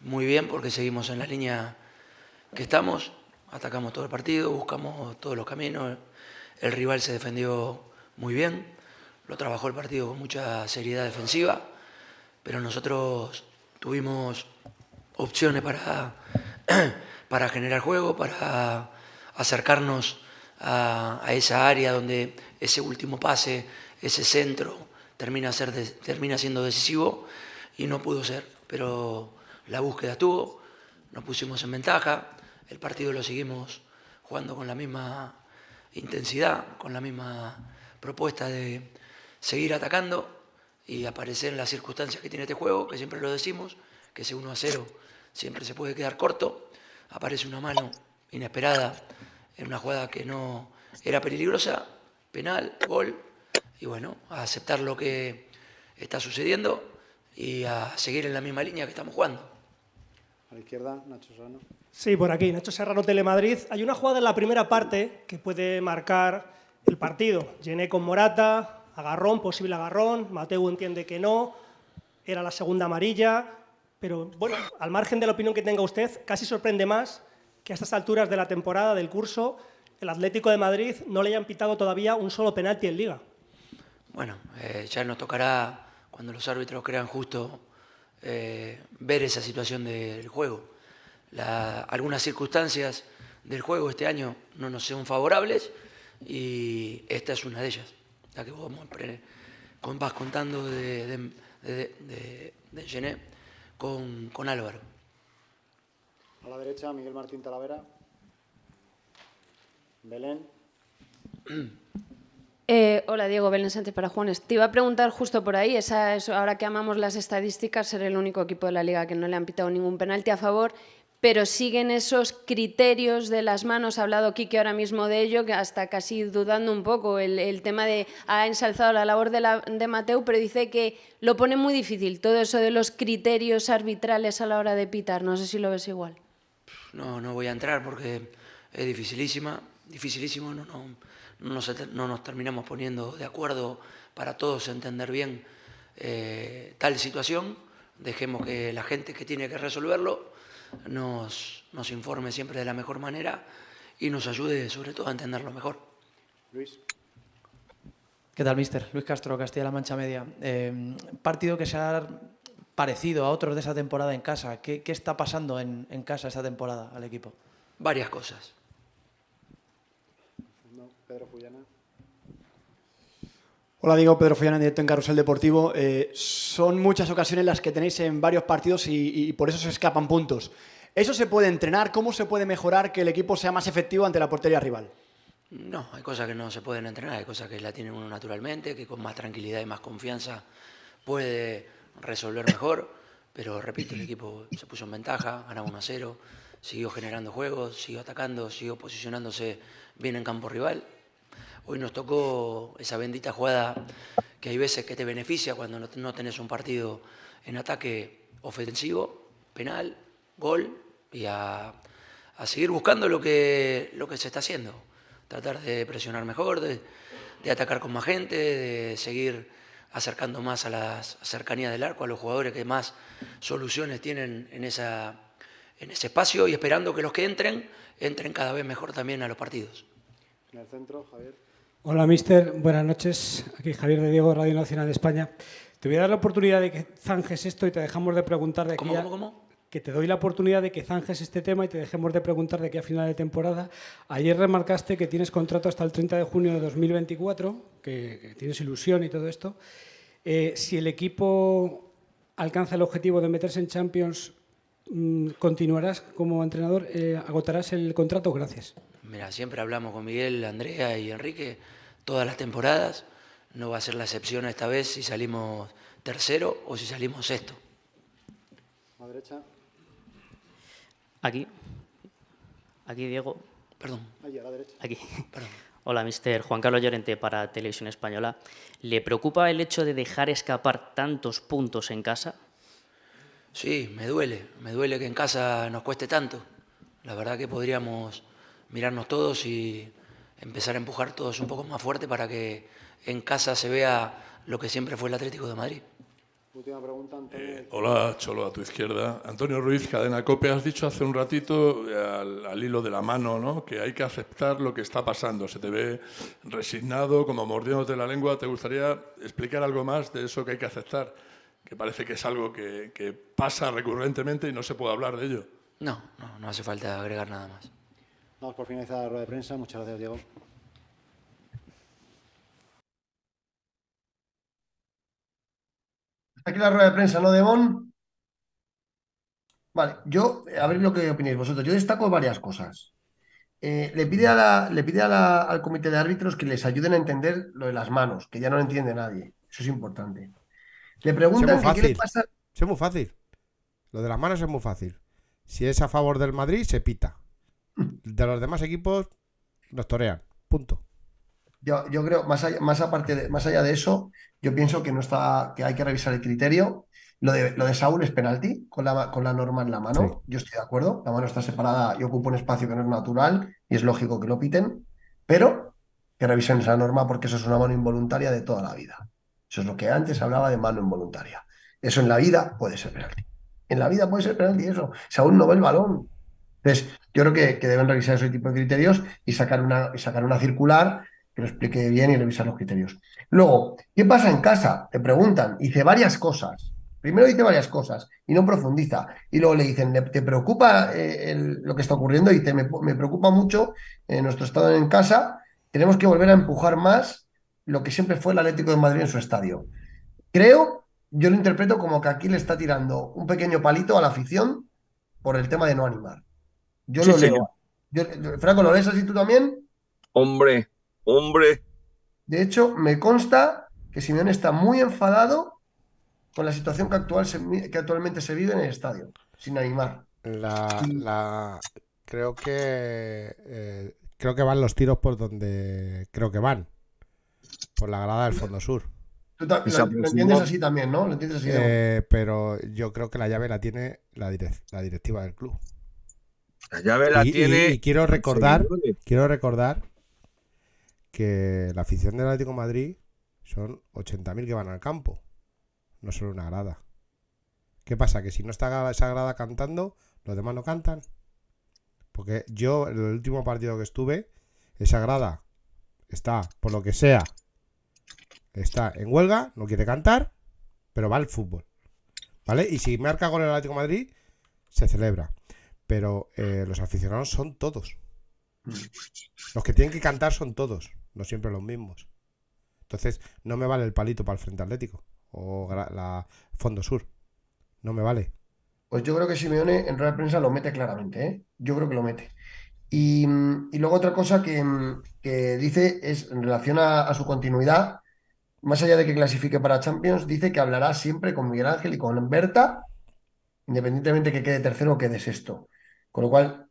muy bien, porque seguimos en la línea que estamos, atacamos todo el partido, buscamos todos los caminos, el rival se defendió muy bien, lo trabajó el partido con mucha seriedad defensiva, pero nosotros tuvimos opciones para, para generar juego, para acercarnos a, esa área donde ese último pase, ese centro, termina, termina siendo decisivo y no pudo ser. Pero la búsqueda estuvo, nos pusimos en ventaja, el partido lo seguimos jugando con la misma intensidad, con la misma propuesta de seguir atacando y aparecer en las circunstancias que tiene este juego, que siempre lo decimos, que ese 1 a 0 siempre se puede quedar corto, aparece una mano inesperada en una jugada que no era peligrosa, penal, gol, y bueno, a aceptar lo que está sucediendo y a seguir en la misma línea que estamos jugando. A la izquierda, Nacho Serrano. Sí, por aquí, Nacho Serrano, Telemadrid. Hay una jugada en la primera parte que puede marcar el partido. Llené con Morata, agarrón, posible agarrón. Mateu entiende que no. Era la segunda amarilla. Pero bueno, al margen de la opinión que tenga usted, casi sorprende más que a estas alturas de la temporada, del curso, el Atlético de Madrid no le hayan pitado todavía un solo penalti en Liga. Bueno, eh, ya nos tocará, cuando los árbitros crean justo, eh, ver esa situación del juego. La- algunas circunstancias del juego este año no nos son favorables y esta es una de ellas, la que vos vas contando de, de, de, de- de Gené con, con Álvaro. A la derecha, Miguel Martín Talavera. Belén. Eh, hola Diego, Belén Sánchez para Juanes. Te iba a preguntar justo por ahí, esa, eso, ahora que amamos las estadísticas, ser el único equipo de la liga que no le han pitado ningún penalti a favor, pero siguen esos criterios de las manos, ha hablado Quique ahora mismo de ello, que hasta casi dudando un poco, el, tema de, ha ensalzado la labor de, la- Mateu, pero dice que lo pone muy difícil, todo eso de los criterios arbitrales a la hora de pitar, no sé si lo ves igual. No, no voy a entrar porque es dificilísima, dificilísimo, no, no, no nos, no nos terminamos poniendo de acuerdo para todos entender bien eh, tal situación. Dejemos que la gente que tiene que resolverlo nos, nos informe siempre de la mejor manera y nos ayude sobre todo a entenderlo mejor. Luis. ¿Qué tal, mister? Luis Castro, Castilla-La Mancha Media. Eh, partido que se ha parecido a otros de esa temporada en casa. ¿Qué, qué está pasando en, en casa esta temporada al equipo? Varias cosas. No, Pedro Fullana. Hola, Diego Pedro Follana, en directo en Carrusel Deportivo. Eh, son muchas ocasiones las que tenéis en varios partidos y, y por eso se escapan puntos. ¿Eso se puede entrenar? ¿Cómo se puede mejorar que el equipo sea más efectivo ante la portería rival? No, hay cosas que no se pueden entrenar, hay cosas que la tiene uno naturalmente, que con más tranquilidad y más confianza puede resolver mejor. Pero repito, el equipo se puso en ventaja, ganaba 1 a 0, siguió generando juegos, siguió atacando, siguió posicionándose bien en campo rival. Hoy nos tocó esa bendita jugada que hay veces que te beneficia cuando no, tenés un partido en ataque ofensivo, penal, gol, y a, a seguir buscando lo que, lo que se está haciendo. Tratar de presionar mejor, de, de atacar con más gente, de seguir acercando más a las cercanías del arco, a los jugadores que más soluciones tienen en, esa, en ese espacio y esperando que los que entren, entren cada vez mejor también a los partidos. En el centro, Javier. Hola, mister. Buenas noches. Aquí Javier de Diego, Radio Nacional de España. Te voy a dar la oportunidad de que zanjes esto y te dejamos de preguntar de aquí ¿Cómo, a- cómo, cómo? Que te doy la oportunidad de que zanjes este tema y te dejemos de preguntar de aquí a final de temporada. Ayer remarcaste que tienes contrato hasta el 30 de junio de 2024, que, que tienes ilusión y todo esto. Eh, si el equipo alcanza el objetivo de meterse en Champions, mm, ¿continuarás como entrenador? Eh, ¿Agotarás el contrato? Gracias. Mira, siempre hablamos con Miguel, Andrea y Enrique todas las temporadas. No va a ser la excepción esta vez si salimos tercero o si salimos sexto. A la derecha. Aquí. Aquí, Diego. Perdón. Allí, a la derecha. Aquí. Perdón. Hola, mister Juan Carlos Llorente para Televisión Española. ¿Le preocupa el hecho de dejar escapar tantos puntos en casa? Sí, me duele. Me duele que en casa nos cueste tanto. La verdad que podríamos mirarnos todos y empezar a empujar todos un poco más fuerte para que en casa se vea lo que siempre fue el Atlético de Madrid. Última pregunta, Antonio. Hola, Cholo, a tu izquierda. Antonio Ruiz, Cadena Cope, has dicho hace un ratito, eh, al, al hilo de la mano, ¿no? que hay que aceptar lo que está pasando. Se te ve resignado, como mordiéndote la lengua. ¿Te gustaría explicar algo más de eso que hay que aceptar? Que parece que es algo que, que pasa recurrentemente y no se puede hablar de ello. No, no, no hace falta agregar nada más. Vamos por finalizar la rueda de prensa. Muchas gracias, Diego. Aquí la rueda de prensa, ¿no, Demón? Vale, yo, a ver lo que opináis vosotros. Yo destaco varias cosas. Eh, le pide, a la- le pide a la- al comité de árbitros que les ayuden a entender lo de las manos, que ya no lo entiende nadie. Eso es importante. Le preguntan que qué le pasa. Es muy fácil. Lo de las manos es muy fácil. Si es a favor del Madrid, se pita. De los demás equipos, nos torean. Punto. Yo, yo creo, más allá, más aparte de, más allá de eso, yo pienso que no está, que hay que revisar el criterio. Lo de, lo de Saúl es penalti, con la, con la norma en la mano. Yo estoy de acuerdo. La mano está separada y ocupa un espacio que no es natural y es lógico que lo piten, pero que revisen esa norma porque eso es una mano involuntaria de toda la vida. Eso es lo que antes hablaba de mano involuntaria. Eso en la vida puede ser penalti. En la vida puede ser penalti eso. Saúl no ve el balón. Entonces, yo creo que, deben revisar ese tipo de criterios y sacar una, y sacar una circular que lo explique bien y revisar los criterios. Luego, ¿qué pasa en casa? Te preguntan, dice varias cosas. Primero dice varias cosas y no profundiza. Y luego le dicen, "¿Le- ¿te preocupa eh, lo que está ocurriendo? Y dice, me, me preocupa mucho eh, nuestro estado en casa. Tenemos que volver a empujar más lo que siempre fue el Atlético de Madrid en su estadio. Creo, yo lo interpreto como que aquí le está tirando un pequeño palito a la afición por el tema de no animar. Yo Sí, lo leo. Yo- Franco, ¿lo lees así tú también? Hombre, hombre. De hecho, me consta que Simeone está muy enfadado con la situación que, actual se- que actualmente se vive en el estadio, sin animar. La, la- creo que eh, creo que van los tiros por donde creo que van. Por la grada del fondo sur. Tú lo, entiendes así también, ¿no? Lo entiendes así. Eh, pero yo creo que la llave la tiene la, direc- la directiva del club. La llave la Y- tiene. y quiero recordar, quiero recordar que la afición del Atlético de Madrid son 80.000 que van al campo, no solo una grada. ¿Qué pasa? Que si no está esa grada cantando, los demás no cantan. Porque yo, en el último partido que estuve, esa grada está, por lo que sea, está en huelga, no quiere cantar, pero va al fútbol. ¿Vale? Y si marca gol el Atlético de Madrid, se celebra. Pero eh, los aficionados son todos. Los que tienen que cantar son todos, no siempre los mismos. Entonces, no me vale el palito para el Frente Atlético o la Fondo Sur. No me vale. Pues yo creo que Simeone en rueda prensa lo mete claramente, ¿eh? Yo creo que lo mete. Y, y luego otra cosa que, que dice es en relación a, a su continuidad, más allá de que clasifique para Champions, dice que hablará siempre con Miguel Ángel y con Berta, independientemente que quede tercero o quede sexto. Con lo cual,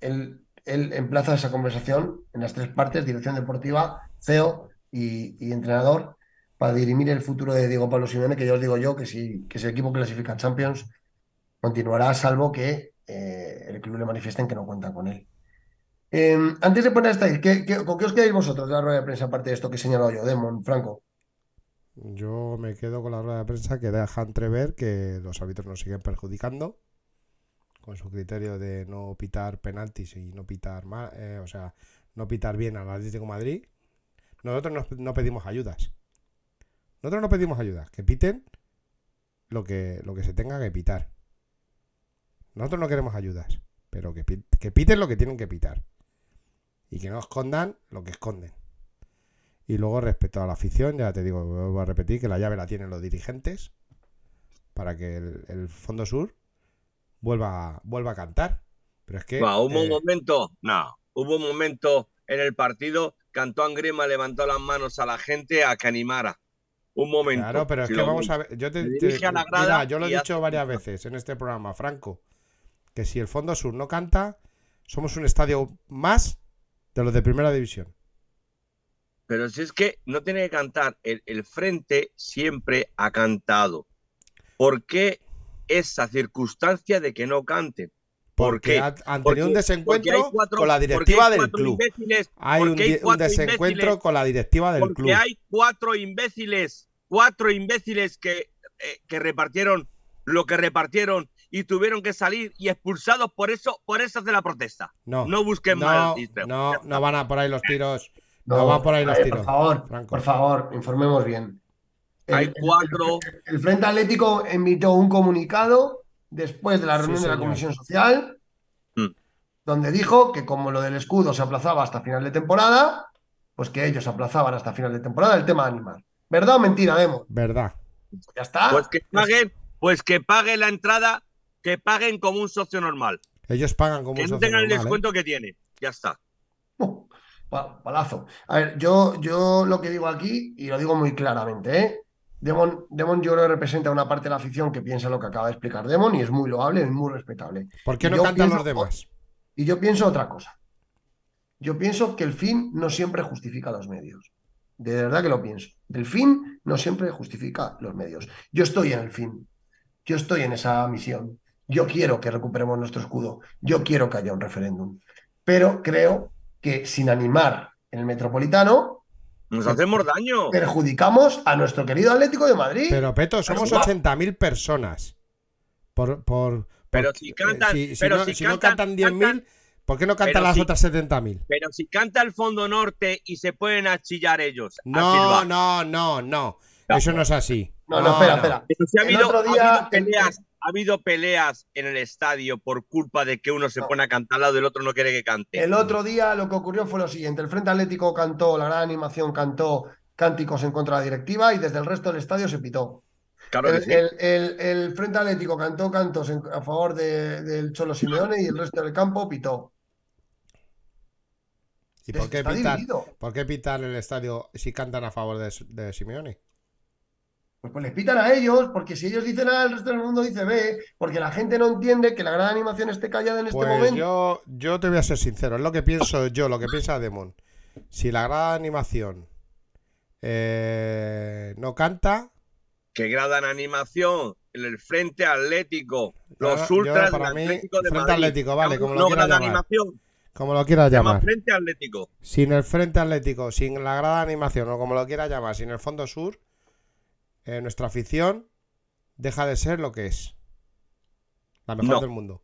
él, emplaza esa conversación en las tres partes, dirección deportiva, CEO y, entrenador, para dirimir el futuro de Diego Pablo Simeone, que ya os digo yo que si, que si el equipo clasifica a Champions, continuará salvo que eh, el club le manifiesten que no cuenta con él. Eh, antes de poner hasta ahí, ¿qué, qué- con qué os quedáis vosotros de la rueda de prensa, aparte de esto que he señalado yo, Demon, Franco? Yo me quedo con la rueda de prensa que deja entrever que los árbitros nos siguen perjudicando con su criterio de no pitar penaltis y no pitar mal, o sea, no pitar bien al Atlético Madrid. Nosotros no, pedimos ayudas. Nosotros no pedimos ayudas, que piten lo que, lo que se tenga que pitar. Nosotros no queremos ayudas, pero que, pi- que piten lo que tienen que pitar. Y que no escondan lo que esconden. Y luego respecto a la afición, ya te digo, vuelvo a repetir que la llave la tienen los dirigentes para que el Fondo Sur vuelva, vuelva a cantar. Pero es que Va, hubo un eh, momento, no, hubo un momento en el partido que Antoine Grima levantó las manos a la gente a que animara. Un momento. Claro, pero es Si que vamos a ver. Yo te, mira, yo lo he dicho hace- varias veces en este programa, Franco, que si el Fondo Sur no canta, somos un estadio más de los de primera división. Pero si es que no tiene que cantar, el, el frente siempre ha cantado. ¿Por qué esa circunstancia de que no canten? ¿Por Porque ha- han Porque- tenido un porque desencuentro cuatro- con la porque directiva hay del club. Hay un, porque hay desencuentro con la directiva del Porque club. hay cuatro imbéciles, cuatro imbéciles que, eh, que repartieron lo que repartieron y tuvieron que salir y expulsados por eso, por eso de la protesta. No, No busquen no, más. No, no van a por ahí los tiros. No, No, van por ahí los ver, tiros. Por favor, Franco. por favor, informemos bien. El- Hay cuatro. El, el Frente Atlético emitió un comunicado después de la Sí, reunión de la. Comisión Social, Mm. donde dijo que como lo del escudo se aplazaba hasta final de temporada, pues que ellos aplazaban hasta final de temporada el tema de animar. ¿Verdad o mentira, Demo? Verdad. Ya está. Pues que paguen, pues que paguen la entrada, que paguen como un socio normal. Ellos pagan como Que un no socio tengan el ¿eh? descuento que tiene. Ya está. Uh, pa- palazo. A ver, yo, yo lo que digo aquí, y lo digo muy claramente, ¿eh? Demon, Demon yo creo que representa una parte de la afición que piensa lo que acaba de explicar Demon y es muy loable y muy respetable. ¿Por qué no yo cantan pienso- los demás? Y yo pienso otra cosa. Yo pienso que el fin no siempre justifica los medios. De verdad que lo pienso. El fin no siempre justifica los medios. Yo estoy en el fin. Yo estoy en esa misión. Yo quiero que recuperemos nuestro escudo. Yo quiero que haya un referéndum. Pero creo que sin animar en el Metropolitano, Nos hacemos daño. perjudicamos a nuestro querido Atlético de Madrid. Pero Peto, somos igual. 80.000 personas. Por, por, Pero por- si cantan- si, si pero no, si si no cantan- cantan 10.000, ¿por qué no cantan las si- otras 70.000? Pero si canta el Fondo Norte y se pueden a chillar ellos. No, no, no, no. Eso no es así. No, no, espera, espera. Pero si ha El habido, otro ha día- habido peleas, ha habido peleas en el estadio por culpa de que uno se pone a cantar al lado y el otro no quiere que cante. El otro día lo que ocurrió fue lo siguiente: el Frente Atlético cantó, la gran animación cantó cánticos en contra de la directiva y desde el resto del estadio se pitó. Claro el, que sí. el- el- el Frente Atlético cantó cantos en- a favor de- del Cholo Simeone y el resto del campo pitó. ¿Y por qué, pitar, por qué pitar el estadio si cantan a favor de, de Simeone? Pues, pues les pitan a ellos, porque si ellos dicen A, el resto del mundo dice B, porque la gente no entiende que la gran animación esté callada en este Pues momento. yo, yo te voy a ser sincero, es lo que pienso yo, lo que piensa Demon. Si la gran animación eh, no canta, Que gradan animación en el Frente Atlético, los yo, ultras para del mí, Atlético de Frente Madrid. Atlético, vale, No- como lo no quieras llamar. animación, como lo quieras llamar, Frente Atlético. sin el Frente Atlético, sin la gran animación o como lo quieras llamar, sin el Fondo Sur, eh, nuestra afición deja de ser lo que es. La mejor No. del mundo.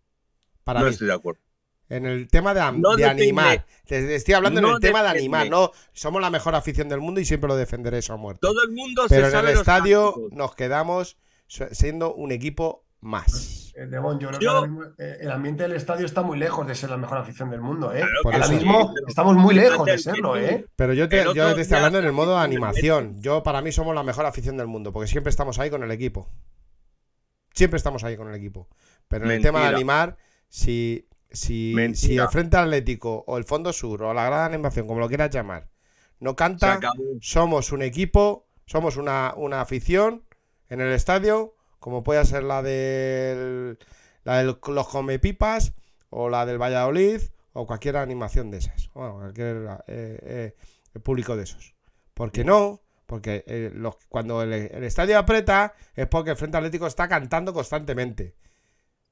Para no mí. estoy de acuerdo. En el tema de, No animar. Te estoy hablando en el tema de animar. No, somos la mejor afición del mundo y siempre lo defenderé eso a muerte. Todo el mundo Pero se en sabe el estadio nos quedamos siendo un equipo más. Eh, Demon, yo creo que Yo- ahora mismo, eh, el ambiente del estadio está muy lejos de ser la mejor afición del mundo, ¿eh? Claro Ahora sí, mismo estamos muy lejos de serlo, ¿eh? Pero yo te, yo estoy hablando en el modo animación. Yo, para mí, somos la mejor afición del mundo, porque siempre estamos ahí con el equipo. Siempre estamos ahí con el equipo. Pero en el tema de animar, si, si, Mentira. si el Frente Atlético o el Fondo Sur o la Gran Animación, como lo quieras llamar, no canta, somos un equipo, somos una, una afición en el estadio, como puede ser la del la de los Comepipas o la del Valladolid o cualquier animación de esas, bueno, cualquier eh, eh, público de esos. ¿Por qué no? Porque eh, los- cuando el, el estadio aprieta es porque el Frente Atlético está cantando constantemente.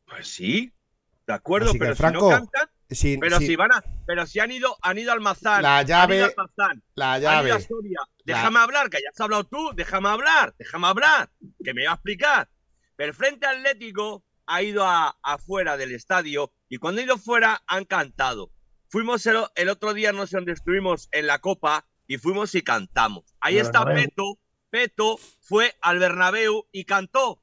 Pues sí, de acuerdo, Así pero Franco, si no cantan, pero si si van a, pero si han ido, han ido al Mazán, La llave- han ido al Mazán, la han ido a llave, Soria. la- Déjame hablar, que ya has hablado tú, déjame hablar, déjame hablar, que me va a explicar. El Frente Atlético ha ido a- afuera del estadio y cuando ha ido fuera han cantado. Fuimos el, el otro día, no sé dónde estuvimos, en la Copa y fuimos y cantamos. Ahí está. Peto, Peto fue al Bernabéu y cantó.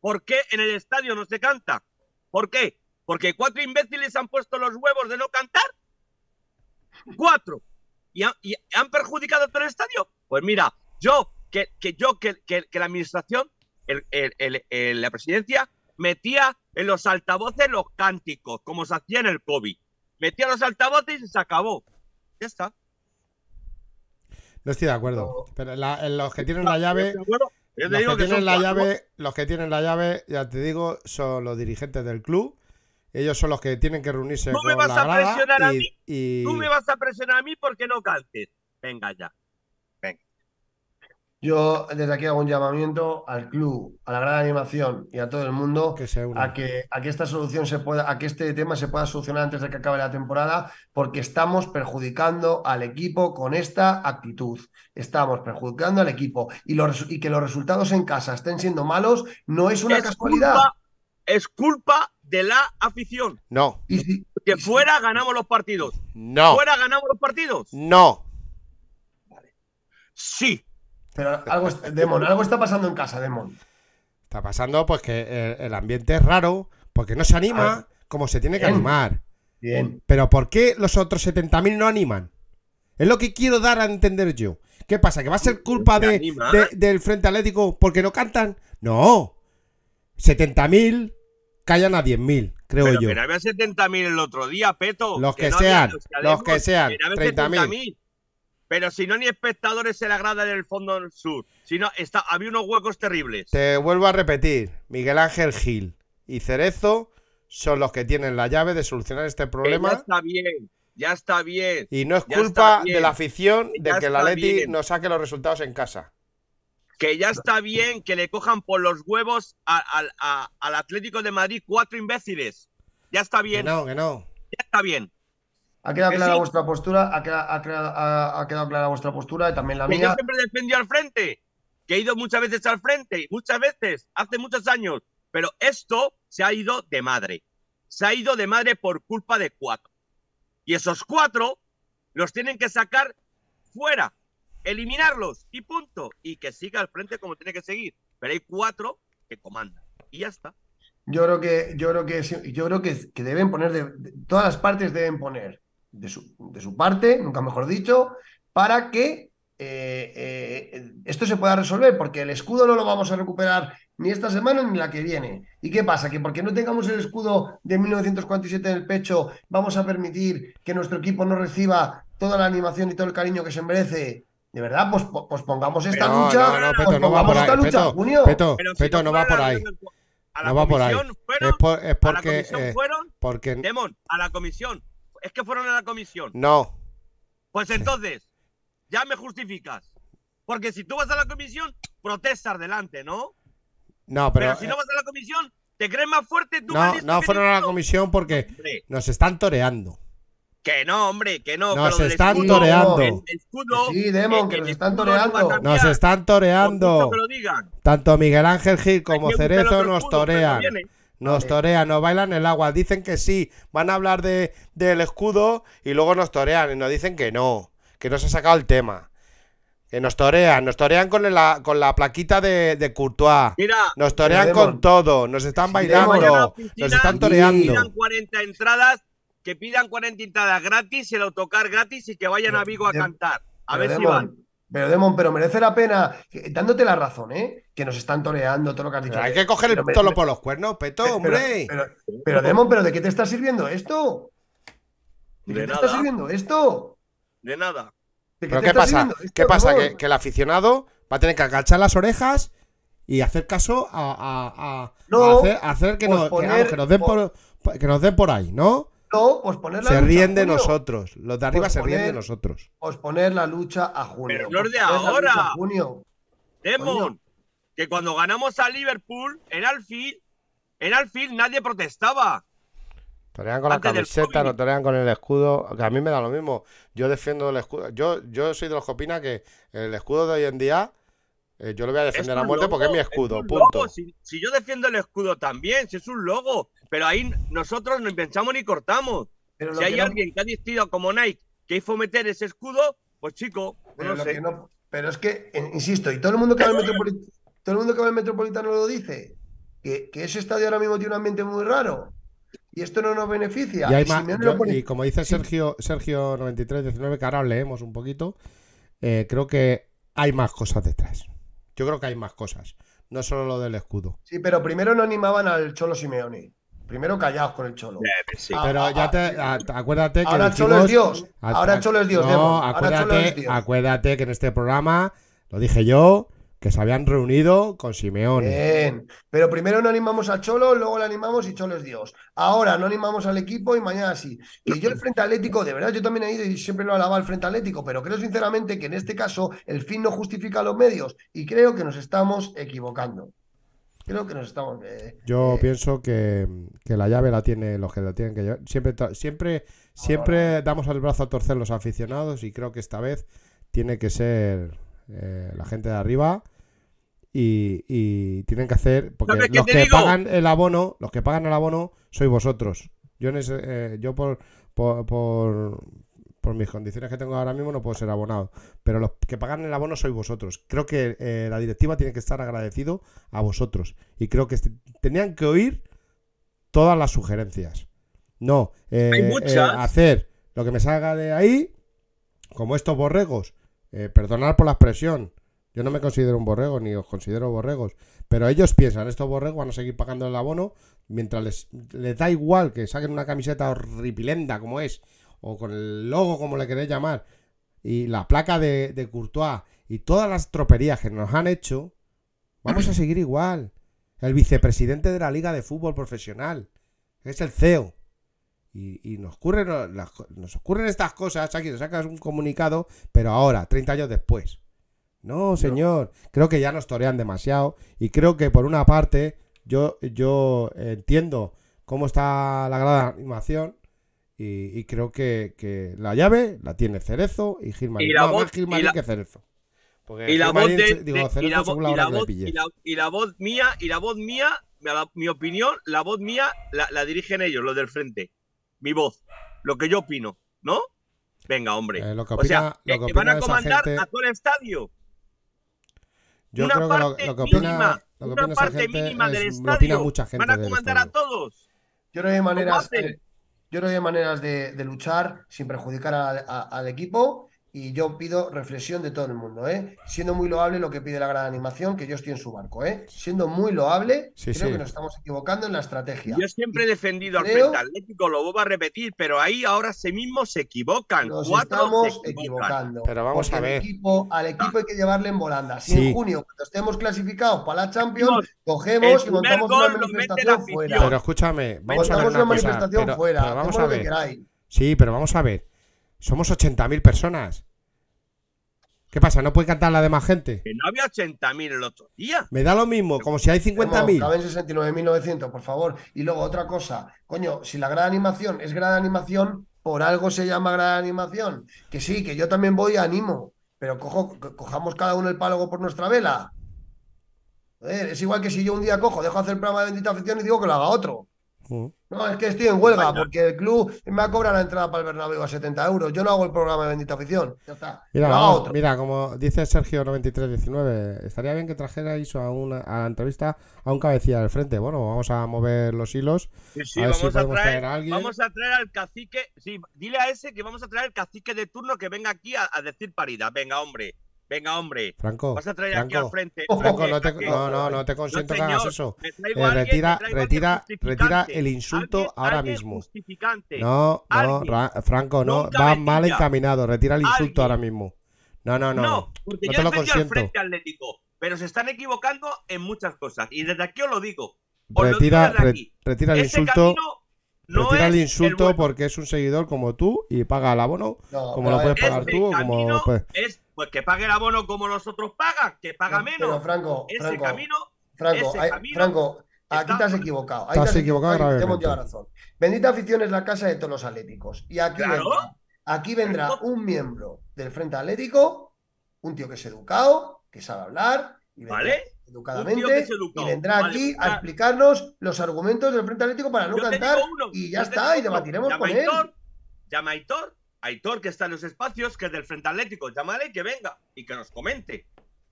¿Por qué en el estadio no se canta? ¿Por qué? Porque cuatro imbéciles han puesto los huevos de no cantar. Cuatro. ¿Y han, y han perjudicado todo el estadio? Pues mira, yo, que, que yo, que, que- que la administración, el- el- el- el- la presidencia, metía en los altavoces los cánticos, como se hacía en el COVID. Metía los altavoces y se acabó. Ya está. no estoy de acuerdo. Pero la- en los que tienen la llave, los que tienen la llave, los que tienen la llave, ya te digo, son los dirigentes del club. Ellos son los que tienen que reunirse Tú me con vas la a presionar a mí. y- Tú me vas a presionar a mí porque no cantes. Venga ya. Yo desde aquí hago un llamamiento al club, a la gran animación y a todo el mundo que se unan. a que, a que esta solución se pueda, a que este tema se pueda solucionar antes de que acabe la temporada, porque estamos perjudicando al equipo con esta actitud. Estamos perjudicando al equipo. Y, los, resu- y que los resultados en casa estén siendo malos no es una Es casualidad. culpa, es culpa de la afición. No, Y si- Que fuera ganamos los partidos. no, Fuera ganamos los partidos. no. Sí. Pero algo, Demon, algo está pasando en casa, Demon. Está pasando pues que el, el ambiente es raro, porque no se anima como se tiene que Bien. animar. Bien. Pero ¿por qué los otros 70.000 no animan? Es lo que quiero dar a entender yo. ¿Qué pasa? ¿Que va a ser culpa ¿Se de, del Frente Atlético porque no cantan? No. 70.000 callan a 10.000, creo Pero yo. que no había 70.000 el otro día, Peto. Los que no había- sean, que los que sean, no había 30.000. 70.000. Pero si no, ni espectadores se le agrada en el fondo del sur. Si no, está, había unos huecos terribles. Te vuelvo a repetir. Miguel Ángel Gil y Cerezo son los que tienen la llave de solucionar este Que ya problema. está bien, ya está bien. Y no es culpa de la afición que de que Atleti bien. no saque los resultados en casa. Que ya está bien que le cojan por los huevos a- al- a- al Atlético de Madrid cuatro imbéciles. Ya está Que bien, no, que no. ya está bien. Ha quedado Que clara sí. vuestra postura, ha quedado, ha quedado- ha- ha quedado clara vuestra postura y también la Que yo mía. siempre defendió al frente, que he ido muchas veces al frente, muchas veces, hace muchos años. Pero esto se ha ido de madre. Se ha ido de madre por culpa de cuatro. Y esos cuatro los tienen que sacar fuera, eliminarlos y punto. Y que siga al frente como tiene que seguir. Pero hay cuatro que comandan. Y ya está. Yo creo que, yo creo que, yo creo que, que deben poner, de, de- todas las partes deben poner de su, de su parte, nunca mejor dicho, para que eh, eh, esto se pueda resolver, porque el escudo no lo vamos a recuperar ni esta semana ni la que viene. ¿Y qué pasa? Que porque no tengamos el escudo de 1947 en el pecho, vamos a permitir que nuestro equipo no reciba toda la animación y todo el cariño que se merece. De verdad, pues, pues pongamos esta lucha. no, no, Peto, pues no va por ahí. lucha, Peto, junio. Peto, Pero si Peto, no no va por ahí. A la No va por ahí. fueron, Es, por- es a la porque. comisión eh, fueron, porque. Demon, a la comisión. Es que fueron a la comisión. No. Pues entonces, ya me justificas. Porque si tú vas a la comisión, protestas delante, ¿no? No, Pero, pero. si eh, no vas a la comisión, te crees más fuerte tú. No, no fueron a la comisión porque Hombre, nos están toreando. que no, hombre, que no. Nos pero están escudo, toreando. El, el escudo, sí, Demon, que el nos están no toreando. Nos están toreando. Tanto Miguel Ángel Gil como Cerezo nos escudo, pero torean. Nos torean, nos bailan el agua. Dicen que sí, van a hablar de, del escudo y luego nos torean y nos dicen que no, que no se ha sacado el tema. Que nos torean, nos torean con la, con la plaquita de, de Courtois. Mira, Nos torean con todo, nos están bailando, nos están toreando. pidan 40 entradas, que pidan 40 entradas gratis, el autocar gratis y que vayan a Vigo a cantar. A ver si van. Pero, Demon, pero merece la pena, dándote la razón, ¿eh? Que nos están toreando todo lo que has dicho. Pero hay que coger Pero el tolo me- por los cuernos, Peto, pero- hombre. Pero, pero, Demon, ¿pero de qué te está sirviendo esto? ¿De qué De te nada. está sirviendo esto? De nada. ¿De ¿Pero te qué está pasa? esto, ¿Qué pasa? Que, que el aficionado va a tener que agachar las orejas y hacer caso a, a- a- No, a hacer, que, pues nos, que, poner- que nos den por, que nos den por ahí, ¿no? No, pues poner la Se lucha, ríen de nosotros. Los de arriba se ríen de nosotros. Posponer la lucha a junio. Pero no es de ahora. junio. Demon, que cuando ganamos a Liverpool en Alfield, en Alfield nadie protestaba. Torean con la Antes camiseta, no torean con el escudo. Que a mí me da lo mismo. Yo defiendo el escudo. Yo, yo soy de los que opina que el escudo de hoy en día, eh, yo lo voy a defender a muerte porque es mi escudo. un punto. Si, si yo defiendo el escudo también, si es un logo, pero ahí nosotros no pensamos ni cortamos. Pero Si hay que no- alguien que ha decidido como Nike que hizo meter ese escudo, pues chico, Pero, no lo sé. que no- pero es que, insisto, y todo el mundo que va al Metropolitano, todo el mundo que va al Metropolitano lo dice, que, que ese estadio ahora mismo tiene un ambiente muy raro. Y esto no nos beneficia. Y, hay Y más- Simeone yo- lo pone- y como dice Sergio, Sergio 9319, que ahora leemos un poquito, eh, creo que hay más cosas detrás. Yo creo que hay más cosas. No solo lo del escudo. Sí, pero primero no animaban al Cholo Simeone. Primero callados con el Cholo. sí. Ah, Pero ah, ya te, a- acuérdate que Ahora Cholo es Dios. Ahora Cholo es Dios, No, Demon. Ahora Cholo acuérdate, es Dios. acuérdate que en este programa, lo dije yo, que se habían reunido con Simeone. Bien. Pero primero no animamos a Cholo, luego le animamos y Cholo es Dios. Ahora no animamos al equipo y mañana sí. Que yo el Frente Atlético, de verdad, yo también he ido y siempre lo alabado al Frente Atlético, pero creo sinceramente que en este caso el fin no justifica los medios y creo que nos estamos equivocando. Creo que nos estamos... eh, Yo eh, pienso que, que la llave la tiene los que la tienen que llevar. Siempre, siempre, siempre damos el brazo a torcer los aficionados y creo que esta vez tiene que ser eh, la gente de arriba y, y tienen que hacer porque ¿Sabes qué los que digo? pagan el abono, los que pagan el abono sois vosotros. Yo en ese- eh, yo por, por, por por mis condiciones que tengo ahora mismo no puedo ser abonado, pero los que pagan el abono sois vosotros. Creo que eh, la directiva tiene que estar agradecido a vosotros y creo que este- tenían que oír todas las sugerencias. No, eh, Hay eh, muchas. hacer lo que me salga de ahí, como estos borregos. Perdonar por la expresión. Yo no me considero un borrego ni os considero borregos, pero ellos piensan, estos borregos van a seguir pagando el abono mientras les, les da igual que saquen una camiseta horripilenda como es, o con el logo como le queréis llamar, y la placa de, de Courtois y todas las troperías que nos han hecho, vamos a seguir igual. El vicepresidente de la Liga de Fútbol Profesional, que es el CEO. Y, y nos, ocurren, nos ocurren estas cosas, aquí sacas un comunicado, pero ahora, 30 años después. No, señor, creo que ya nos torean demasiado y creo que por una parte yo, yo entiendo cómo está la de animación y, y creo que, que la llave la tiene Cerezo y Gilmarín. Y la No, voz- más Gilmarín y la- que Cerezo. Porque Y la voz de, digo, de- y Cerezo la, según la y hora la que le voz pilles. y la, y la voz mía y la voz mía la- mi opinión la voz mía la, la dirigen ellos los del frente mi voz lo que yo opino no venga hombre Eh, lo que o sea opina- lo que, que que van a comandar gente- a todo el estadio Yo una creo que lo, que opina, mínima, lo que una opina parte gente mínima del es- lo opina estadio mucha gente van a comandar a todos Yo que hay maneras, hacen? Yo creo que hay maneras de, de luchar sin perjudicar al- equipo y yo pido reflexión de todo el mundo, ¿eh? Siendo muy loable lo que pide la gran animación, que yo estoy en su barco, ¿eh? Siendo muy loable, Sí, creo sí. que nos estamos equivocando en la estrategia. Yo siempre he defendido al creo- Frente Atlético, lo vuelvo a repetir, pero ahí ahora sí mismo se equivocan. Nos Cuatro estamos equivocan. equivocando. Pero vamos a al ver. equipo- al equipo hay que llevarle en volanda. Si Sí. en junio, cuando estemos clasificados para la Champions, El cogemos y montamos una manifestación fuera. Pero escúchame, vamos a ver montamos una una cosa. manifestación pero- fuera. pero vamos a ver. Sí, pero vamos a ver. Somos 80.000 personas. ¿Qué pasa? ¿No puede cantar la demás gente? Que no había 80.000 el otro día. Me da lo mismo, como si hay Hemos- 50.000. Caben 69.900, por favor. Y luego otra cosa, coño, si la gran animación es gran animación, por algo se llama gran animación. Que sí, que yo también voy y animo, pero cojo, co- cojamos cada uno el pálogo por nuestra vela. Joder, es igual que si yo un día cojo, dejo hacer el programa de bendita afición y digo que lo haga otro. No, es que estoy en huelga porque el club me va a cobrar la entrada para el Bernabéu a 70 euros. Yo no hago el programa de bendita afición. Ya está. Mira, haga vamos- otro. mira, como dice Sergio 9319, estaría bien que trajerais a, una, a la entrevista a un cabecilla del frente. Bueno, vamos a mover los hilos. Sí, sí, a ver si vamos, a podemos traer, traer a alguien. vamos a traer al cacique. Sí, dile a ese que vamos a traer al cacique de turno que venga aquí a, a decir paridad. Venga, hombre. Venga, hombre. Franco, Vas a traer aquí al frente. No no, no, no te consiento que hagas eso. Eh, alguien, retira, retira, retira el insulto Alguien- ahora alguien mismo. No, no. Ra- Franco, no, No un va mal encaminado. Retira el insulto ahora mismo. No, no, no. No, No, porque no yo te lo al consiento. Frente Atlético, pero se están equivocando en muchas cosas. Y desde aquí os lo digo. Os lo Retira, digo desde re- aquí. retira el Ese insulto. camino no retira el insulto bueno. porque es un seguidor como tú y paga el abono No, como pero lo puedes pagar tú o como puedes. es pues que pague el abono como los otros pagan, que paga Pero, menos. Franco, ese Franco, camino, Franco, ese hay- camino Franco, aquí está- te has equivocado. Ahí Te te has equivocado y te hemos llevado razón. Bendita afición es la casa de todos los atléticos. Y aquí Claro. vendrá, aquí vendrá un miembro del Frente Atlético, un tío que es educado, que sabe hablar, y vendrá ¿Vale? Educadamente, que y vendrá Vale, aquí pues a explicarnos los argumentos del Frente Atlético para no Yo cantar, uno, y ya está, y debatiremos Llama con a él. Aitor, Llama a Aitor, Aitor que está en los espacios, que es del Frente Atlético, llámale que venga y que nos comente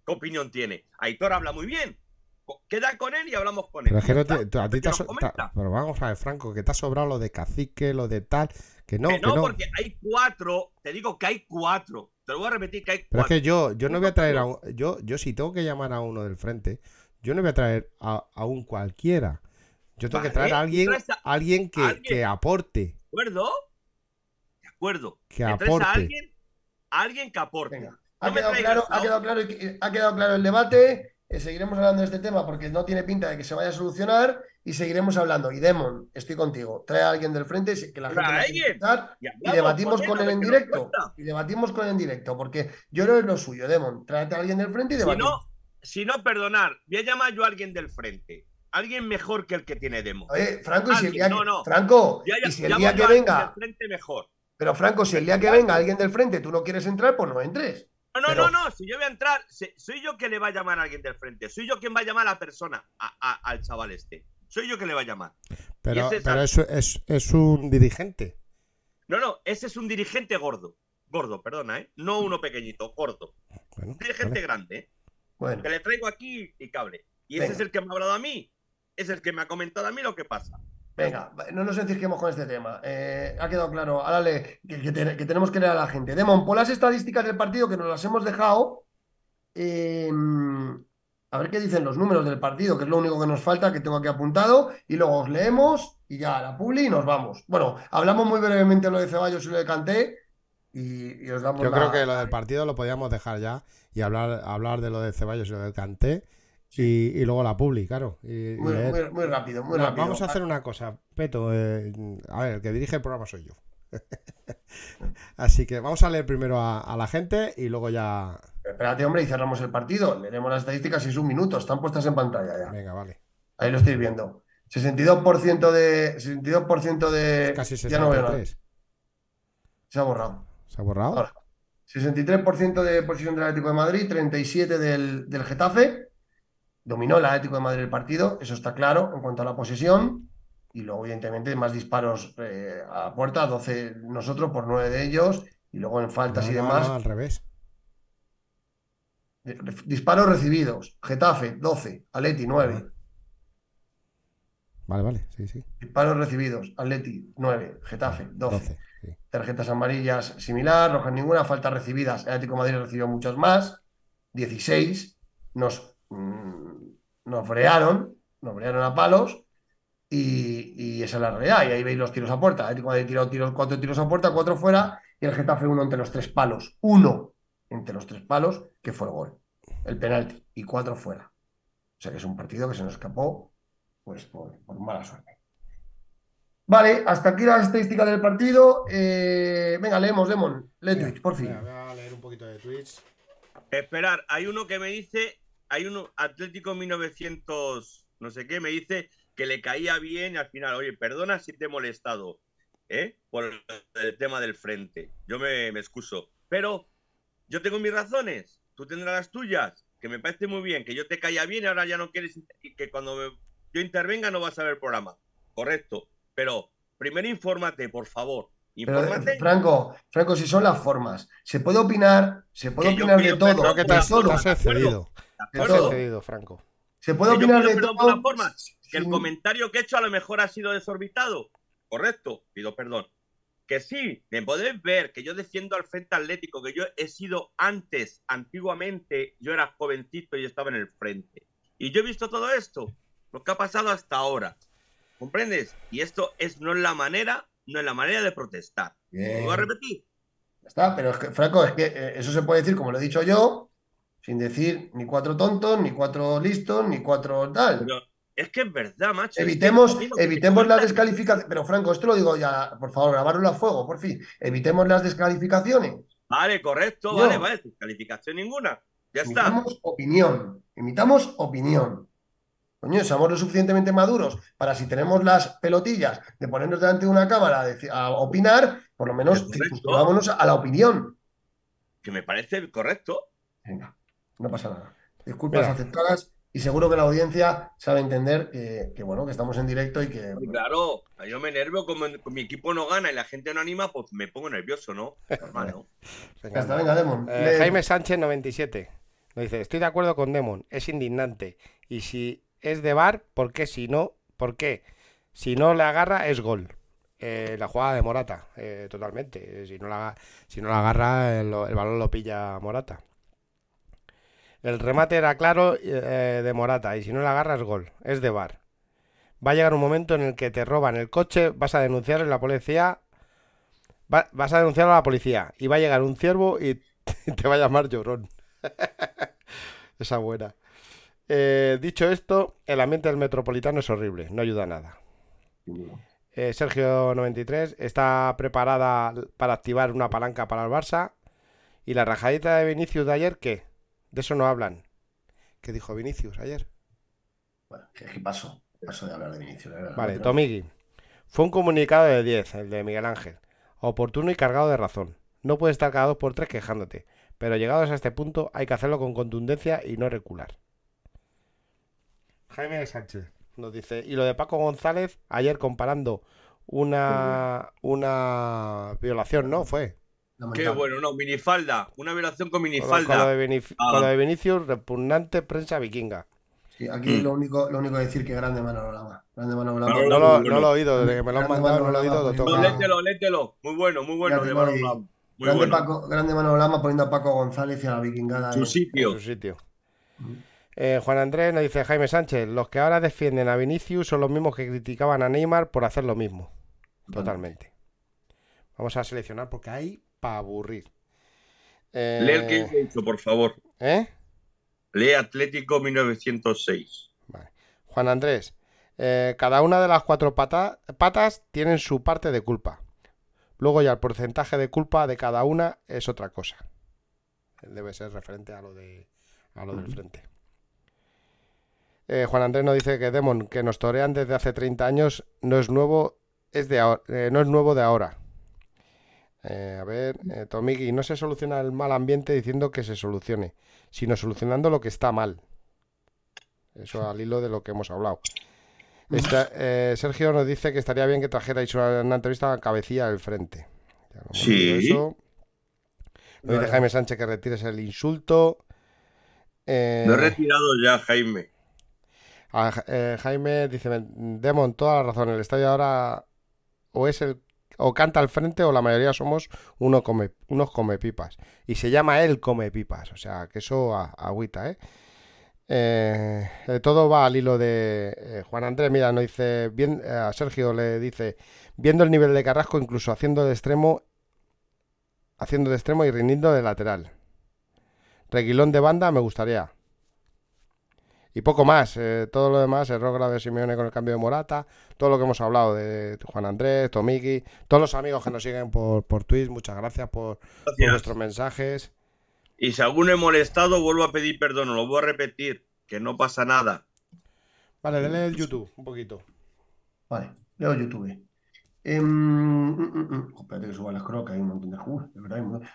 qué opinión tiene. Aitor habla muy bien. Queda con él y hablamos con él. Pero es que no Ya te- está. tú- a ti Que te ha nos so- comenta. ta- Pero vamos a ver, Franco, que te ha sobrado lo de cacique, lo de tal. Que no, que que no, no. porque hay cuatro. Te digo que hay cuatro. Te lo voy a repetir que hay Pero es cuatro. que yo, yo no voy a traer a un, yo, yo si tengo que llamar a uno del frente, yo no voy a traer a, a un cualquiera. Yo tengo que Vale, traer a alguien, a- alguien que, alguien. que aporte. ¿De acuerdo? De acuerdo. Que aporte. A alguien, a alguien que aporte. Venga, ha quedado claro, ha quedado claro, ha quedado claro el debate. eh, seguiremos hablando de este tema porque no tiene pinta de que se vaya a solucionar y seguiremos hablando. Y Demon, estoy contigo. Trae a alguien del frente si- que la gente Y debatimos con él, en directo. Y debatimos con él en directo porque yo no es lo suyo, Demon. Tráete a alguien del frente y Si debatimos. no, si no, perdonar, voy a llamar yo a alguien del frente. Alguien mejor que el que tiene demo. Oye, Franco, y si el día no, que, no. Franco, Ya- ya- y si el día que venga, del frente mejor. pero Franco, si el día que venga alguien del frente tú no quieres entrar, pues no entres. No, no, Pero- no, no, si yo voy a entrar, soy yo que le va a llamar a alguien del frente. Soy yo quien va a llamar a la persona, a- a- al chaval este. Soy yo que le va a llamar. Pero, ese es pero eso es, es un dirigente. No, no, ese es un dirigente gordo. Gordo, perdona, ¿eh? No uno pequeñito, gordo. Bueno, Un dirigente vale. grande, ¿eh? Bueno, Que le traigo aquí y cable. Y ese Venga. es el que me ha hablado a mí. Es el que me ha comentado a mí lo que pasa. venga, no nos encisquemos con este tema. Eh, ha quedado claro. Ahora le- que, que te- que tenemos que leer a la gente. Demon, pon las estadísticas del partido que nos las hemos dejado. Eh, a ver qué dicen los números del partido, que es lo único que nos falta, que tengo aquí apuntado. Y luego os leemos y ya a la publi y nos vamos. Bueno, hablamos muy brevemente lo de Ceballos y lo de Canté. Y, y os damos Yo la- creo que lo del partido lo podíamos dejar ya y hablar, hablar de lo de Ceballos y lo del Canté y, y luego la publi, claro. Y- Muy, muy- muy rápido, muy rápido. Vamos a hacer una cosa, Peto. eh, a ver, el que dirige el programa soy yo. Así que vamos a leer primero a, a la gente y luego ya. Espérate, hombre, y cerramos el partido. Leeremos las estadísticas y es un minuto. Están puestas en pantalla ya. Venga, vale. Ahí lo estáis viendo. 62% de. 62% de. Casi Ya no veo nada. 63. Se ha borrado. ¿Se ha borrado? Ahora. 63% de posición del Atlético de Madrid, 37% del, del Getafe. Dominó el Atlético de Madrid el partido, eso está claro en cuanto a la posesión. Y luego, evidentemente, más disparos eh, a puerta, 12 nosotros por 9 de ellos. Y luego en faltas No, y demás. no, al revés. Disparos recibidos. Getafe, 12. Atleti, 9. Vale, vale, sí, sí. Disparos recibidos. Atleti, 9. Getafe, 12. 12. Tarjetas amarillas similar, rojas ninguna, faltas recibidas. El Atlético de Madrid recibió muchas más, 16. Nos, mm, nos frearon, nos frearon a palos y, y esa es la realidad. Y ahí veis los tiros a puerta. El Atlético de Madrid tiró tiros, cuatro tiros a puerta, cuatro fuera y el Getafe uno entre los tres palos. Uno entre los tres palos, que fue el gol. El penalti y cuatro fuera. O sea que es un partido que se nos escapó pues por, por mala suerte. Vale, hasta aquí las estadísticas del partido. Eh, venga, leemos, Demon. Lee Twitch, por fin. Voy a leer un poquito de Twitch. Esperar, hay uno que me dice, hay uno Atlético 1900, no sé qué, me dice que le caía bien y al final, oye, perdona si te he molestado, ¿eh? Por el tema del frente. Yo me, me excuso. Pero yo tengo mis razones, tú tendrás las tuyas, que me parece muy bien, que yo te caía bien y ahora ya no quieres y que cuando me- yo intervenga no vas a ver el programa. Correcto. Pero primero infórmate, por favor. Pero, Infórmate. Franco, Franco, si son las formas. Se puede opinar, se puede Que opinar de todo. que te has- todo. te has excedido. Te has todo. excedido, Franco. Se puede Que opinar pido de perdón por todo. las formas, que el comentario que he hecho a lo mejor ha sido desorbitado. Correcto, pido perdón. Que sí, me podéis ver que yo defiendo al Frente Atlético, que yo he sido antes, antiguamente, yo era jovencito y estaba en el frente. Y yo he visto todo esto, lo que ha pasado hasta ahora. ¿Comprendes? Y esto es no es la manera, no es la manera de protestar. Bien. ¿Lo voy a repetir? Ya está, pero es que, Franco, es que eh, eso se puede decir, como lo he dicho yo, sin decir ni cuatro tontos, ni cuatro listos, ni cuatro tal. Pero es que es verdad, macho. Evitemos, que evitemos las descalificaciones. Pero Franco, esto lo digo ya, por favor, grabarlo a fuego, por fin. Evitemos las descalificaciones. Vale, correcto, No. vale, vale. Calificación ninguna. Ya está. Emitamos opinión. Emitamos opinión. Coño, seamos lo suficientemente maduros para si tenemos las pelotillas de ponernos delante de una cámara a, opinar, por lo menos circunscribámonos a la opinión. Que me parece correcto. Venga, no pasa nada. Disculpas Mira. aceptadas y seguro que la audiencia sabe entender que, que, bueno, que estamos en directo y que Y Claro, yo me nervio como como mi equipo no gana y la gente no anima, pues me pongo nervioso, ¿no? Normal, ¿no? Ya está, venga, Demon. Eh. Jaime Sánchez 97 nos dice, estoy de acuerdo con Demon, es indignante. Y si es de bar, ¿por qué? Si no, ¿por qué? Si no le agarra, es gol. Eh, la jugada de Morata, eh, totalmente. Si no la, si no la agarra, el, el balón lo pilla Morata. El remate era claro eh, de Morata y si no la agarra es gol. Es de bar. Va a llegar un momento en el que te roban el coche, vas a denunciar en la policía, va- vas a denunciar a la policía y va a llegar un ciervo y te va a llamar llorón. Esa buena. Eh, dicho esto, el ambiente del metropolitano es horrible, no ayuda a nada. Eh, Sergio93 está preparada para activar una palanca para el Barça. ¿Y la rajadita de Vinicius de ayer qué? De eso no hablan. ¿Qué dijo Vinicius ayer? Bueno, ¿qué, pasó? Paso de hablar de Vinicius. la verdad. Vale, Tomigui. Fue un comunicado de 10, el de Miguel Ángel. Oportuno y cargado de razón. No puedes estar cada dos por tres quejándote. Pero llegados a este punto hay que hacerlo con contundencia y no recular. Jaime Sánchez nos dice, y lo de Paco González, ayer comparando una, una violación, ¿no? Fue. Qué bueno, no, minifalda. Una violación con minifalda. con lo de Vinif- Ah. con lo de Vinicius, repugnante prensa vikinga. Sí, Mm. aquí lo único, lo único que decir que grande Manolo Lama. Grande Manolo Lama. No lo, bueno. no lo he oído, desde que me lo han Grande mandado no lo he oído, No, léetelo, léetelo. Muy bueno, muy bueno. De Manolo. Lama. Muy grande, bueno. Paco- grande Manolo Lama poniendo a Paco González y a la vikingada. Su en sitio. su sitio. Eh, Juan Andrés nos dice Jaime Sánchez, los que ahora defienden a Vinicius son los mismos que criticaban a Neymar por hacer lo mismo. Totalmente. Vamos a seleccionar porque hay para aburrir. Eh, Lee el que he dicho, por favor. ¿eh? Lee Atlético 1906. Vale. Juan Andrés, eh, cada una de las cuatro pata- patas tienen su parte de culpa. Luego ya el porcentaje de culpa de cada una es otra cosa. Debe ser referente a lo de a lo del frente. Eh, Juan Andrés nos dice que Demon, que nos torean desde hace 30 años, no es nuevo, es de eh, no es nuevo de ahora. Eh, a ver, eh, Tomigi, no se soluciona el mal ambiente diciendo que se solucione, sino solucionando lo que está mal. Eso al hilo de lo que hemos hablado. Esta- eh, Sergio nos dice que estaría bien que trajerais una, una entrevista a cabecilla del frente. Ya hemos Sí. eso. Nos dice. Jaime Sánchez que retires el insulto. Eh, Lo he retirado ya, Jaime. a Ja- eh, Jaime dice, Demon, toda la razón, el estadio ahora o es el o canta al frente o la mayoría somos uno come, unos come pipas. Y se llama él come pipas, o sea, que eso agüita, ¿eh? Eh, todo va al hilo de eh, Juan Andrés. Mira, nos dice, bien, eh, a Sergio le dice, viendo el nivel de Carrasco, incluso haciendo de extremo, haciendo de extremo y rindiendo de lateral. Reguilón de banda me gustaría. Y poco más, todo lo demás, error grave de Simeone con el cambio de Morata, todo lo que hemos hablado de Juan Andrés, Tomiki, todos los amigos que nos siguen por, por Twitch, muchas gracias por, por vuestros mensajes. Y si alguno he molestado, vuelvo a pedir perdón, lo voy a repetir, que no pasa nada. Vale, dale el YouTube un poquito. Vale, leo YouTube. Eh, espérate que suba las crocas, hay un montón de juegos.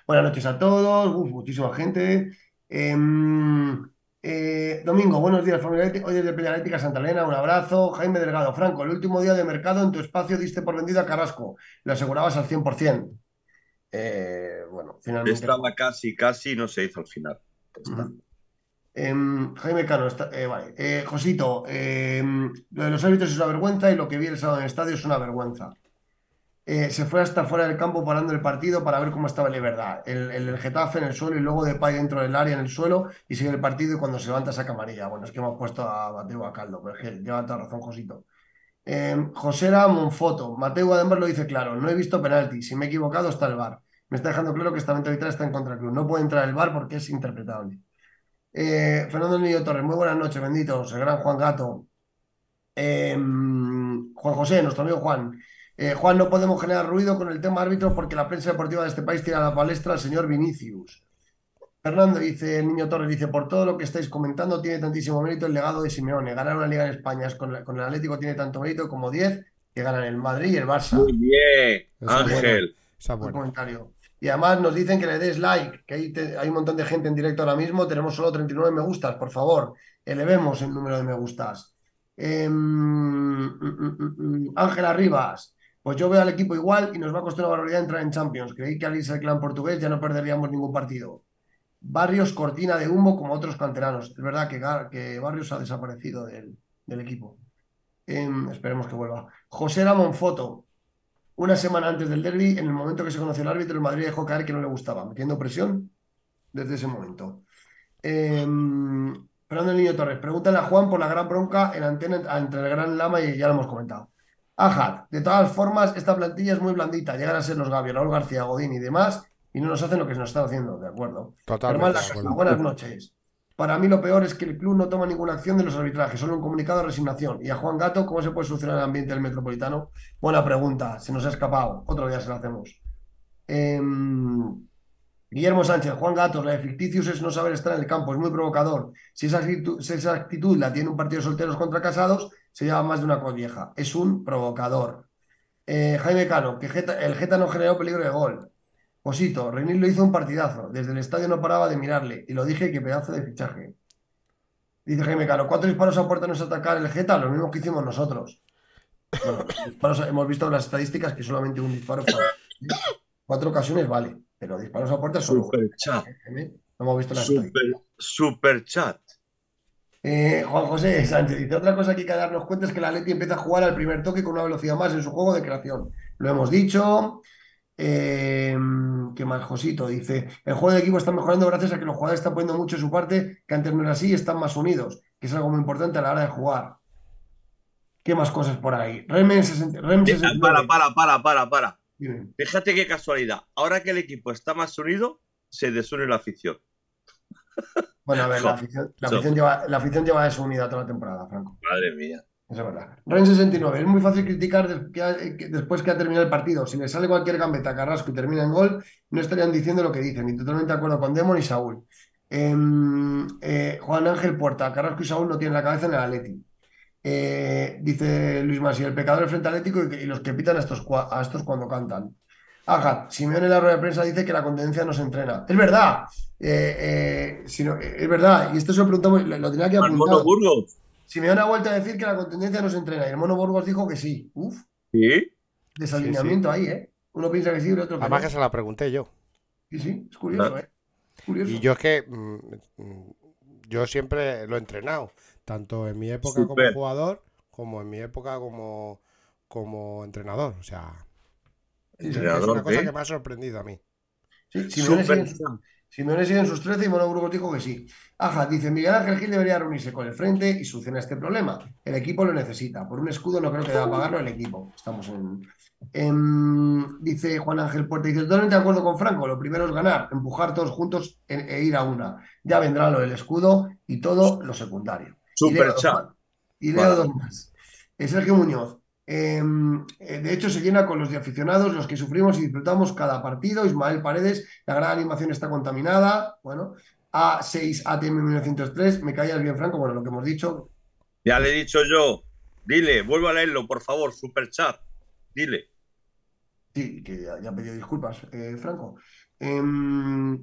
Buenas noches a todos, muchísima gente. Em, eh, Domingo, buenos días, familia Hoy desde Peñalética Santa Elena, un abrazo. Jaime Delgado, Franco, el último día de mercado en tu espacio diste por vendido a Carrasco. Lo asegurabas al 100%. Eh, bueno, finalmente. Estaba casi, casi, no se hizo al final. Em, Jaime Cano, eh, vale. Eh, Josito, em, lo de los árbitros es una vergüenza y lo que vi el sábado en el estadio es una vergüenza. Se fue hasta fuera del campo parando el partido para ver cómo estaba la verdad. El, el, Getafe en el suelo y luego de Pay dentro del área en el suelo y sigue el partido y cuando se levanta saca amarilla. Bueno, es que hemos puesto a Mateo a caldo, pero es que lleva toda razón, Josito. Eh, Josera Monfoto, Mateo además lo dice claro, no he visto penalti, si me he equivocado está el bar. Me está dejando claro que esta mentalidad está en contra club. No puede entrar el bar porque es interpretable. Eh, Fernando Niño Torres, muy buenas noches, benditos. El gran Juan Gato. Em, Juan José, nuestro amigo Juan. Eh, Juan, no podemos generar ruido con el tema árbitro porque la prensa deportiva de este país tira a la palestra al señor Vinicius. Fernando dice, el niño Torres dice, por todo lo que estáis comentando, tiene tantísimo mérito el legado de Simeone. Ganar una liga en España con, el Atlético tiene tanto mérito como 10 que ganan el Madrid y el Barça. Muy bien, Ángel. comentario. Y además nos dicen que le des like, que hay, hay, un montón de gente en directo ahora mismo. Tenemos solo 39 me gustas, por favor, elevemos el número de me gustas. Em, mm, mm, mm, Ángela Rivas, pues yo veo al equipo igual y nos va a costar una barbaridad entrar en Champions. Creí que al irse al clan portugués ya no perderíamos ningún partido. Barrios cortina de humo como otros canteranos. Es verdad que, que Barrios ha desaparecido del, equipo. Em, esperemos que vuelva. José Ramón Foto. Una semana antes del derby, en el momento que se conoció el árbitro, el Madrid dejó caer que no le gustaba, metiendo presión desde ese momento. Eh, Fernando Niño Torres, pregúntale a Juan por la gran bronca en antena entre el Gran Lama y ya lo hemos comentado. Ajá, de todas formas, esta plantilla es muy blandita, llegan a ser los Gabi, Raúl García, Godín y demás, y no nos hacen lo que nos están haciendo, de acuerdo. Totalmente. buenas noches. Para mí lo peor es que el club no toma ninguna acción de los arbitrajes, solo un comunicado de resignación. Y a Juan Gato, ¿cómo se puede solucionar el ambiente del Metropolitano? Buena pregunta, se nos ha escapado. Otro día se lo hacemos. Em, Guillermo Sánchez, Juan Gato, la de ficticios es no saber estar en el campo, es muy provocador. Si esa, actitud, si esa actitud la tiene un partido de solteros contra casados, se llama más de una colleja. Es un provocador. Eh, Jaime Cano, que el Geta no generó peligro de gol. Posito, Renil lo hizo un partidazo. Desde el estadio no paraba de mirarle. Y lo dije, que pedazo de fichaje. Dice Jaime Caro, ¿cuántos disparos a puerta nos atacar el Geta? Los mismos que hicimos nosotros. Bueno, hemos visto las estadísticas que solamente un disparo. Cuatro ocasiones vale, pero disparos a puerta solo. Super chat. No hemos visto las super, chat. Eh, Juan José Sánchez dice: Otra cosa que hay que darnos cuenta es que la Leti empieza a jugar al primer toque con una velocidad más en su juego de creación. Lo hemos dicho. Eh, ¿Qué más, Josito? Dice, el juego de equipo está mejorando gracias a que los jugadores están poniendo mucho de su parte, que antes no era así y están más unidos, que es algo muy importante a la hora de jugar. ¿Qué más cosas por ahí? Remen 60, Para, para, para, para, para. Fíjate qué casualidad. Ahora que el equipo está más unido, se desune la afición. Bueno, a ver, la afición, la afición, lleva, la afición lleva desunida toda la temporada, Franco. Madre mía. Eso es verdad. Ren 69. Es muy fácil criticar después que ha terminado el partido. Si le sale cualquier gambeta a Carrasco y termina en gol, no estarían diciendo lo que dicen. Y totalmente de acuerdo con Demon y Saúl. Em, eh, Juan Ángel Puerta. Carrasco y Saúl no tienen la cabeza en el Atleti. Eh, dice Luis Masi, el pecador frente Atlético y, los que pitan a estos, a estos cuando cantan. Ajá, Simeone en la rueda de prensa dice que la contendencia no se entrena. Es verdad. Eh, es verdad. Y esto se lo preguntamos, lo, tenía que apuntar. Si me dan una vuelta a decir que la contendencia no se entrena y el Mono Burgos dijo que sí. Uf. ¿Sí? Desalineamiento ahí, ¿eh? Uno piensa que sí y el otro que Además que se la pregunté yo. Sí, sí, es curioso, ¿eh? Y yo es que mm, yo siempre lo he entrenado, tanto en mi época como jugador como en mi época como, como entrenador. O sea. Es una cosa de- que me ha sorprendido a mí. Sí, Simeone sigue, en Super sus, Simeone sigue en sus 13 y Mono Burgos dijo que sí. Aja, dice Miguel Ángel Gil debería reunirse con el frente y solucionar este problema. El equipo lo necesita. Por un escudo no creo que deba pagarlo el equipo. Estamos en. en- dice Juan Ángel Puerta, dice totalmente de acuerdo con Franco. Lo primero es ganar, empujar todos juntos e, e ir a una. Ya vendrá lo del escudo y todo lo secundario. Y Super leo- chat. Y leo Vale. dos más. Eh, Sergio Muñoz. Eh, eh, de hecho, se llena con los de aficionados, los que sufrimos y disfrutamos cada partido. Ismael Paredes, la gran animación está contaminada. Bueno, A6 ATM 1903, me caías bien, Franco. Bueno, lo que hemos dicho. Ya le he dicho yo. Dile, vuelvo a leerlo, por favor, super chat. Dile. Sí, que ya, ya pedido disculpas, eh, Franco. Em,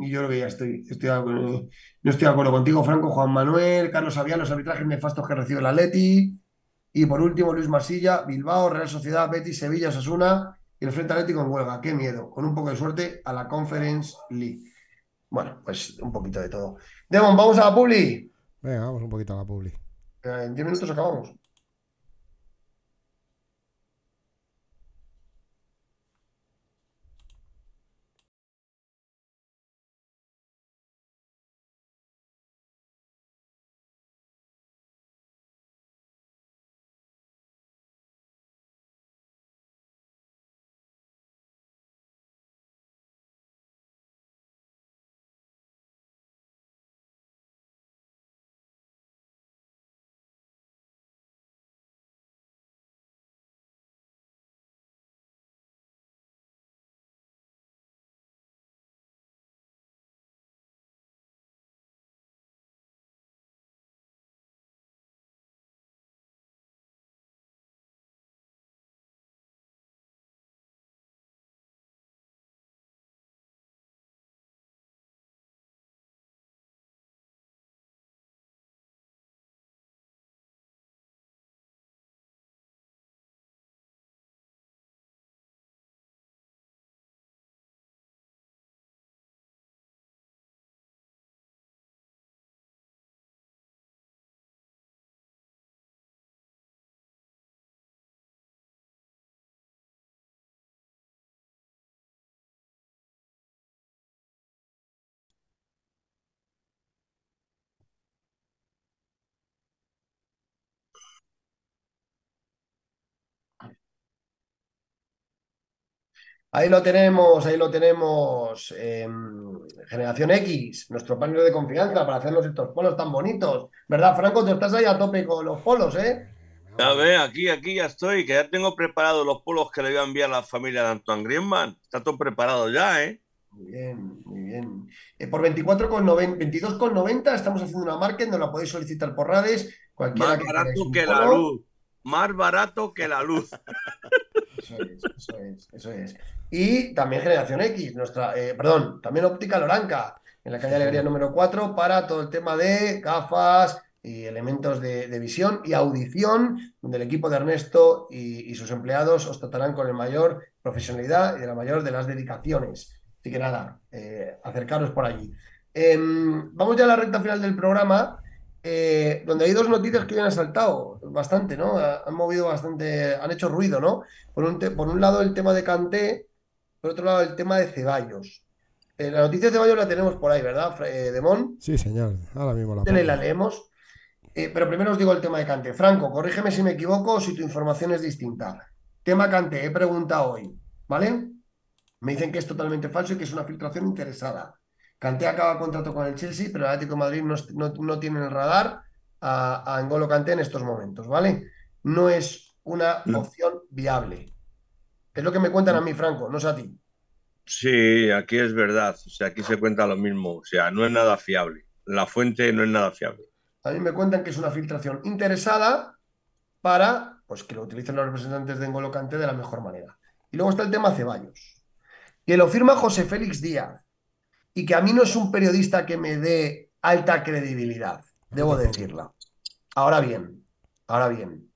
y yo creo que ya estoy, estoy de acuerdo- no estoy de acuerdo contigo, Franco. Juan Manuel, Carlos Aviano, los arbitrajes nefastos que recibe el Atleti. Y por último, Luis Masilla, Bilbao, Real Sociedad, Betis, Sevilla, Osasuna y el Frente Atlético en huelga. Qué miedo. Con un poco de suerte a la Conference League. Bueno, pues un poquito de todo. Demon, vamos a la Publi. Venga, vamos un poquito a la publi. Eh, En 10 minutos acabamos. Ahí lo tenemos, ahí lo tenemos. em, Generación X, nuestro panel de confianza para hacernos estos polos tan bonitos. ¿Verdad, Franco? Tú estás ahí a tope con los polos, ¿eh? A ver, aquí, aquí ya estoy, que ya tengo preparados los polos que le voy a enviar a la familia de Antoine Griezmann. Está todo preparado ya, ¿eh? Muy bien, muy bien. Eh, por 24,90, 22,90 estamos haciendo una market, nos la podéis solicitar por redes. Más barato que la luz. Más barato que la luz. Eso es, eso es, eso es. Y también Generación X, nuestra, eh, perdón, también Óptica Loranca, en la calle Alegría número 4, para todo el tema de gafas y elementos de, de visión y audición, donde el equipo de Ernesto y, y sus empleados os tratarán con el mayor profesionalidad y de la mayor de las dedicaciones. Así que nada, eh, acercaros por allí. Em, vamos ya a la recta final del programa, eh, donde hay dos noticias que han saltado bastante, ¿no? Ha- Han movido bastante, han hecho ruido, ¿no? Por un, te- por un lado el tema de Kanté, por otro lado el tema de Ceballos. Eh, la noticia de Ceballos la tenemos por ahí, ¿verdad, eh, Demón? Sí, señor. Ahora mismo la la leemos. Eh, pero primero os digo el tema de Kanté. Franco, corrígeme si me equivoco o si tu información es distinta. Tema Kanté, he preguntado hoy, ¿vale? Me dicen que es totalmente falso y que es una filtración interesada. Kanté acaba contrato con el Chelsea, pero el Atlético de Madrid no, no- no tiene en el radar a, a N'Golo Kanté en estos momentos, ¿vale? No es una opción viable. Es lo que me cuentan a mí, Franco, no es a ti. Sí, aquí es verdad. O sea, aquí se cuenta lo mismo. O sea, no es nada fiable. La fuente no es nada fiable. A mí me cuentan que es una filtración interesada para pues, que lo utilicen los representantes de N'Golo Kanté de la mejor manera. Y luego está el tema Ceballos, que lo firma José Félix Díaz y que a mí no es un periodista que me dé alta credibilidad, debo decirla. Ahora bien, ahora bien,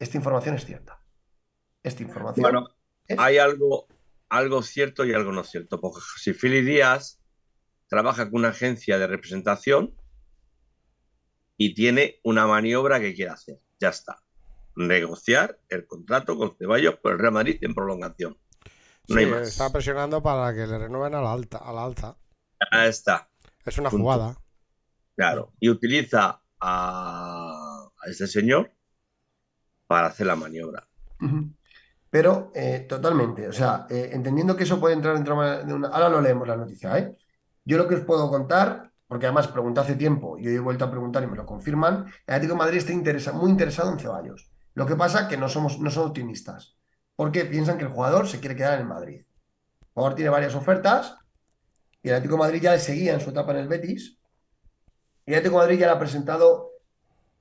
esta información es cierta. Esta información Bueno, es- hay algo, algo cierto y algo no cierto. Porque si Fili Díaz trabaja con una agencia de representación y tiene una maniobra que quiere hacer. Ya está. Negociar el contrato con Ceballos por el Real Madrid en prolongación. No hay Sí, más. está presionando para que le renueven a la alta, a la alza. Ahí está. Es una Punto. jugada. Claro. Y utiliza a, a este señor para hacer la maniobra. Pero eh, totalmente, o sea, eh, entendiendo que eso puede entrar dentro de una... Ahora lo leemos la noticia, ¿eh? Yo lo que os puedo contar, porque además pregunté hace tiempo y hoy he vuelto a preguntar y me lo confirman, el Atlético de Madrid está interesa- muy interesado en Ceballos. Lo que pasa que no somos, no son optimistas, porque piensan que el jugador se quiere quedar en el Madrid. El jugador tiene varias ofertas y el Atlético de Madrid ya le seguía en su etapa en el Betis y el Atlético de Madrid ya le ha presentado,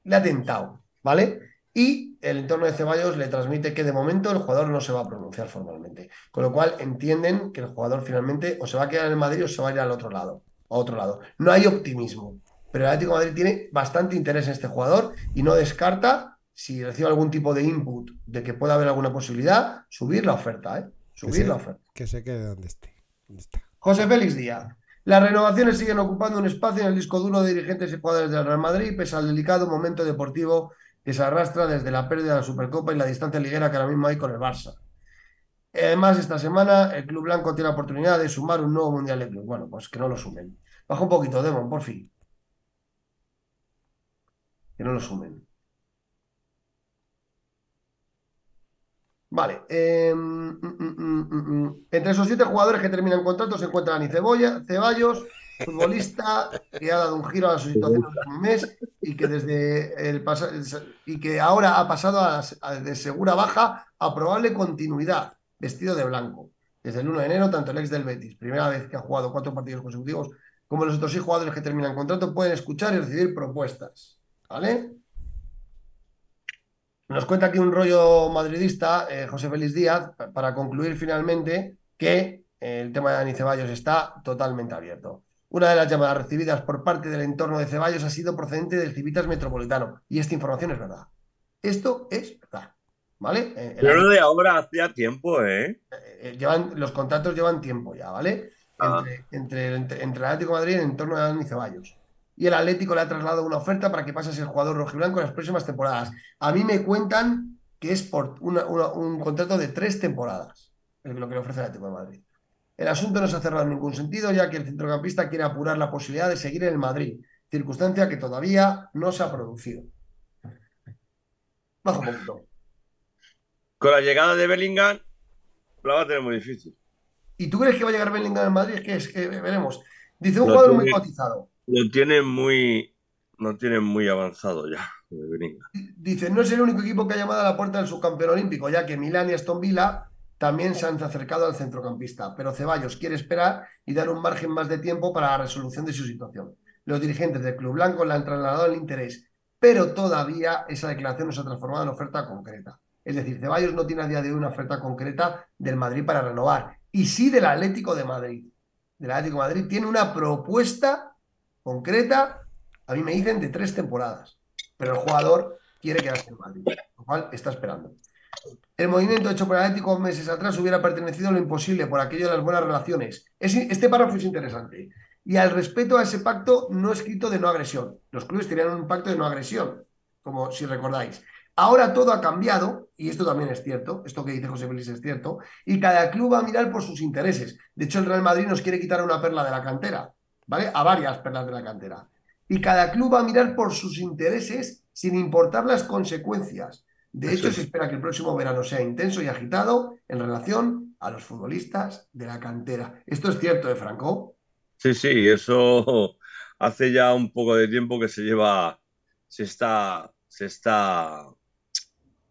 le ha tentado, ¿vale? Y el entorno de Ceballos le transmite que de momento el jugador no se va a pronunciar formalmente. Con lo cual entienden que el jugador finalmente o se va a quedar en el Madrid o se va a ir al otro lado. A otro lado. No hay optimismo. Pero el Atlético de Madrid tiene bastante interés en este jugador y no descarta, si recibe algún tipo de input de que pueda haber alguna posibilidad, subir la oferta, ¿eh? Que Subir se, la oferta. que se quede donde esté. donde está. José Félix Díaz. Las renovaciones siguen ocupando un espacio en el disco duro de dirigentes y jugadores del Real Madrid, pese al delicado momento deportivo que se arrastra desde la pérdida de la Supercopa y la distancia liguera que ahora mismo hay con el Barça. Además, esta semana el Club Blanco tiene la oportunidad de sumar un nuevo Mundial de Club. Bueno, pues que no lo sumen. Baja un poquito, Demon, por fin. Que no lo sumen. Vale. eh, mm, mm, mm, mm, mm. Entre esos siete jugadores que terminan contrato se encuentran Dani Cebolla, Ceballos, futbolista que ha dado un giro a su situación el último mes y que desde el y que ahora ha pasado a- de segura baja a probable continuidad, vestido de blanco. Desde el 1 de enero, tanto el ex del Betis, primera vez que ha jugado cuatro partidos consecutivos, como los otros seis jugadores que terminan contrato, pueden escuchar y recibir propuestas. ¿Vale? Nos cuenta aquí un rollo madridista, eh, José Félix Díaz, pa- para concluir finalmente que eh, el tema de Dani Ceballos está totalmente abierto. Una de las llamadas recibidas por parte del entorno de Ceballos ha sido procedente del Civitas Metropolitano. Y esta información es verdad. Esto es verdad. ¿Vale? Eh, Pero lo de ahora hacía tiempo, ¿eh? eh, llevan, los contratos llevan tiempo ya, ¿vale? Ah. Entre, entre, entre, entre el Atlético de Madrid y el entorno de Dani Ceballos. Y el Atlético le ha trasladado una oferta para que pase a ser jugador rojiblanco en las próximas temporadas. A mí me cuentan que es por una- una- un contrato de tres temporadas, lo que le ofrece el Atlético de Madrid. El asunto no se ha cerrado en ningún sentido, ya que el centrocampista quiere apurar la posibilidad de seguir en el Madrid, circunstancia que todavía no se ha producido. Bajo un poquito. Con la llegada de Bellingham, la va a tener muy difícil. ¿Y tú crees que va a llegar Bellingham al Madrid? Es que, es que veremos. Dice un jugador muy cotizado. Muy, lo tienen muy avanzado ya. Dice, no es el único equipo que ha llamado a la puerta del subcampeón olímpico, ya que Milán y Aston Villa también se han acercado al centrocampista. Pero Ceballos quiere esperar y dar un margen más de tiempo para la resolución de su situación. Los dirigentes del Club Blanco le han trasladado el interés, pero todavía esa declaración no se ha transformado en oferta concreta. Es decir, Ceballos no tiene a día de hoy una oferta concreta del Madrid para renovar. Y sí del Atlético de Madrid. Del Atlético de Madrid tiene una propuesta concreta, a mí me dicen, de tres temporadas. Pero el jugador quiere quedarse en Madrid, lo cual está esperando. El movimiento hecho por el Atlético meses atrás hubiera pertenecido a lo imposible por aquello de las buenas relaciones. Es- este párrafo es interesante. Y al respeto a ese pacto no escrito de no agresión. Los clubes tenían un pacto de no agresión, como si recordáis. Ahora todo ha cambiado, y esto también es cierto, esto que dice José Félix es cierto, y cada club va a mirar por sus intereses. De hecho, el Real Madrid nos quiere quitar una perla de la cantera, ¿vale? A varias perlas de la cantera. Y cada club va a mirar por sus intereses sin importar las consecuencias. De hecho, se espera que el próximo verano sea intenso y agitado en relación a los futbolistas de la cantera. Esto es cierto, ¿eh, Franco? Sí, sí, eso hace ya un poco de tiempo que se lleva, se está, se está,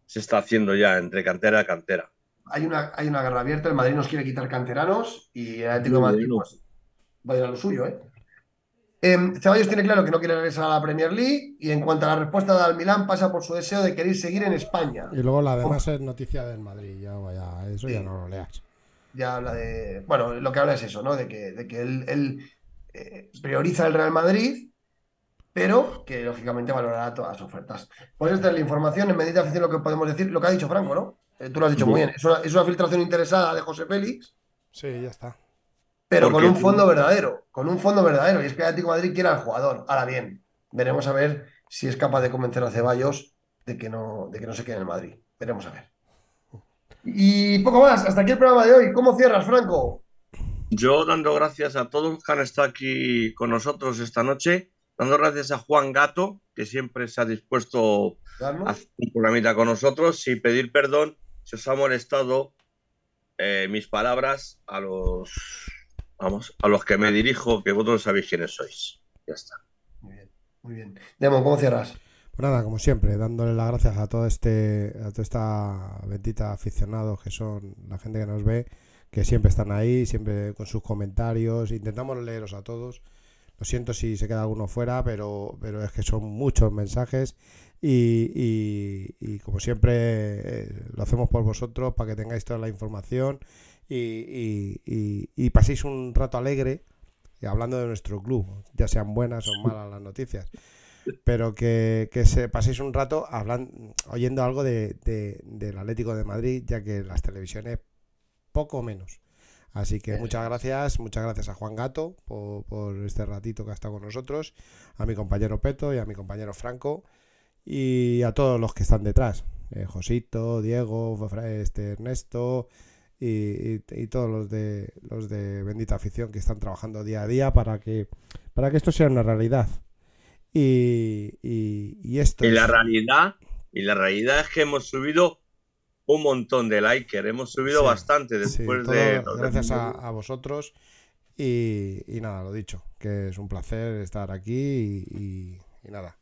se está haciendo ya entre cantera y cantera. Hay una, hay una guerra abierta, el Madrid nos quiere quitar canteranos y el Atlético de Madrid pues, va a ir a lo suyo, ¿eh? Em, Ceballos tiene claro que no quiere regresar a la Premier League y en cuanto a la respuesta de al Milán pasa por su deseo de querer seguir en España. Y luego la demás es noticia del Madrid. Ya, vaya, eso ya no lo leas. Ya habla de. Bueno, lo que habla es eso, ¿no? De que, de que él, él, eh, prioriza el Real Madrid, pero que lógicamente valorará todas las ofertas. Pues esta es la información. En medida afición lo que podemos decir, lo que ha dicho Franco, ¿no? Eh, tú lo has dicho muy bien. Es una, es una filtración interesada de José Félix, Sí, ya está. Pero con un fondo verdadero. Con un fondo verdadero. Y es que el Atlético de Madrid quiere al jugador. Ahora bien, veremos a ver si es capaz de convencer a Ceballos de que no, de que no se quede en el Madrid. Veremos a ver. Y poco más, hasta aquí el programa de hoy. ¿Cómo cierras, Franco? Yo dando gracias a todos los que han estado aquí con nosotros esta noche, dando gracias a Juan Gato, que siempre se ha dispuesto a hacer un programita con nosotros, y pedir perdón si os ha molestado eh, mis palabras a los, vamos, a los que me dirijo, que vosotros sabéis quiénes sois. Ya está. Muy bien, muy bien. Demo, ¿cómo cierras? Pues nada, como siempre, dándole las gracias a todo este, a toda esta bendita aficionados que son la gente que nos ve, que siempre están ahí, siempre con sus comentarios. Intentamos leeros a todos. Lo siento si se queda alguno fuera, pero, pero es que son muchos mensajes y, y, como siempre eh, lo hacemos por vosotros para que tengáis toda la información y, y paséis un rato alegre hablando de nuestro club, ya sean buenas o malas las noticias pero que, se paséis un rato hablando, oyendo algo de, del Atlético de Madrid, ya que las televisiones poco menos. Así que muchas gracias, muchas gracias a Juan Gato por, este ratito que ha estado con nosotros, a mi compañero Peto y a mi compañero Franco y a todos los que están detrás, eh, Josito, Diego, este, Ernesto y, todos los de los de Bendita Afición que están trabajando día a día para que para que esto sea una realidad. Y, y, esto. Y la realidad, y la realidad es que hemos subido un montón de likes, hemos subido bastante después de. Gracias a, vosotros. Y, nada, lo dicho, que es un placer estar aquí y, nada,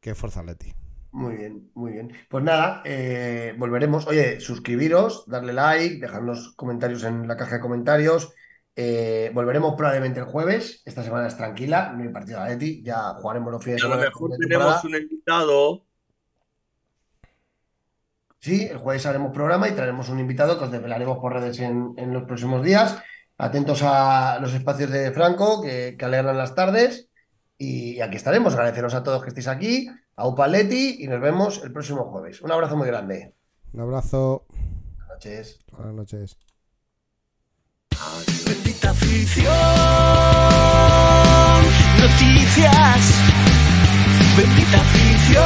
que fuerza Leti. Muy bien, muy bien. Pues nada, eh, volveremos. Oye, suscribiros, darle like, dejarnos comentarios en la caja de comentarios. Eh, volveremos probablemente el jueves. Esta semana es tranquila, no hay partido de Atleti. Ya jugaremos los fines de semana. A lo mejor tenemos un invitado. Sí, el jueves haremos programa y traeremos un invitado que os desvelaremos por redes en, los próximos días. Atentos a los espacios de Franco que, alegran las tardes. Y aquí estaremos. Agradeceros a todos que estéis aquí, a Upaletti y nos vemos el próximo jueves. Un abrazo muy grande. Un abrazo. Buenas noches. Buenas noches. Bendita afición, noticias, bendita afición,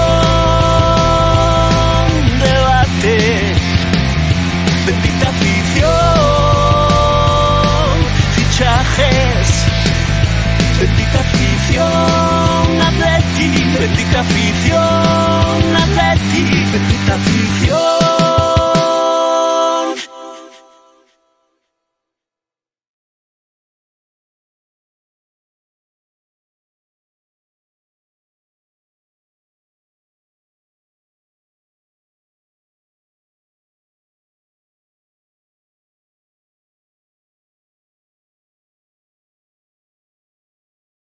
debate, bendita afición, fichajes, bendita afición, atleti, bendita afición, atleti, bendita afición.